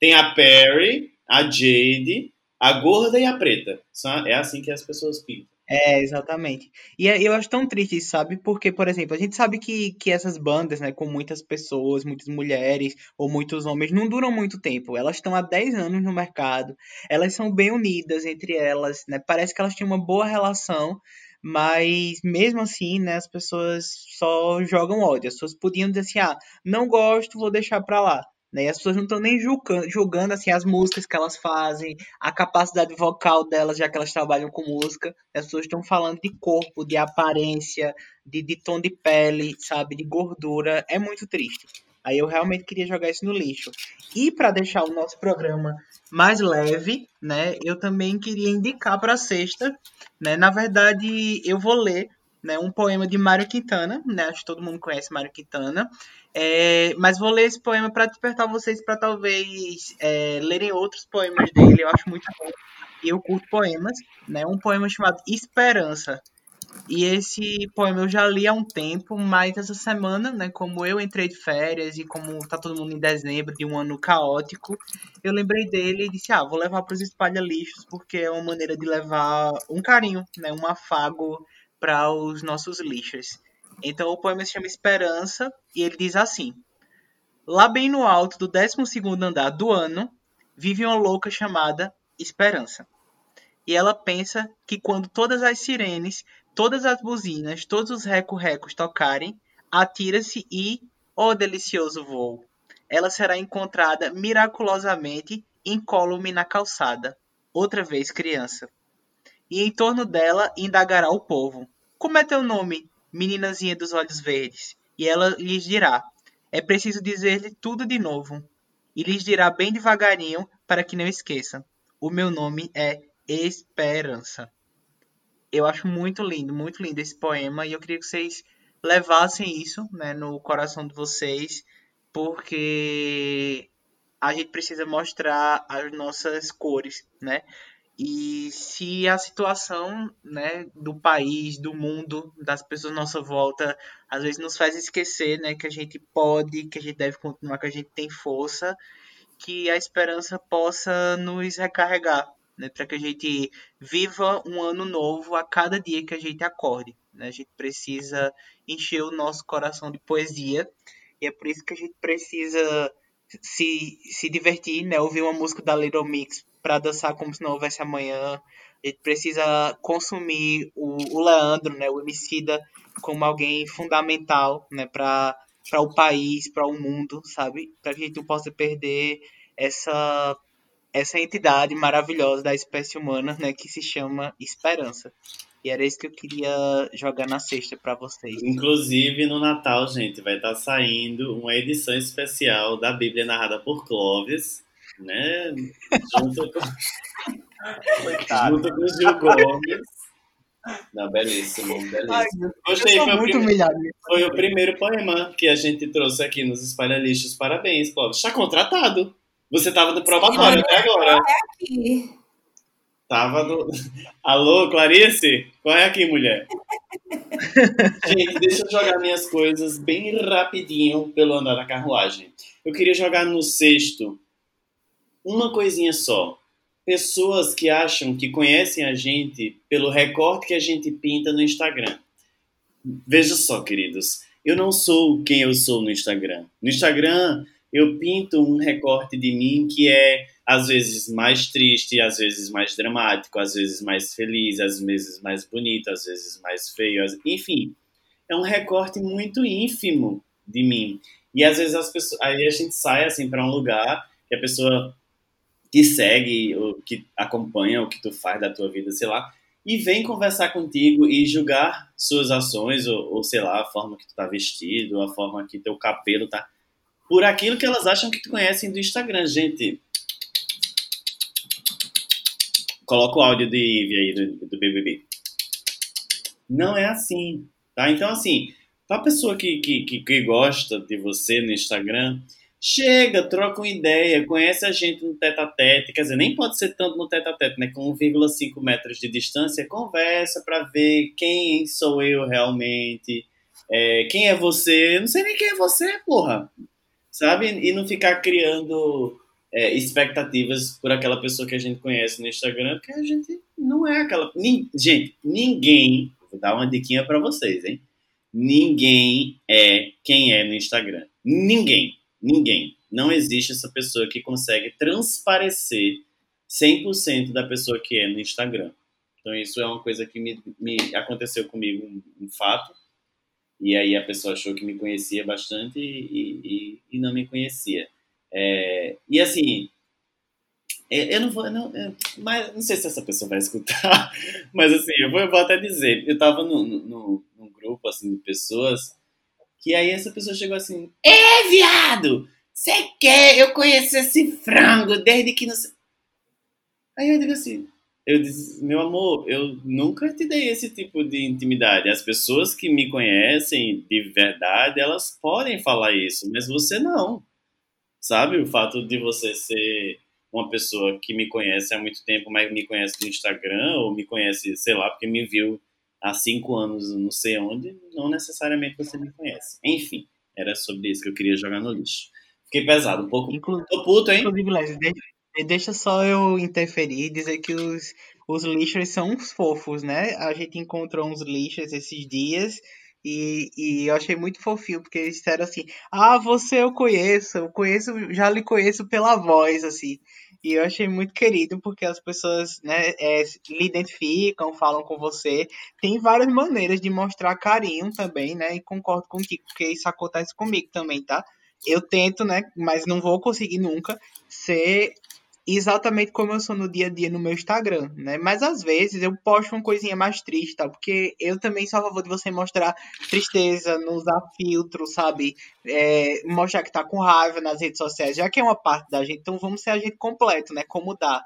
Tem a Perry, a Jade a gorda e a preta. É assim que as pessoas pintam. É, exatamente. E é, eu acho tão triste isso, sabe? Porque, por exemplo, a gente sabe que, que essas bandas, né, com muitas pessoas, muitas mulheres ou muitos homens, não duram muito tempo. Elas estão há 10 anos no mercado, elas são bem unidas entre elas, né? Parece que elas têm uma boa relação, mas mesmo assim, né, as pessoas só jogam ódio. As pessoas podiam dizer assim: ah, não gosto, vou deixar pra lá. Né? E as pessoas não estão nem julgando, julgando assim, as músicas que elas fazem, a capacidade vocal delas, já que elas trabalham com música. As pessoas estão falando de corpo, de aparência, de, de tom de pele, sabe? De gordura. É muito triste. Aí eu realmente queria jogar isso no lixo. E para deixar o nosso programa mais leve, né, eu também queria indicar para sexta, né? Na verdade, eu vou ler né, um poema de Mário Quintana, né? Acho que todo mundo conhece Mário Quintana. É, mas vou ler esse poema para despertar vocês para talvez é, lerem outros poemas dele. Eu acho muito bom. Eu curto poemas, né? Um poema chamado Esperança. E esse poema eu já li há um tempo, mas essa semana, né, como eu entrei de férias e como tá todo mundo em dezembro de um ano caótico, eu lembrei dele e disse: "Ah, vou levar para os espalha-lixos porque é uma maneira de levar um carinho, né, um afago para os nossos lixos". Então o poema se chama Esperança e ele diz assim: Lá bem no alto do 12º andar do ano, vive uma louca chamada Esperança. E ela pensa que quando todas as sirenes todas as buzinas, todos os reco-recos tocarem, atira-se e, ó oh, delicioso voo, ela será encontrada miraculosamente incólume na calçada, outra vez criança. E em torno dela indagará o povo: Como é teu nome, meninazinha dos olhos verdes? E ela lhes dirá: É preciso dizer-lhe tudo de novo. E lhes dirá bem devagarinho para que não esqueçam: O meu nome é Esperança eu acho muito lindo, muito lindo esse poema e eu queria que vocês levassem isso né, no coração de vocês, porque a gente precisa mostrar as nossas cores, né? E se a situação né, do país, do mundo, das pessoas à nossa volta, às vezes nos faz esquecer né, que a gente pode, que a gente deve continuar, que a gente tem força, que a esperança possa nos recarregar, né, para que a gente viva um ano novo a cada dia que a gente acorde. Né? A gente precisa encher o nosso coração de poesia e é por isso que a gente precisa se, se divertir, né? ouvir uma música da Little Mix para dançar como se não houvesse amanhã. A gente precisa consumir o, o Leandro, né, o Emicida, como alguém fundamental né, para o país, para o mundo, sabe? Para que a gente não possa perder essa essa entidade maravilhosa da espécie humana, né, que se chama Esperança. E era isso que eu queria jogar na sexta para vocês. Inclusive no Natal, gente, vai estar tá saindo uma edição especial da Bíblia narrada por Clóvis, né? Junto com, junto com Gil Gomes. Não, belíssimo, belíssimo. Ai, Gostei, foi, muito o humilhado. foi o primeiro poema que a gente trouxe aqui nos Espalha Lixos. Parabéns, Clóvis. Está contratado. Você tava no probatório até agora. aqui. Tava no. Alô, Clarice? Corre aqui, mulher. Gente, deixa eu jogar minhas coisas bem rapidinho pelo andar da carruagem. Eu queria jogar no sexto uma coisinha só. Pessoas que acham que conhecem a gente pelo recorte que a gente pinta no Instagram. Veja só, queridos. Eu não sou quem eu sou no Instagram. No Instagram, eu pinto um recorte de mim que é às vezes mais triste, às vezes mais dramático, às vezes mais feliz, às vezes mais bonito, às vezes mais feio, enfim, é um recorte muito ínfimo de mim. E às vezes as pessoas, aí a gente sai assim para um lugar que a pessoa te segue, ou que acompanha o que tu faz da tua vida, sei lá, e vem conversar contigo e julgar suas ações, ou, ou sei lá, a forma que tu tá vestido, a forma que teu cabelo tá por aquilo que elas acham que te conhecem do Instagram, gente. Coloca o áudio de Ivy aí do, do BBB. Não é assim, tá? Então, assim, pra pessoa que, que, que, que gosta de você no Instagram, chega, troca uma ideia, conhece a gente no tete a tete, quer dizer, nem pode ser tanto no tete a tete, né? Com 1,5 metros de distância, conversa para ver quem sou eu realmente, é, quem é você. Eu não sei nem quem é você, porra sabe? E não ficar criando é, expectativas por aquela pessoa que a gente conhece no Instagram, porque a gente não é aquela. Nin, gente, ninguém. Vou dar uma diquinha para vocês, hein? Ninguém é quem é no Instagram. Ninguém. Ninguém. Não existe essa pessoa que consegue transparecer 100% da pessoa que é no Instagram. Então, isso é uma coisa que me, me aconteceu comigo, um, um fato e aí a pessoa achou que me conhecia bastante e, e, e não me conhecia. É, e assim, é, eu não vou, não, eu, mas não sei se essa pessoa vai escutar, mas assim, eu vou, eu vou até dizer, eu estava num, num, grupo assim de pessoas Que aí essa pessoa chegou assim: É, viado! Você quer? Eu conheço esse frango desde que não. Aí eu digo assim: eu disse, meu amor, eu nunca te dei esse tipo de intimidade. As pessoas que me conhecem de verdade, elas podem falar isso, mas você não. Sabe? O fato de você ser uma pessoa que me conhece há muito tempo, mas me conhece no Instagram, ou me conhece, sei lá, porque me viu há cinco anos, não sei onde, não necessariamente você me conhece. Enfim, era sobre isso que eu queria jogar no lixo. Fiquei pesado, um pouco. Inclu Tô puto, hein? Inclusive, Leslie, deixa, deixa só eu interferir e dizer que os, os lixos são uns fofos, né? A gente encontrou uns lixos esses dias e, e eu achei muito fofinho, porque eles disseram assim: Ah, você eu conheço, eu conheço, já lhe conheço pela voz, assim. E eu achei muito querido, porque as pessoas né, é, lhe identificam, falam com você. Tem várias maneiras de mostrar carinho também, né? E concordo contigo, porque isso acontece comigo também, tá? Eu tento, né? Mas não vou conseguir nunca ser exatamente como eu sou no dia a dia no meu Instagram, né? Mas às vezes eu posto uma coisinha mais triste, tá? Porque eu também sou a favor de você mostrar tristeza, não usar filtro, sabe? É, mostrar que tá com raiva nas redes sociais, já que é uma parte da gente, então vamos ser a gente completo, né? Como dá.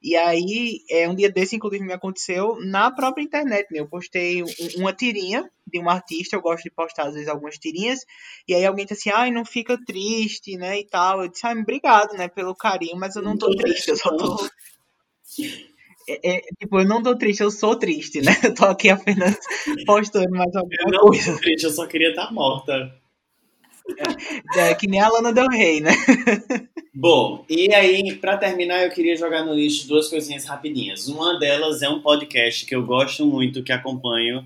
E aí, é, um dia desse, inclusive, me aconteceu na própria internet, né? Eu postei um, uma tirinha de um artista, eu gosto de postar, às vezes, algumas tirinhas, e aí alguém disse assim, ai, não fica triste, né, e tal. Eu disse, ai, obrigado, né, pelo carinho, mas eu não tô triste, eu só tô... É, é, tipo, eu não tô triste, eu sou triste, né? Eu tô aqui apenas postando mais alguma eu não coisa. Tô triste, eu só queria estar morta. É, que nem a Lana Del Rey, né? Bom, e aí, para terminar, eu queria jogar no lixo duas coisinhas rapidinhas. Uma delas é um podcast que eu gosto muito, que acompanho,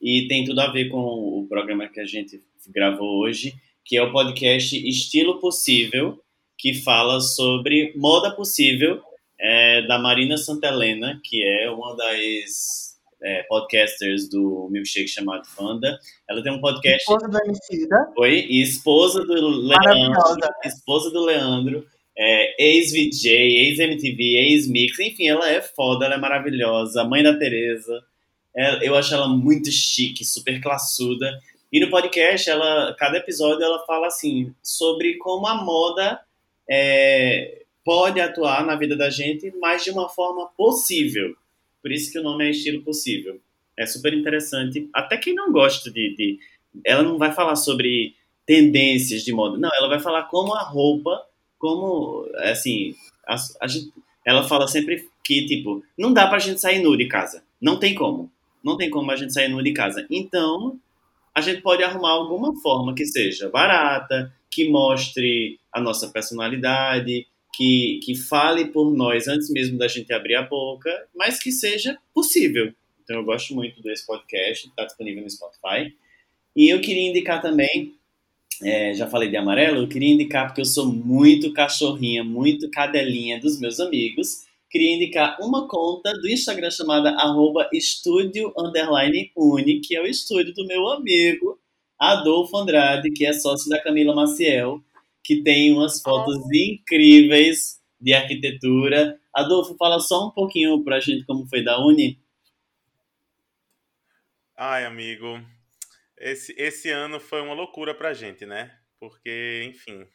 e tem tudo a ver com o programa que a gente gravou hoje, que é o podcast Estilo Possível, que fala sobre moda possível, é, da Marina Santelena, que é uma das é, podcasters do Milkshake chamado Fanda. Ela tem um podcast. Esposa do Emicida. Oi, e esposa do Leandro. Esposa do Leandro. É, ex-VJ, ex-MTV, ex-Mix, enfim, ela é foda, ela é maravilhosa, mãe da Tereza. É, eu acho ela muito chique, super classuda. E no podcast, ela, cada episódio ela fala assim sobre como a moda é, pode atuar na vida da gente, mas de uma forma possível. Por isso que o nome é Estilo Possível. É super interessante. Até quem não gosta de, de. Ela não vai falar sobre tendências de moda. Não, ela vai falar como a roupa, como. Assim. A, a gente, ela fala sempre que, tipo, não dá pra gente sair nu de casa. Não tem como. Não tem como a gente sair nu de casa. Então, a gente pode arrumar alguma forma que seja barata, que mostre a nossa personalidade, que, que fale por nós antes mesmo da gente abrir a boca, mas que seja possível. Então eu gosto muito desse podcast, está disponível no Spotify. E eu queria indicar também, é, já falei de amarelo, eu queria indicar porque eu sou muito cachorrinha, muito cadelinha dos meus amigos. Queria indicar uma conta do Instagram chamada estúdio underline uni, que é o estúdio do meu amigo Adolfo Andrade, que é sócio da Camila Maciel que tem umas fotos incríveis de arquitetura. Adolfo, fala só um pouquinho pra gente como foi da Uni. Ai, amigo, esse, esse ano foi uma loucura pra gente, né? Porque, enfim,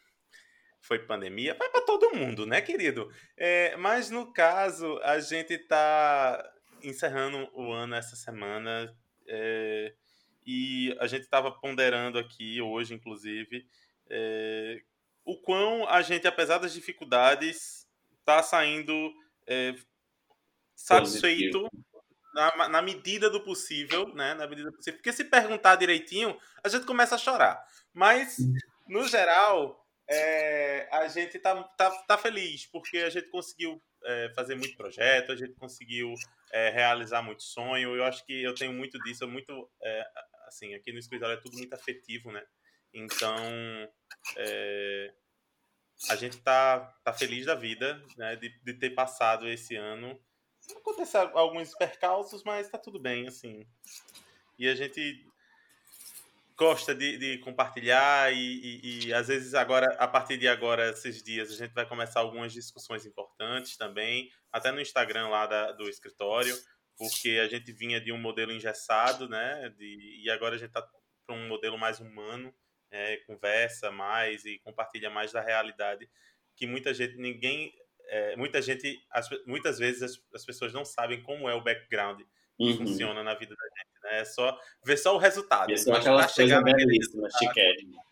foi pandemia, vai para todo mundo, né, querido? É, mas no caso, a gente tá encerrando o ano essa semana é, e a gente estava ponderando aqui hoje, inclusive, é, o quão a gente, apesar das dificuldades, está saindo é, satisfeito na, na, medida do possível, né? Na medida do possível. Porque se perguntar direitinho, a gente começa a chorar. Mas, no geral, é, a gente tá, tá, tá feliz, porque a gente conseguiu é, fazer muito projeto, a gente conseguiu é, realizar muito sonho. Eu acho que eu tenho muito disso, muito é, assim, aqui no escritório é tudo muito afetivo, né? Então, é, a gente tá, tá feliz da vida, né, de, de ter passado esse ano. Aconteceram alguns percalços, mas tá tudo bem, assim. E a gente gosta de, de compartilhar e, e, e, às vezes agora, a partir de agora, esses dias, a gente vai começar algumas discussões importantes também, até no Instagram lá da, do escritório, porque a gente vinha de um modelo engessado, né, de, e agora a gente tá para um modelo mais humano, é, conversa mais e compartilha mais da realidade que muita gente ninguém é, muita gente as, muitas vezes as, as, pessoas não sabem como é o background que uhum. funciona na vida da gente né? é só ver só o resultado. É só aquelas coisas belíssimas chiquérrimas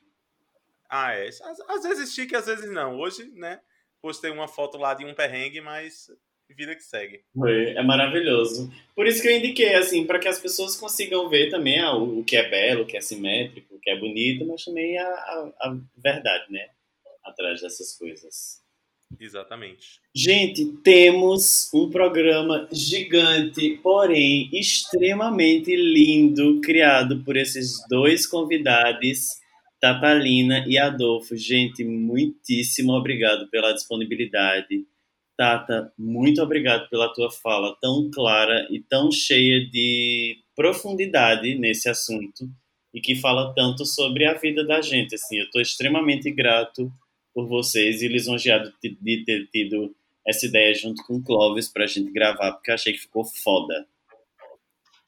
ah é. Às, às vezes chique às vezes não. Hoje né postei uma foto lá de um perrengue mas vida que segue. É maravilhoso. Por isso que eu indiquei, assim, para que as pessoas consigam ver também ah, o, que é belo, o que é simétrico, o que é bonito, mas também a, a, a verdade, né? Atrás dessas coisas. Exatamente. Gente, temos um programa gigante, porém extremamente lindo, criado por esses dois convidados, Tatalina e Adolfo. Gente, muitíssimo obrigado pela disponibilidade Tata, muito obrigado pela tua fala tão clara e tão cheia de profundidade nesse assunto e que fala tanto sobre a vida da gente. Assim, eu estou extremamente grato por vocês e lisonjeado de ter tido essa ideia junto com o Clóvis para a gente gravar, porque eu achei que ficou foda.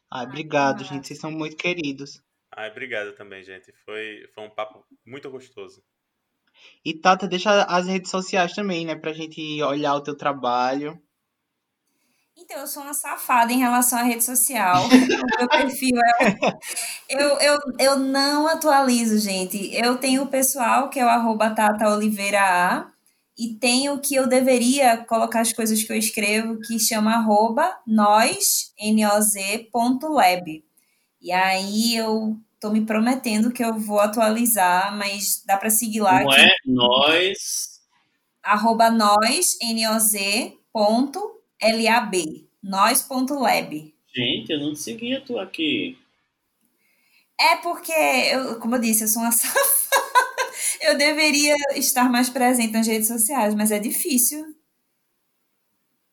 Ai, obrigado, gente. Vocês são muito queridos. Ai, obrigado também, gente. Foi, foi um papo muito gostoso. E Tata, deixa as redes sociais também, né? Pra gente olhar o teu trabalho. Então, eu sou uma safada em relação à rede social. o meu perfil é. Eu, eu, eu não atualizo, gente. Eu tenho o pessoal, que é o arroba Tata Oliveira A, e tenho que eu deveria colocar as coisas que eu escrevo, que chama arroba nós, N-O-Z, ponto web. E aí eu tô me prometendo que eu vou atualizar, mas dá para seguir lá. Não é nós. Arroba nós, N-O-Z, ponto L-A-B. Nós.lab. Gente, eu não seguia tu aqui. É porque, eu, como eu disse, eu sou uma safada. Eu deveria estar mais presente nas redes sociais, mas é difícil.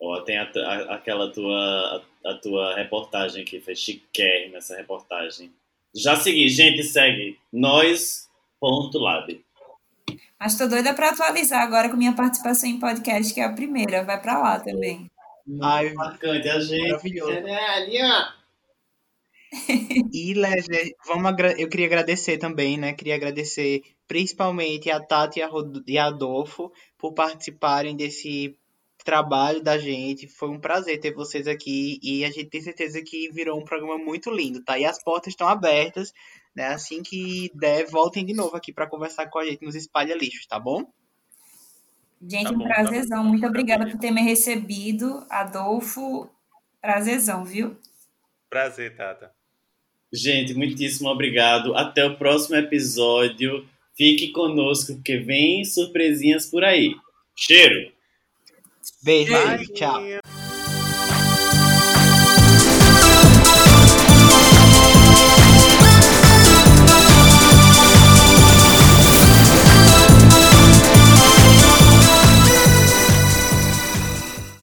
Ó, tem a, a, aquela tua, a, a, tua reportagem que foi chiquérrima, essa reportagem. Já segui, gente, segue nós.lab. Mas tô doida para atualizar agora com minha participação em podcast, que é a primeira. Vai para lá também. Ai, marcante, a gente. Maravilhoso. É, e Leslie, vamos eu queria agradecer também, né? Queria agradecer principalmente a Tati e a Adolfo por participarem desse trabalho da gente. Foi um prazer ter vocês aqui e a gente tem certeza que virou um programa muito lindo, tá? E as portas estão abertas, né? Assim que der, voltem de novo aqui para conversar com a gente nos Espalha Lixos, tá bom? Gente, tá um tá prazerzão. Tá Muito obrigada por ter me recebido. Adolfo, prazerzão, viu? Prazer, Tata. Gente, muitíssimo obrigado. Até o próximo episódio. Fique conosco, porque vem surpresinhas por aí. Cheiro! Beijo, tchau.